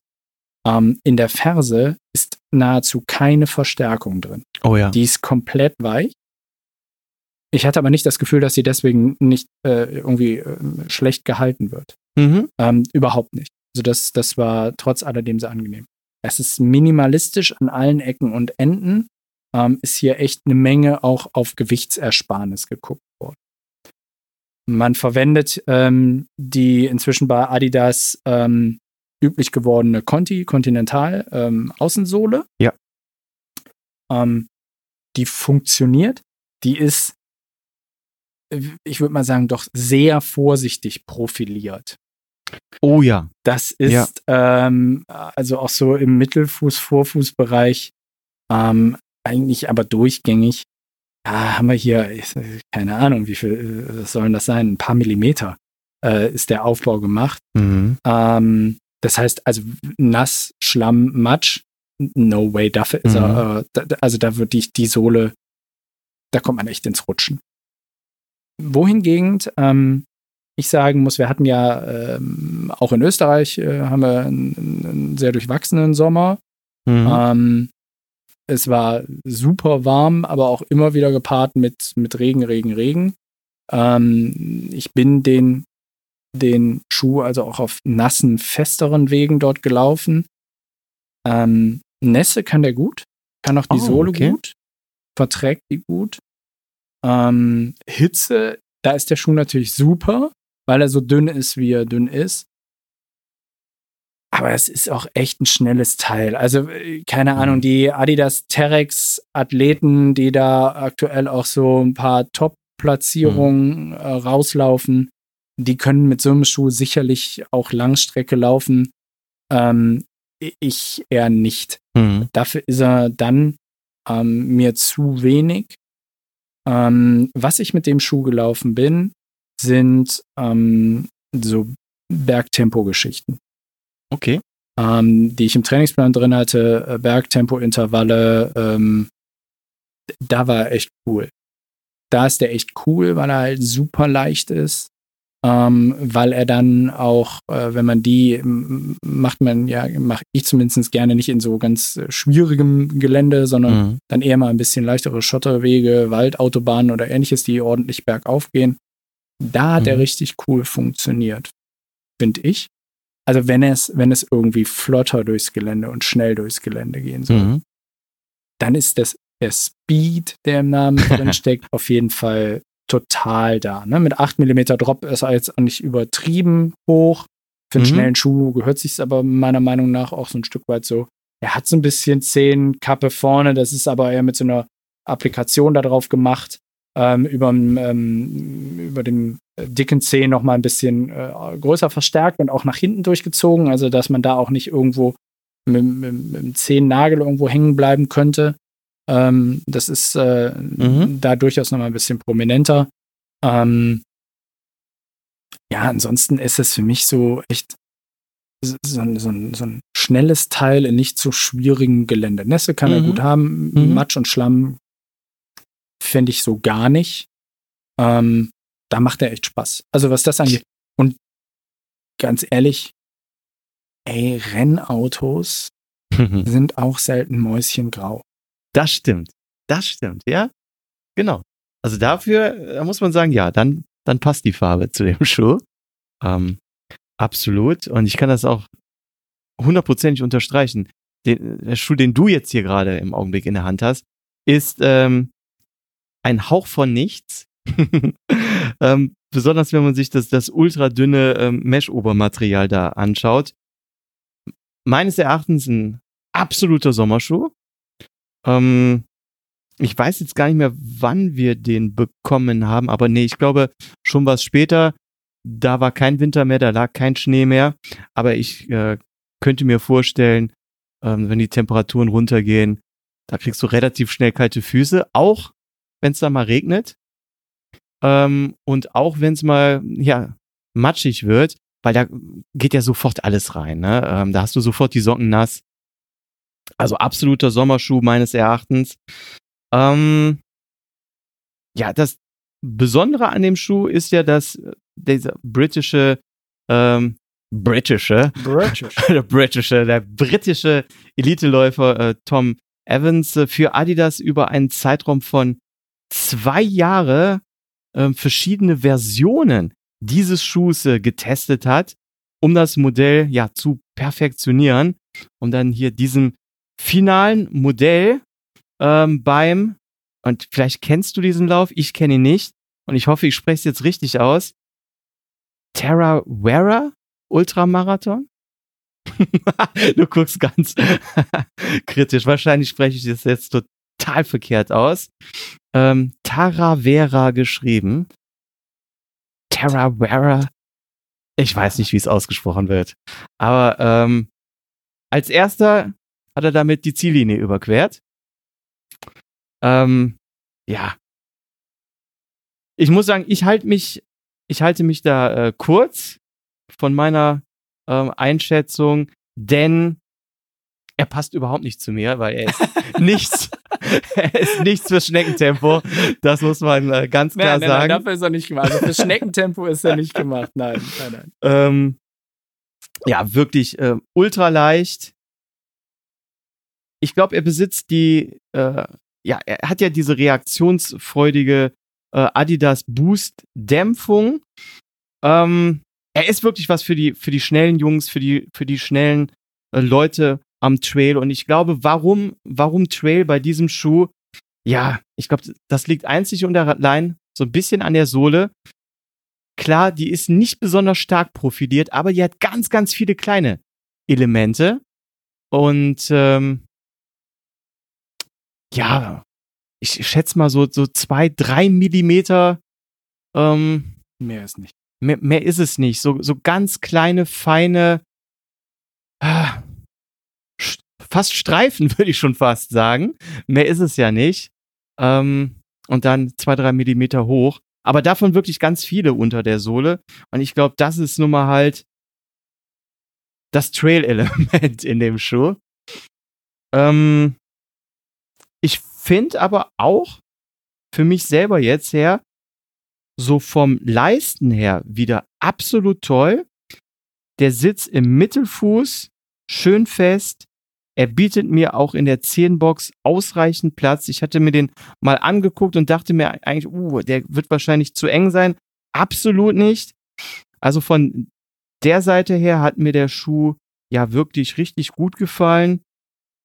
Ähm, in der Ferse ist nahezu keine Verstärkung drin. oh ja. Die ist komplett weich. Ich hatte aber nicht das Gefühl, dass sie deswegen nicht äh, irgendwie ähm, schlecht gehalten wird. Mhm. Ähm, überhaupt nicht. Also das, das war trotz alledem sehr angenehm. Es ist minimalistisch an allen Ecken und Enden. Ähm, ist hier echt eine Menge auch auf Gewichtsersparnis geguckt worden. Man verwendet ähm, die inzwischen bei Adidas ähm, üblich gewordene Conti Continental ähm, Außensohle. Ja. Ähm, die funktioniert. Die ist, äh, ich würde mal sagen, doch sehr vorsichtig profiliert. Oh ja. Das ist ähm, also auch so im Mittelfuß-Vorfußbereich ähm, eigentlich aber durchgängig. Ja, haben wir hier, ich- keine Ahnung, wie viel äh, was sollen das sein? Ein paar Millimeter äh, ist der Aufbau gemacht. Mhm. Ähm, das heißt, also nass, Schlamm, Matsch, no way, dafür ist er, äh, da, also da wird die, die Sohle, da kommt man echt ins Rutschen. Wohingegen ähm, ich sagen muss, wir hatten ja ähm, auch in Österreich äh, haben wir einen, einen sehr durchwachsenen Sommer. Mhm. Ähm, es war super warm, aber auch immer wieder gepaart mit, mit Regen, Regen, Regen. Ähm, ich bin den, den Schuh also auch auf nassen, festeren Wegen dort gelaufen. Ähm, Nässe kann der gut, kann auch die Oh, Sohle okay. gut, verträgt die gut. Ähm, Hitze, da ist der Schuh natürlich super, weil er so dünn ist, wie er dünn ist. Aber es ist auch echt ein schnelles Teil. Also, äh, keine Mhm. Ahnung, die Adidas Terex Athleten, die da aktuell auch so ein paar Top-Platzierungen äh, rauslaufen, die können mit so einem Schuh sicherlich auch Langstrecke laufen. Ähm, ich eher nicht. Mhm. Dafür ist er dann ähm, mir zu wenig. Ähm, was ich mit dem Schuh gelaufen bin, sind ähm, so Bergtempo-Geschichten, Okay. ähm, die ich im Trainingsplan drin hatte. Äh, Bergtempo-Intervalle, ähm, da war er echt cool. Da ist der echt cool, weil er halt super leicht ist. Ähm, weil er dann auch, äh, wenn man die macht man ja, mache ich zumindest gerne nicht in so ganz äh, schwierigem Gelände, sondern Mhm. dann eher mal ein bisschen leichtere Schotterwege, Waldautobahnen oder ähnliches, die ordentlich bergauf gehen. Da hat er Mhm. richtig cool funktioniert, finde ich. Also wenn es, wenn es irgendwie flotter durchs Gelände und schnell durchs Gelände gehen soll, Mhm. dann ist das der Speed, der im Namen [LAUGHS] drin steckt, auf jeden Fall total da. Ne? Mit 8 mm Drop ist er jetzt auch nicht übertrieben hoch. Für einen Mhm. schnellen Schuh gehört sich aber meiner Meinung nach auch so ein Stück weit so. Er hat so ein bisschen Zehenkappe vorne, das ist aber eher mit so einer Applikation da drauf gemacht. Ähm, über, ähm, über den äh, dicken Zeh noch mal ein bisschen äh, größer verstärkt und auch nach hinten durchgezogen, also dass man da auch nicht irgendwo mit, mit, mit dem Zehennagel irgendwo hängen bleiben könnte. Ähm, das ist äh, mhm. da durchaus nochmal ein bisschen prominenter. Ähm, ja, ansonsten ist es für mich so echt so, so, so, so ein schnelles Teil in nicht so schwierigem Gelände. Nässe kann mhm. er gut haben, mhm. Matsch und Schlamm fände ich so gar nicht. Ähm, da macht er echt Spaß. Also was das angeht. Und ganz ehrlich, ey, Rennautos [LAUGHS] sind auch selten mäuschengrau. Das stimmt. Das stimmt, ja. Genau. Also dafür, da muss man sagen, ja, dann, dann passt die Farbe zu dem Schuh. Ähm, absolut. Und ich kann das auch hundertprozentig unterstreichen. Den, der Schuh, den du jetzt hier gerade im Augenblick in der Hand hast, ist ähm, ein Hauch von nichts. [LAUGHS] ähm, besonders wenn man sich das, das ultra dünne ähm, Mesh-Obermaterial da anschaut. Meines Erachtens ein absoluter Sommerschuh. Ähm, ich weiß jetzt gar nicht mehr, wann wir den bekommen haben, aber nee, ich glaube schon was später. Da war kein Winter mehr, da lag kein Schnee mehr. Aber ich äh, könnte mir vorstellen, ähm, wenn die Temperaturen runtergehen, da kriegst du relativ schnell kalte Füße, auch wenn es da mal regnet. Ähm, und auch wenn es mal ja matschig wird, weil da geht ja sofort alles rein. Ne? Ähm, da hast du sofort die Socken nass. Also absoluter Sommerschuh meines Erachtens. Ähm, ja, das Besondere an dem Schuh ist ja, dass dieser britische, ähm, britische, British. [LAUGHS] der britische, der britische Eliteläufer äh, Tom Evans äh, für Adidas über einen Zeitraum von zwei Jahre äh, verschiedene Versionen dieses Schuhs äh, getestet hat, um das Modell ja zu perfektionieren, um dann hier diesem finalen Modell ähm, beim, und vielleicht kennst du diesen Lauf, ich kenne ihn nicht, und ich hoffe, ich spreche es jetzt richtig aus, Terra Wera Ultramarathon? [LAUGHS] du guckst ganz [LAUGHS] kritisch. Wahrscheinlich spreche ich das jetzt total verkehrt aus. Ähm, Taravera geschrieben. Taravera. Ich weiß nicht, wie es ausgesprochen wird. Aber ähm, als erster hat er damit die Ziellinie überquert. Ähm, ja. Ich muss sagen, ich halte mich, ich halte mich da äh, kurz von meiner ähm, Einschätzung, denn er passt überhaupt nicht zu mir, weil er ist [LAUGHS] nichts, er ist nichts für Schneckentempo. Das muss man äh, ganz klar nein, nein, sagen. Nein, dafür ist er nicht gemacht. Also für Schneckentempo ist er nicht gemacht. Nein, nein, nein. Ähm, ja, wirklich äh, ultra leicht ich glaube, er besitzt die, äh, ja, er hat ja diese reaktionsfreudige äh, Adidas Boost Dämpfung. Ähm, er ist wirklich was für die, für die schnellen Jungs, für die, für die schnellen äh, Leute am Trail. Und ich glaube, warum, warum Trail bei diesem Schuh? Ja, ich glaube, das liegt einzig und allein so ein bisschen an der Sohle. Klar, die ist nicht besonders stark profiliert, aber die hat ganz, ganz viele kleine Elemente. Und ähm, ja, ich schätze mal so, so zwei, drei Millimeter. Ähm, mehr ist nicht. Mehr, mehr ist es nicht. So, so ganz kleine, feine, äh, fast Streifen, [LAUGHS] würde ich schon fast sagen. Mehr ist es ja nicht. Ähm, und dann zwei, drei Millimeter hoch. Aber davon wirklich ganz viele unter der Sohle. Und ich glaube, das ist nun mal halt das Trail-Element [LAUGHS] in dem Schuh. Ähm, ich finde aber auch für mich selber jetzt her, so vom Leisten her wieder absolut toll. Der Sitz im Mittelfuß, schön fest. Er bietet mir auch in der Zehenbox ausreichend Platz. Ich hatte mir den mal angeguckt und dachte mir eigentlich, uh, der wird wahrscheinlich zu eng sein. Absolut nicht. Also von der Seite her hat mir der Schuh ja wirklich richtig gut gefallen.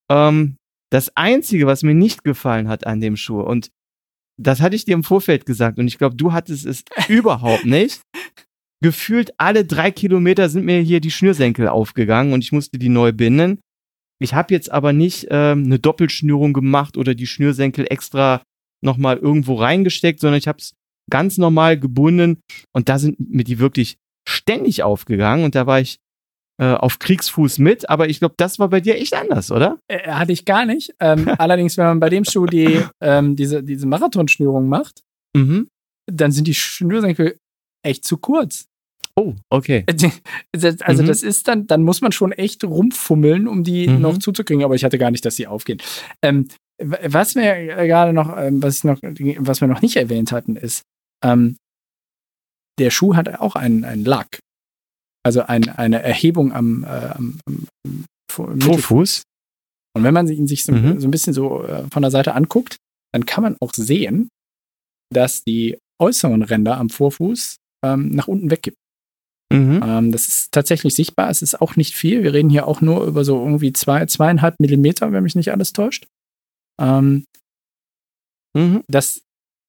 Ähm, das Einzige, was mir nicht gefallen hat an dem Schuh, und das hatte ich dir im Vorfeld gesagt, und ich glaube, du hattest es [LAUGHS] überhaupt nicht. Gefühlt alle drei Kilometer sind mir hier die Schnürsenkel aufgegangen und ich musste die neu binden. Ich habe jetzt aber nicht ähm, eine Doppelschnürung gemacht oder die Schnürsenkel extra nochmal irgendwo reingesteckt, sondern ich habe es ganz normal gebunden und da sind mir die wirklich ständig aufgegangen und da war ich äh, auf Kriegsfuß mit, aber ich glaube, das war bei dir echt anders, oder? Äh, hatte ich gar nicht. Ähm, [LAUGHS] allerdings, wenn man bei dem Schuh die, ähm, diese, diese Marathonschnürung macht, Mhm. dann sind die Schnürsenkel echt zu kurz. Oh, okay. Also Mhm. das ist dann, dann muss man schon echt rumfummeln, um die Mhm. noch zuzukriegen, aber ich hatte gar nicht, dass sie aufgehen. Ähm, was wir gerade noch, ähm, was ich noch, was wir noch nicht erwähnt hatten, ist, ähm, der Schuh hat auch einen, einen Lack. Also ein, eine Erhebung am, äh, am, am. Vorfuß. Und wenn man ihn sich so, Mhm. so ein bisschen so äh, von der Seite anguckt, dann kann man auch sehen, dass die äußeren Ränder am Vorfuß ähm, nach unten weggibt. Mhm. Ähm, das ist tatsächlich sichtbar. Es ist auch nicht viel. Wir reden hier auch nur über so irgendwie zwei, zweieinhalb Millimeter, wenn mich nicht alles täuscht. Ähm, Mhm. das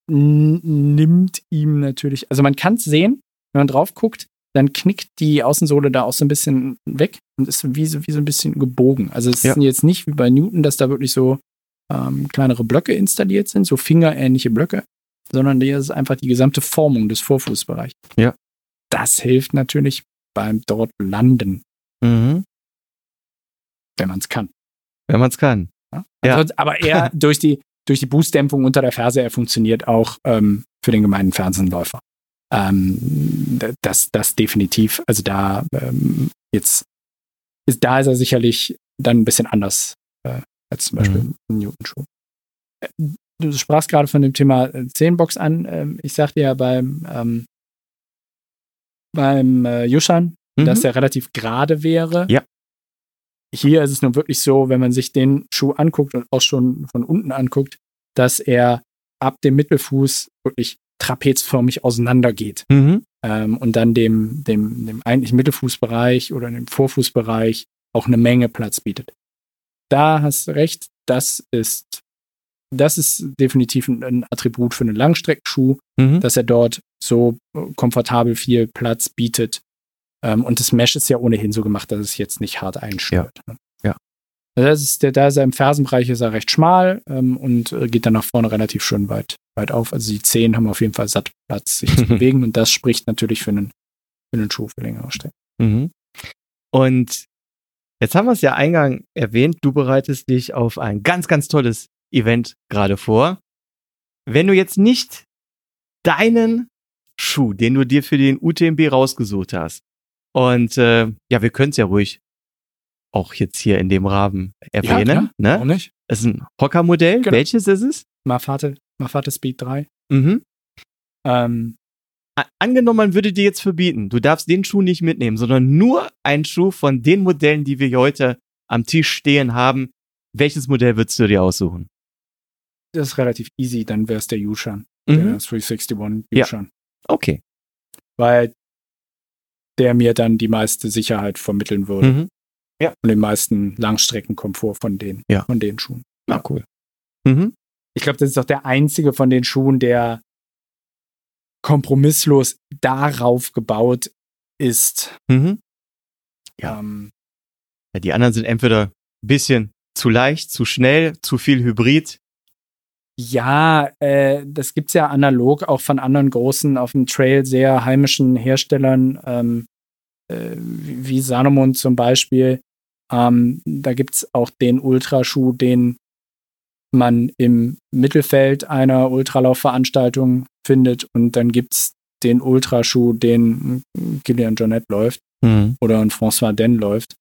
nimmt ihm natürlich, also man kann es sehen, wenn man drauf guckt, dann knickt die Außensohle da auch so ein bisschen weg und ist wie so, wie so ein bisschen gebogen. Also es Ja. ist jetzt nicht wie bei Newton, dass da wirklich so ähm, kleinere Blöcke installiert sind, so fingerähnliche Blöcke, sondern hier ist einfach die gesamte Formung des Vorfußbereichs. Ja. Das hilft natürlich beim dort landen, Mhm. wenn man es kann. Wenn man es kann. Ja. Also, aber er [LAUGHS] durch die, durch die Boostdämpfung unter der Ferse, er funktioniert auch ähm, für den gemeinen Fersenläufer. Ähm, das, das definitiv. Also da ähm, jetzt ist, da ist er sicherlich dann ein bisschen anders äh, als zum Beispiel Mhm. ein Newton-Schuh. Äh, Du sprachst gerade von dem Thema äh, Zehnbox an. Ähm, ich sagte ja beim, ähm, beim äh, Yushan, Mhm. dass er relativ gerade wäre. Ja. Hier ist es nun wirklich so, wenn man sich den Schuh anguckt und auch schon von unten anguckt, dass er ab dem Mittelfuß wirklich trapezförmig auseinandergeht Mhm. ähm, und dann dem, dem, dem eigentlichen Mittelfußbereich oder dem Vorfußbereich auch eine Menge Platz bietet. Da hast du recht, das ist, das ist definitiv ein, Attribut für einen Langstreckenschuh, Mhm. dass er dort so äh, komfortabel viel Platz bietet. Ähm, und das Mesh ist ja ohnehin so gemacht, dass es jetzt nicht hart einschnürt. ne? Ja. Also Das ist der, da ist er im Fersenbereich ist er recht schmal ähm, und äh, geht dann nach vorne relativ schön weit, weit auf. Also die Zehen haben auf jeden Fall satt Platz, sich zu [LAUGHS] bewegen und das spricht natürlich für einen, für einen Schuh für längere Strecken. Mhm. Und jetzt haben wir es ja eingang erwähnt, du bereitest dich auf ein ganz, ganz tolles Event gerade vor. Wenn du jetzt nicht deinen Schuh, den du dir für den UTMB rausgesucht hast, und äh, ja, wir können es ja ruhig auch jetzt hier in dem Rahmen erwähnen. Auch ne? nicht? Es ist ein Hocker-Modell. Genau. Welches ist es? Mafate, Mafate Speed 3. Mhm. Ähm, Angenommen, man würde dir jetzt verbieten, du darfst den Schuh nicht mitnehmen, sondern nur einen Schuh von den Modellen, die wir heute am Tisch stehen haben. Welches Modell würdest du dir aussuchen? Das ist relativ easy, dann wäre es der Yushan. Mhm. Der 361 Ja. Yushan. Okay. Weil der mir dann die meiste Sicherheit vermitteln würde. Mhm. Und den meisten Langstreckenkomfort von den, Ja. von den Schuhen. Na cool. Mhm. Ich glaube, das ist auch der einzige von den Schuhen, der kompromisslos darauf gebaut ist. Mhm. Ja. Ähm, ja. Die anderen sind entweder ein bisschen zu leicht, zu schnell, zu viel Hybrid. Ja, äh, das gibt's ja analog auch von anderen großen auf dem Trail sehr heimischen Herstellern, ähm, äh, wie Salomon zum Beispiel. Ähm, da gibt's auch den Ultraschuh, den man im Mittelfeld einer Ultralaufveranstaltung findet. Und dann gibt's den Ultraschuh, den Gillian Jonette läuft Mhm. oder ein François Den läuft.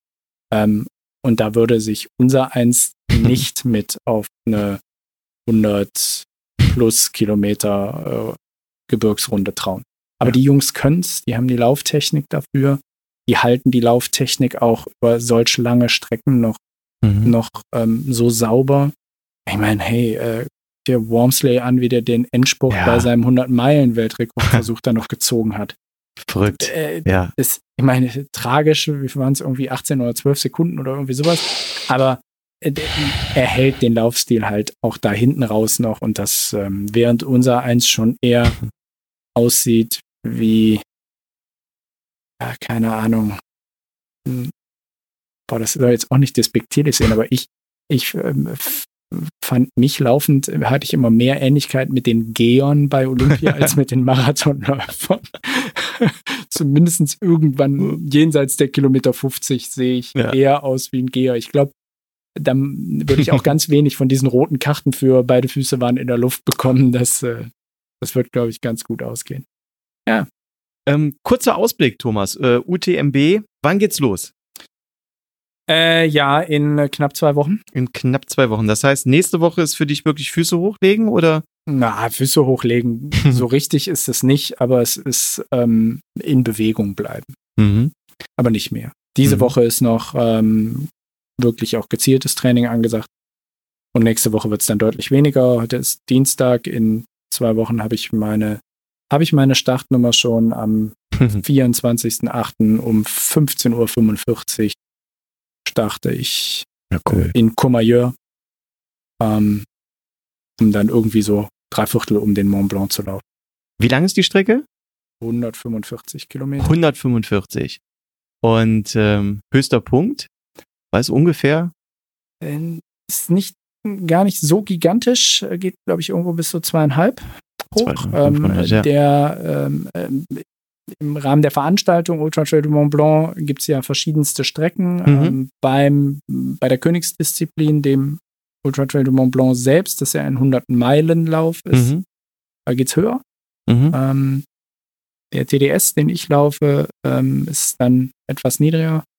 Ähm, und da würde sich unser eins [LAUGHS] nicht mit auf eine 100 plus Kilometer äh, Gebirgsrunde trauen. Aber Ja. die Jungs können's, die haben die Lauftechnik dafür. Die halten die Lauftechnik auch über solch lange Strecken noch, Mhm. noch ähm, so sauber. Ich meine, hey, äh, der Wormsley an, wie der den Endspurt Ja. bei seinem 100-Meilen-Weltrekordversuch da noch gezogen hat. Verrückt. Äh, Ja. ist, ich meine, tragisch, wie waren es irgendwie 18 oder 12 Sekunden oder irgendwie sowas. Aber äh, er hält den Laufstil halt auch da hinten raus noch und das, ähm, während unser eins schon eher aussieht wie, ja, keine Ahnung. Hm, Boah, das soll jetzt auch nicht despektierlich sein, aber ich, ich ähm, fand mich laufend, äh, hatte ich immer mehr Ähnlichkeit mit den Geon bei Olympia [LAUGHS] als mit den Marathonläufern. [LAUGHS] zumindest irgendwann jenseits der Kilometer 50 sehe ich Ja. eher aus wie ein Geher. Ich glaube, dann würde ich auch [LAUGHS] ganz wenig von diesen roten Karten für beide Füße waren in der Luft bekommen. Das, äh, das wird, glaube ich, ganz gut ausgehen. Ähm, kurzer Ausblick, Thomas. Äh, UTMB, wann geht's los? Äh, ja, in äh, knapp zwei Wochen. In knapp zwei Wochen. Das heißt, nächste Woche ist für dich wirklich Füße hochlegen oder? Na, Füße hochlegen. [LAUGHS] so richtig ist es nicht, aber es ist ähm, in Bewegung bleiben. Mhm. aber nicht mehr. Diese Mhm. Woche ist noch ähm, wirklich auch gezieltes Training angesagt. Und nächste Woche wird es dann deutlich weniger. Heute ist Dienstag. In zwei Wochen habe ich meine, habe ich meine Startnummer schon am [LAUGHS] 24.08. um 15.45 Uhr starte ich Ja, in Courmayeur, ähm, um dann irgendwie so drei Viertel um den Mont Blanc zu laufen. Wie lang ist die Strecke? 145 Kilometer. 145. Und ähm, höchster Punkt? Weiß ungefähr? Äh, Ist nicht gar nicht so gigantisch, äh, geht, glaube ich, irgendwo bis so zweieinhalb hoch. 2500, Ähm, ja. Der ähm, ähm, im Rahmen der Veranstaltung Ultra Trail du Mont Blanc gibt es ja verschiedenste Strecken. Mhm. Ähm, beim, bei der Königsdisziplin, dem Ultra Trail du Mont Blanc selbst, das ja ein 100-Meilen-Lauf ist, Mhm. da geht's höher. Mhm. Ähm, der TDS, den ich laufe, ähm, ist dann etwas niedriger, äh,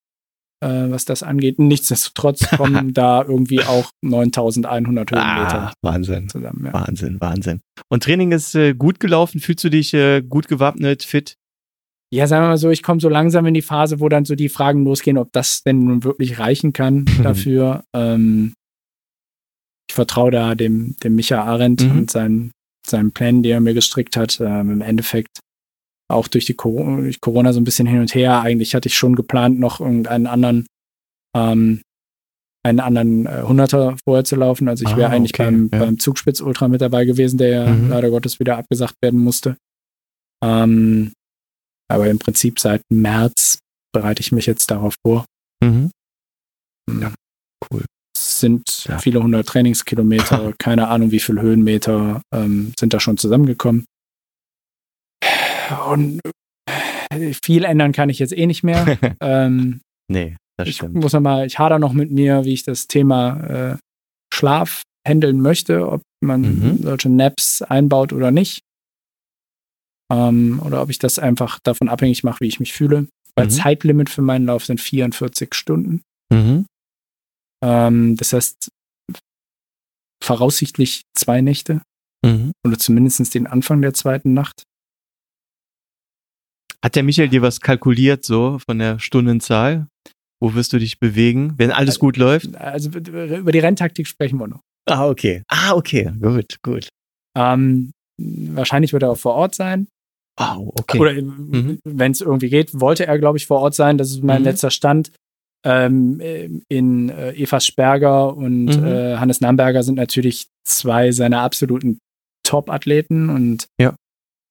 was das angeht. Nichtsdestotrotz [LAUGHS] kommen da irgendwie auch 9100 Höhenmeter Ah, Wahnsinn. zusammen. Ja. Wahnsinn, Wahnsinn. Und Training ist äh, gut gelaufen? Fühlst du dich äh, gut gewappnet, fit? ja, sagen wir mal so, ich komme so langsam in die Phase, wo dann so die Fragen losgehen, ob das denn nun wirklich reichen kann [LAUGHS] dafür. ähm, ich vertraue da dem, dem Micha Arendt Mhm. und seinen, seinen Plänen, die er mir gestrickt hat. Ähm, Im Endeffekt auch durch die Corona, durch Corona so ein bisschen hin und her. Eigentlich hatte ich schon geplant, noch irgendeinen anderen, ähm, einen anderen äh, Hunderter vorher zu laufen. Also ich Ah, wäre eigentlich okay, beim, ja. beim Zugspitz Ultra mit dabei gewesen, der ja Mhm. leider Gottes wieder abgesagt werden musste. Ähm, aber im Prinzip seit März bereite ich mich jetzt darauf vor. Mhm. Ja, cool. Es sind Ja. viele hundert Trainingskilometer, [LAUGHS] keine Ahnung wie viele Höhenmeter ähm, sind da schon zusammengekommen. Und äh, viel ändern kann ich jetzt eh nicht mehr. [LAUGHS] ähm, Nee, das ich stimmt. muss noch mal, ich hader noch mit mir, wie ich das Thema äh, Schlaf handeln möchte, ob man Mhm. solche Naps einbaut oder nicht. Ähm, oder ob ich das einfach davon abhängig mache, wie ich mich fühle. Weil Mhm. Zeitlimit für meinen Lauf sind 44 Stunden. Mhm. Ähm, das heißt, voraussichtlich zwei Nächte Mhm. oder zumindest den Anfang der zweiten Nacht. Hat der Michael dir was kalkuliert, so von der Stundenzahl? Wo wirst du dich bewegen, wenn alles gut läuft? Also über die Renntaktik sprechen wir noch. Ah, okay. Ah, okay. Gut, gut. Ähm, wahrscheinlich wird er auch vor Ort sein. Wow, okay. Oder Mhm. wenn es irgendwie geht, wollte er, glaube ich, vor Ort sein. Das ist mein Mhm. letzter Stand. Ähm, in äh, Eva Sperger und Mhm. äh, Hannes Namberger sind natürlich zwei seiner absoluten Top-Athleten. Und Ja.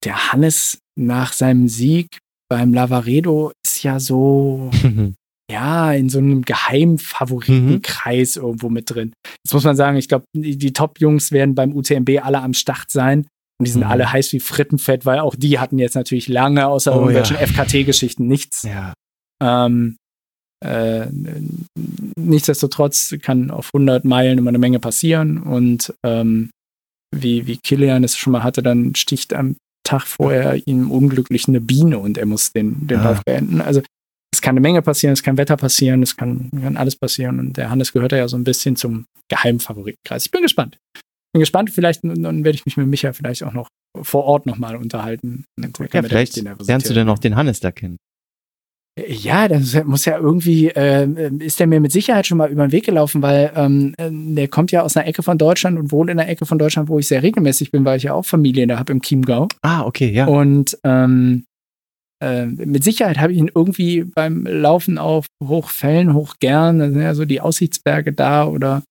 der Hannes nach seinem Sieg beim Lavaredo ist ja so, [LAUGHS] ja, in so einem geheimen Favoritenkreis irgendwo mit drin. Jetzt muss man sagen, ich glaube, die, die Top-Jungs werden beim UTMB alle am Start sein. Und die sind Mhm. alle heiß wie Frittenfett, weil auch die hatten jetzt natürlich lange außer Oh, irgendwelchen ja. FKT-Geschichten nichts. ja. Ähm, äh, nichtsdestotrotz kann auf 100 Meilen immer eine Menge passieren und ähm, wie, wie Kilian es schon mal hatte, dann sticht am Tag vorher ihm unglücklich eine Biene und er muss den, den Ah. Lauf beenden. Also es kann eine Menge passieren, es kann Wetter passieren, es kann, kann alles passieren und der Hannes gehört ja so ein bisschen zum Geheimfavoritenkreis. Ich bin gespannt. Bin gespannt, vielleicht dann werde ich mich mit Micha vielleicht auch noch vor Ort nochmal unterhalten. Ja, vielleicht lernst du dann noch den Hannes da kennen. Ja, das muss ja irgendwie, äh, ist der mir mit Sicherheit schon mal über den Weg gelaufen, weil ähm, äh, der kommt ja aus einer Ecke von Deutschland und wohnt in einer Ecke von Deutschland, wo ich sehr regelmäßig bin, weil ich ja auch Familie da habe im Chiemgau. Ah, okay, ja. Und ähm, äh, mit Sicherheit habe ich ihn irgendwie beim Laufen auf Hochfällen, Hochgern, da sind ja so die Aussichtsberge da oder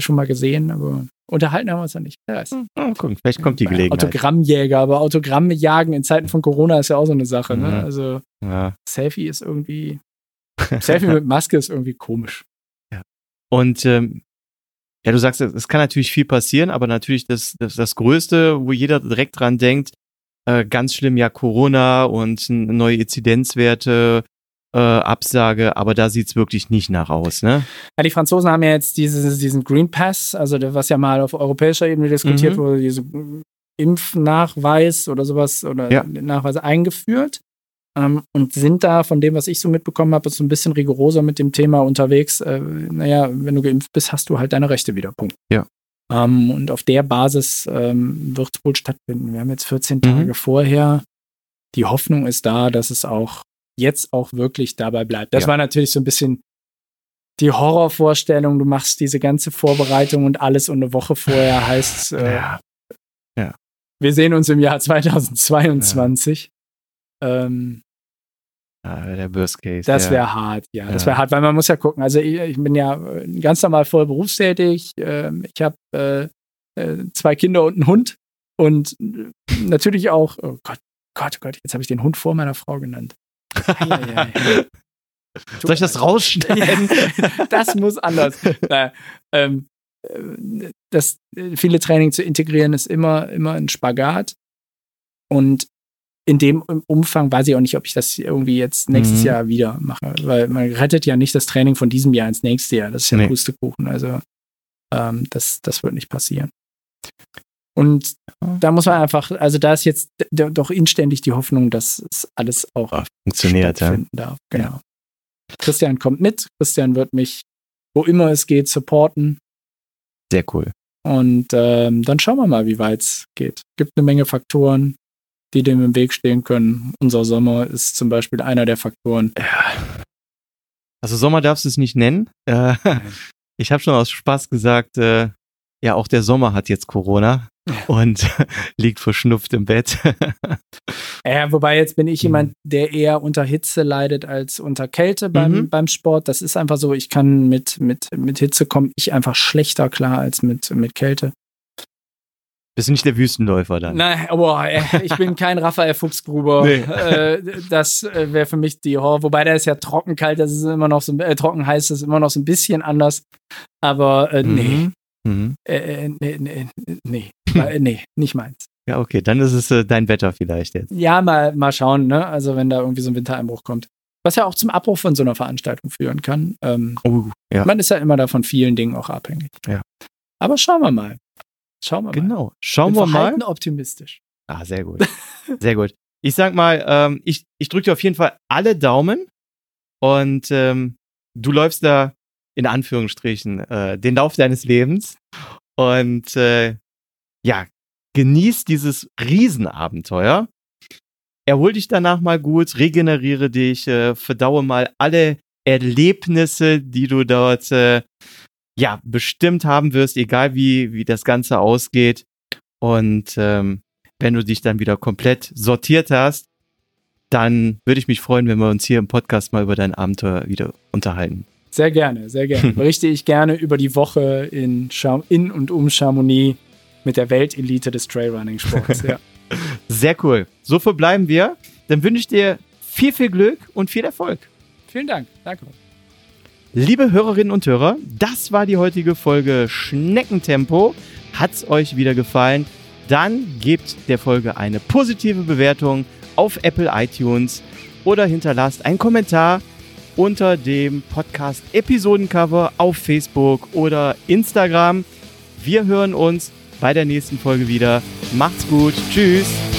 schon mal gesehen, aber unterhalten haben wir uns ja nicht. Wer weiß. Ah, guck, vielleicht kommt die Gelegenheit. Autogrammjäger, aber Autogramme jagen in Zeiten von Corona ist ja auch so eine Sache. Ne? Mhm. Also Ja. Selfie ist irgendwie. [LAUGHS] Selfie mit Maske ist irgendwie komisch. Und ähm, ja, du sagst, es es kann natürlich viel passieren, aber natürlich das, das, das Größte, wo jeder direkt dran denkt, äh, ganz schlimm ja Corona und neue Inzidenzwerte, äh, Absage, aber da sieht's wirklich nicht nach aus, ne? Ja, die Franzosen haben ja jetzt dieses, diesen Green Pass, also was ja mal auf europäischer Ebene diskutiert Mhm. wurde, diesen Impfnachweis oder sowas oder Ja. Nachweis eingeführt. Ähm, und sind da, von dem, was ich so mitbekommen habe, so ein bisschen rigoroser mit dem Thema unterwegs. Äh, naja, wenn du geimpft bist, hast du halt deine Rechte wieder. Punkt. Ja. Ähm, und auf der Basis ähm, wird es wohl stattfinden. Wir haben jetzt 14 Mhm. Tage vorher. Die Hoffnung ist da, dass es auch jetzt auch wirklich dabei bleibt. Das Ja. war natürlich so ein bisschen die Horrorvorstellung. Du machst diese ganze Vorbereitung und alles und eine Woche vorher heißt, äh, Ja. wir sehen uns im Jahr 2022. Ähm, Ja, der Worst Case. das ja. wäre hart, ja. Das Ja. wäre hart, weil man muss ja gucken. Also ich, ich bin ja äh, ganz normal voll berufstätig. Ähm, ich habe äh, äh, zwei Kinder und einen Hund. Und äh, natürlich auch, oh Gott, Gott, oh Gott, jetzt habe ich den Hund vor meiner Frau genannt. Soll ich das rausschneiden? [LAUGHS] das muss anders. Naja, ähm, äh, das viele Training zu integrieren ist immer, immer ein Spagat. Und in dem Umfang weiß ich auch nicht, ob ich das irgendwie jetzt nächstes Mhm. Jahr wieder mache, weil man rettet ja nicht das Training von diesem Jahr ins nächste Jahr. Das ist ja Nee. Pustekuchen. Also ähm, das, das wird nicht passieren. Und da muss man einfach, also da ist jetzt doch inständig die Hoffnung, dass es alles auch Ah, Funktioniert, ja. darf. Genau. Christian kommt mit. Christian wird mich, wo immer es geht, supporten. Sehr cool. Und ähm, dann schauen wir mal, wie weit es geht. Gibt eine Menge Faktoren, die dem im Weg stehen können. Unser Sommer ist zum Beispiel einer der Faktoren. Also Sommer darfst du es nicht nennen. Äh, [LAUGHS] ich habe schon aus Spaß gesagt, äh, ja, auch der Sommer hat jetzt Corona und [LAUGHS] liegt verschnupft im Bett. [LAUGHS] Ja, wobei jetzt bin ich Mhm. jemand, der eher unter Hitze leidet als unter Kälte beim, Mhm. beim Sport. Das ist einfach so, ich kann mit, mit, mit Hitze komme ich einfach schlechter klar als mit, mit Kälte. Bist nicht der Wüstenläufer dann. Nein, boah, ich bin kein Raphael Fuchsgruber. [LAUGHS] Nee. Äh, das äh, wäre für mich die Horror. Wobei der ist ja trocken kalt, das ist immer noch so äh, trocken heiß, das ist immer noch so ein bisschen anders. Aber äh, nee, Mhm. Mhm. äh, äh, nee, nee, nee, äh, nee, nicht meins. Ja, okay, dann ist es äh, dein Wetter vielleicht jetzt. Ja, mal, mal schauen, ne? Also wenn da irgendwie so ein Wintereinbruch kommt. Was ja auch zum Abbruch von so einer Veranstaltung führen kann. Ähm, Oh, ja. Man ist ja immer da von vielen Dingen auch abhängig. Ja. Aber schauen wir mal. Schauen wir mal. Genau. Schauen Bin wir mal. optimistisch. Ah, sehr gut. [LAUGHS] Sehr gut. Ich sag mal, ähm, ich, ich drücke dir auf jeden Fall alle Daumen und ähm, du läufst da in Anführungsstrichen äh, den Lauf deines Lebens und äh, ja, genieß dieses Riesenabenteuer. Erhol dich danach mal gut, regeneriere dich, äh, verdaue mal alle Erlebnisse, die du dort äh, ja bestimmt haben wirst, egal wie, wie das Ganze ausgeht. Und ähm, wenn du dich dann wieder komplett sortiert hast, dann würde ich mich freuen, wenn wir uns hier im Podcast mal über dein Abenteuer wieder unterhalten. Sehr gerne, sehr gerne. [LAUGHS] Berichte ich gerne über die Woche in, in und um Chamonix mit der Weltelite des Trailrunning-Sports. Ja. [LAUGHS] Sehr cool. So verbleiben wir. Dann wünsche ich dir viel, viel Glück und viel Erfolg. Vielen Dank. Danke. Liebe Hörerinnen und Hörer, das war die heutige Folge Schneckentempo. Hat's euch wieder gefallen? Dann gebt der Folge eine positive Bewertung auf Apple iTunes oder hinterlasst einen Kommentar unter dem Podcast Episodencover auf Facebook oder Instagram. Wir hören uns bei der nächsten Folge wieder. Macht's gut. Tschüss.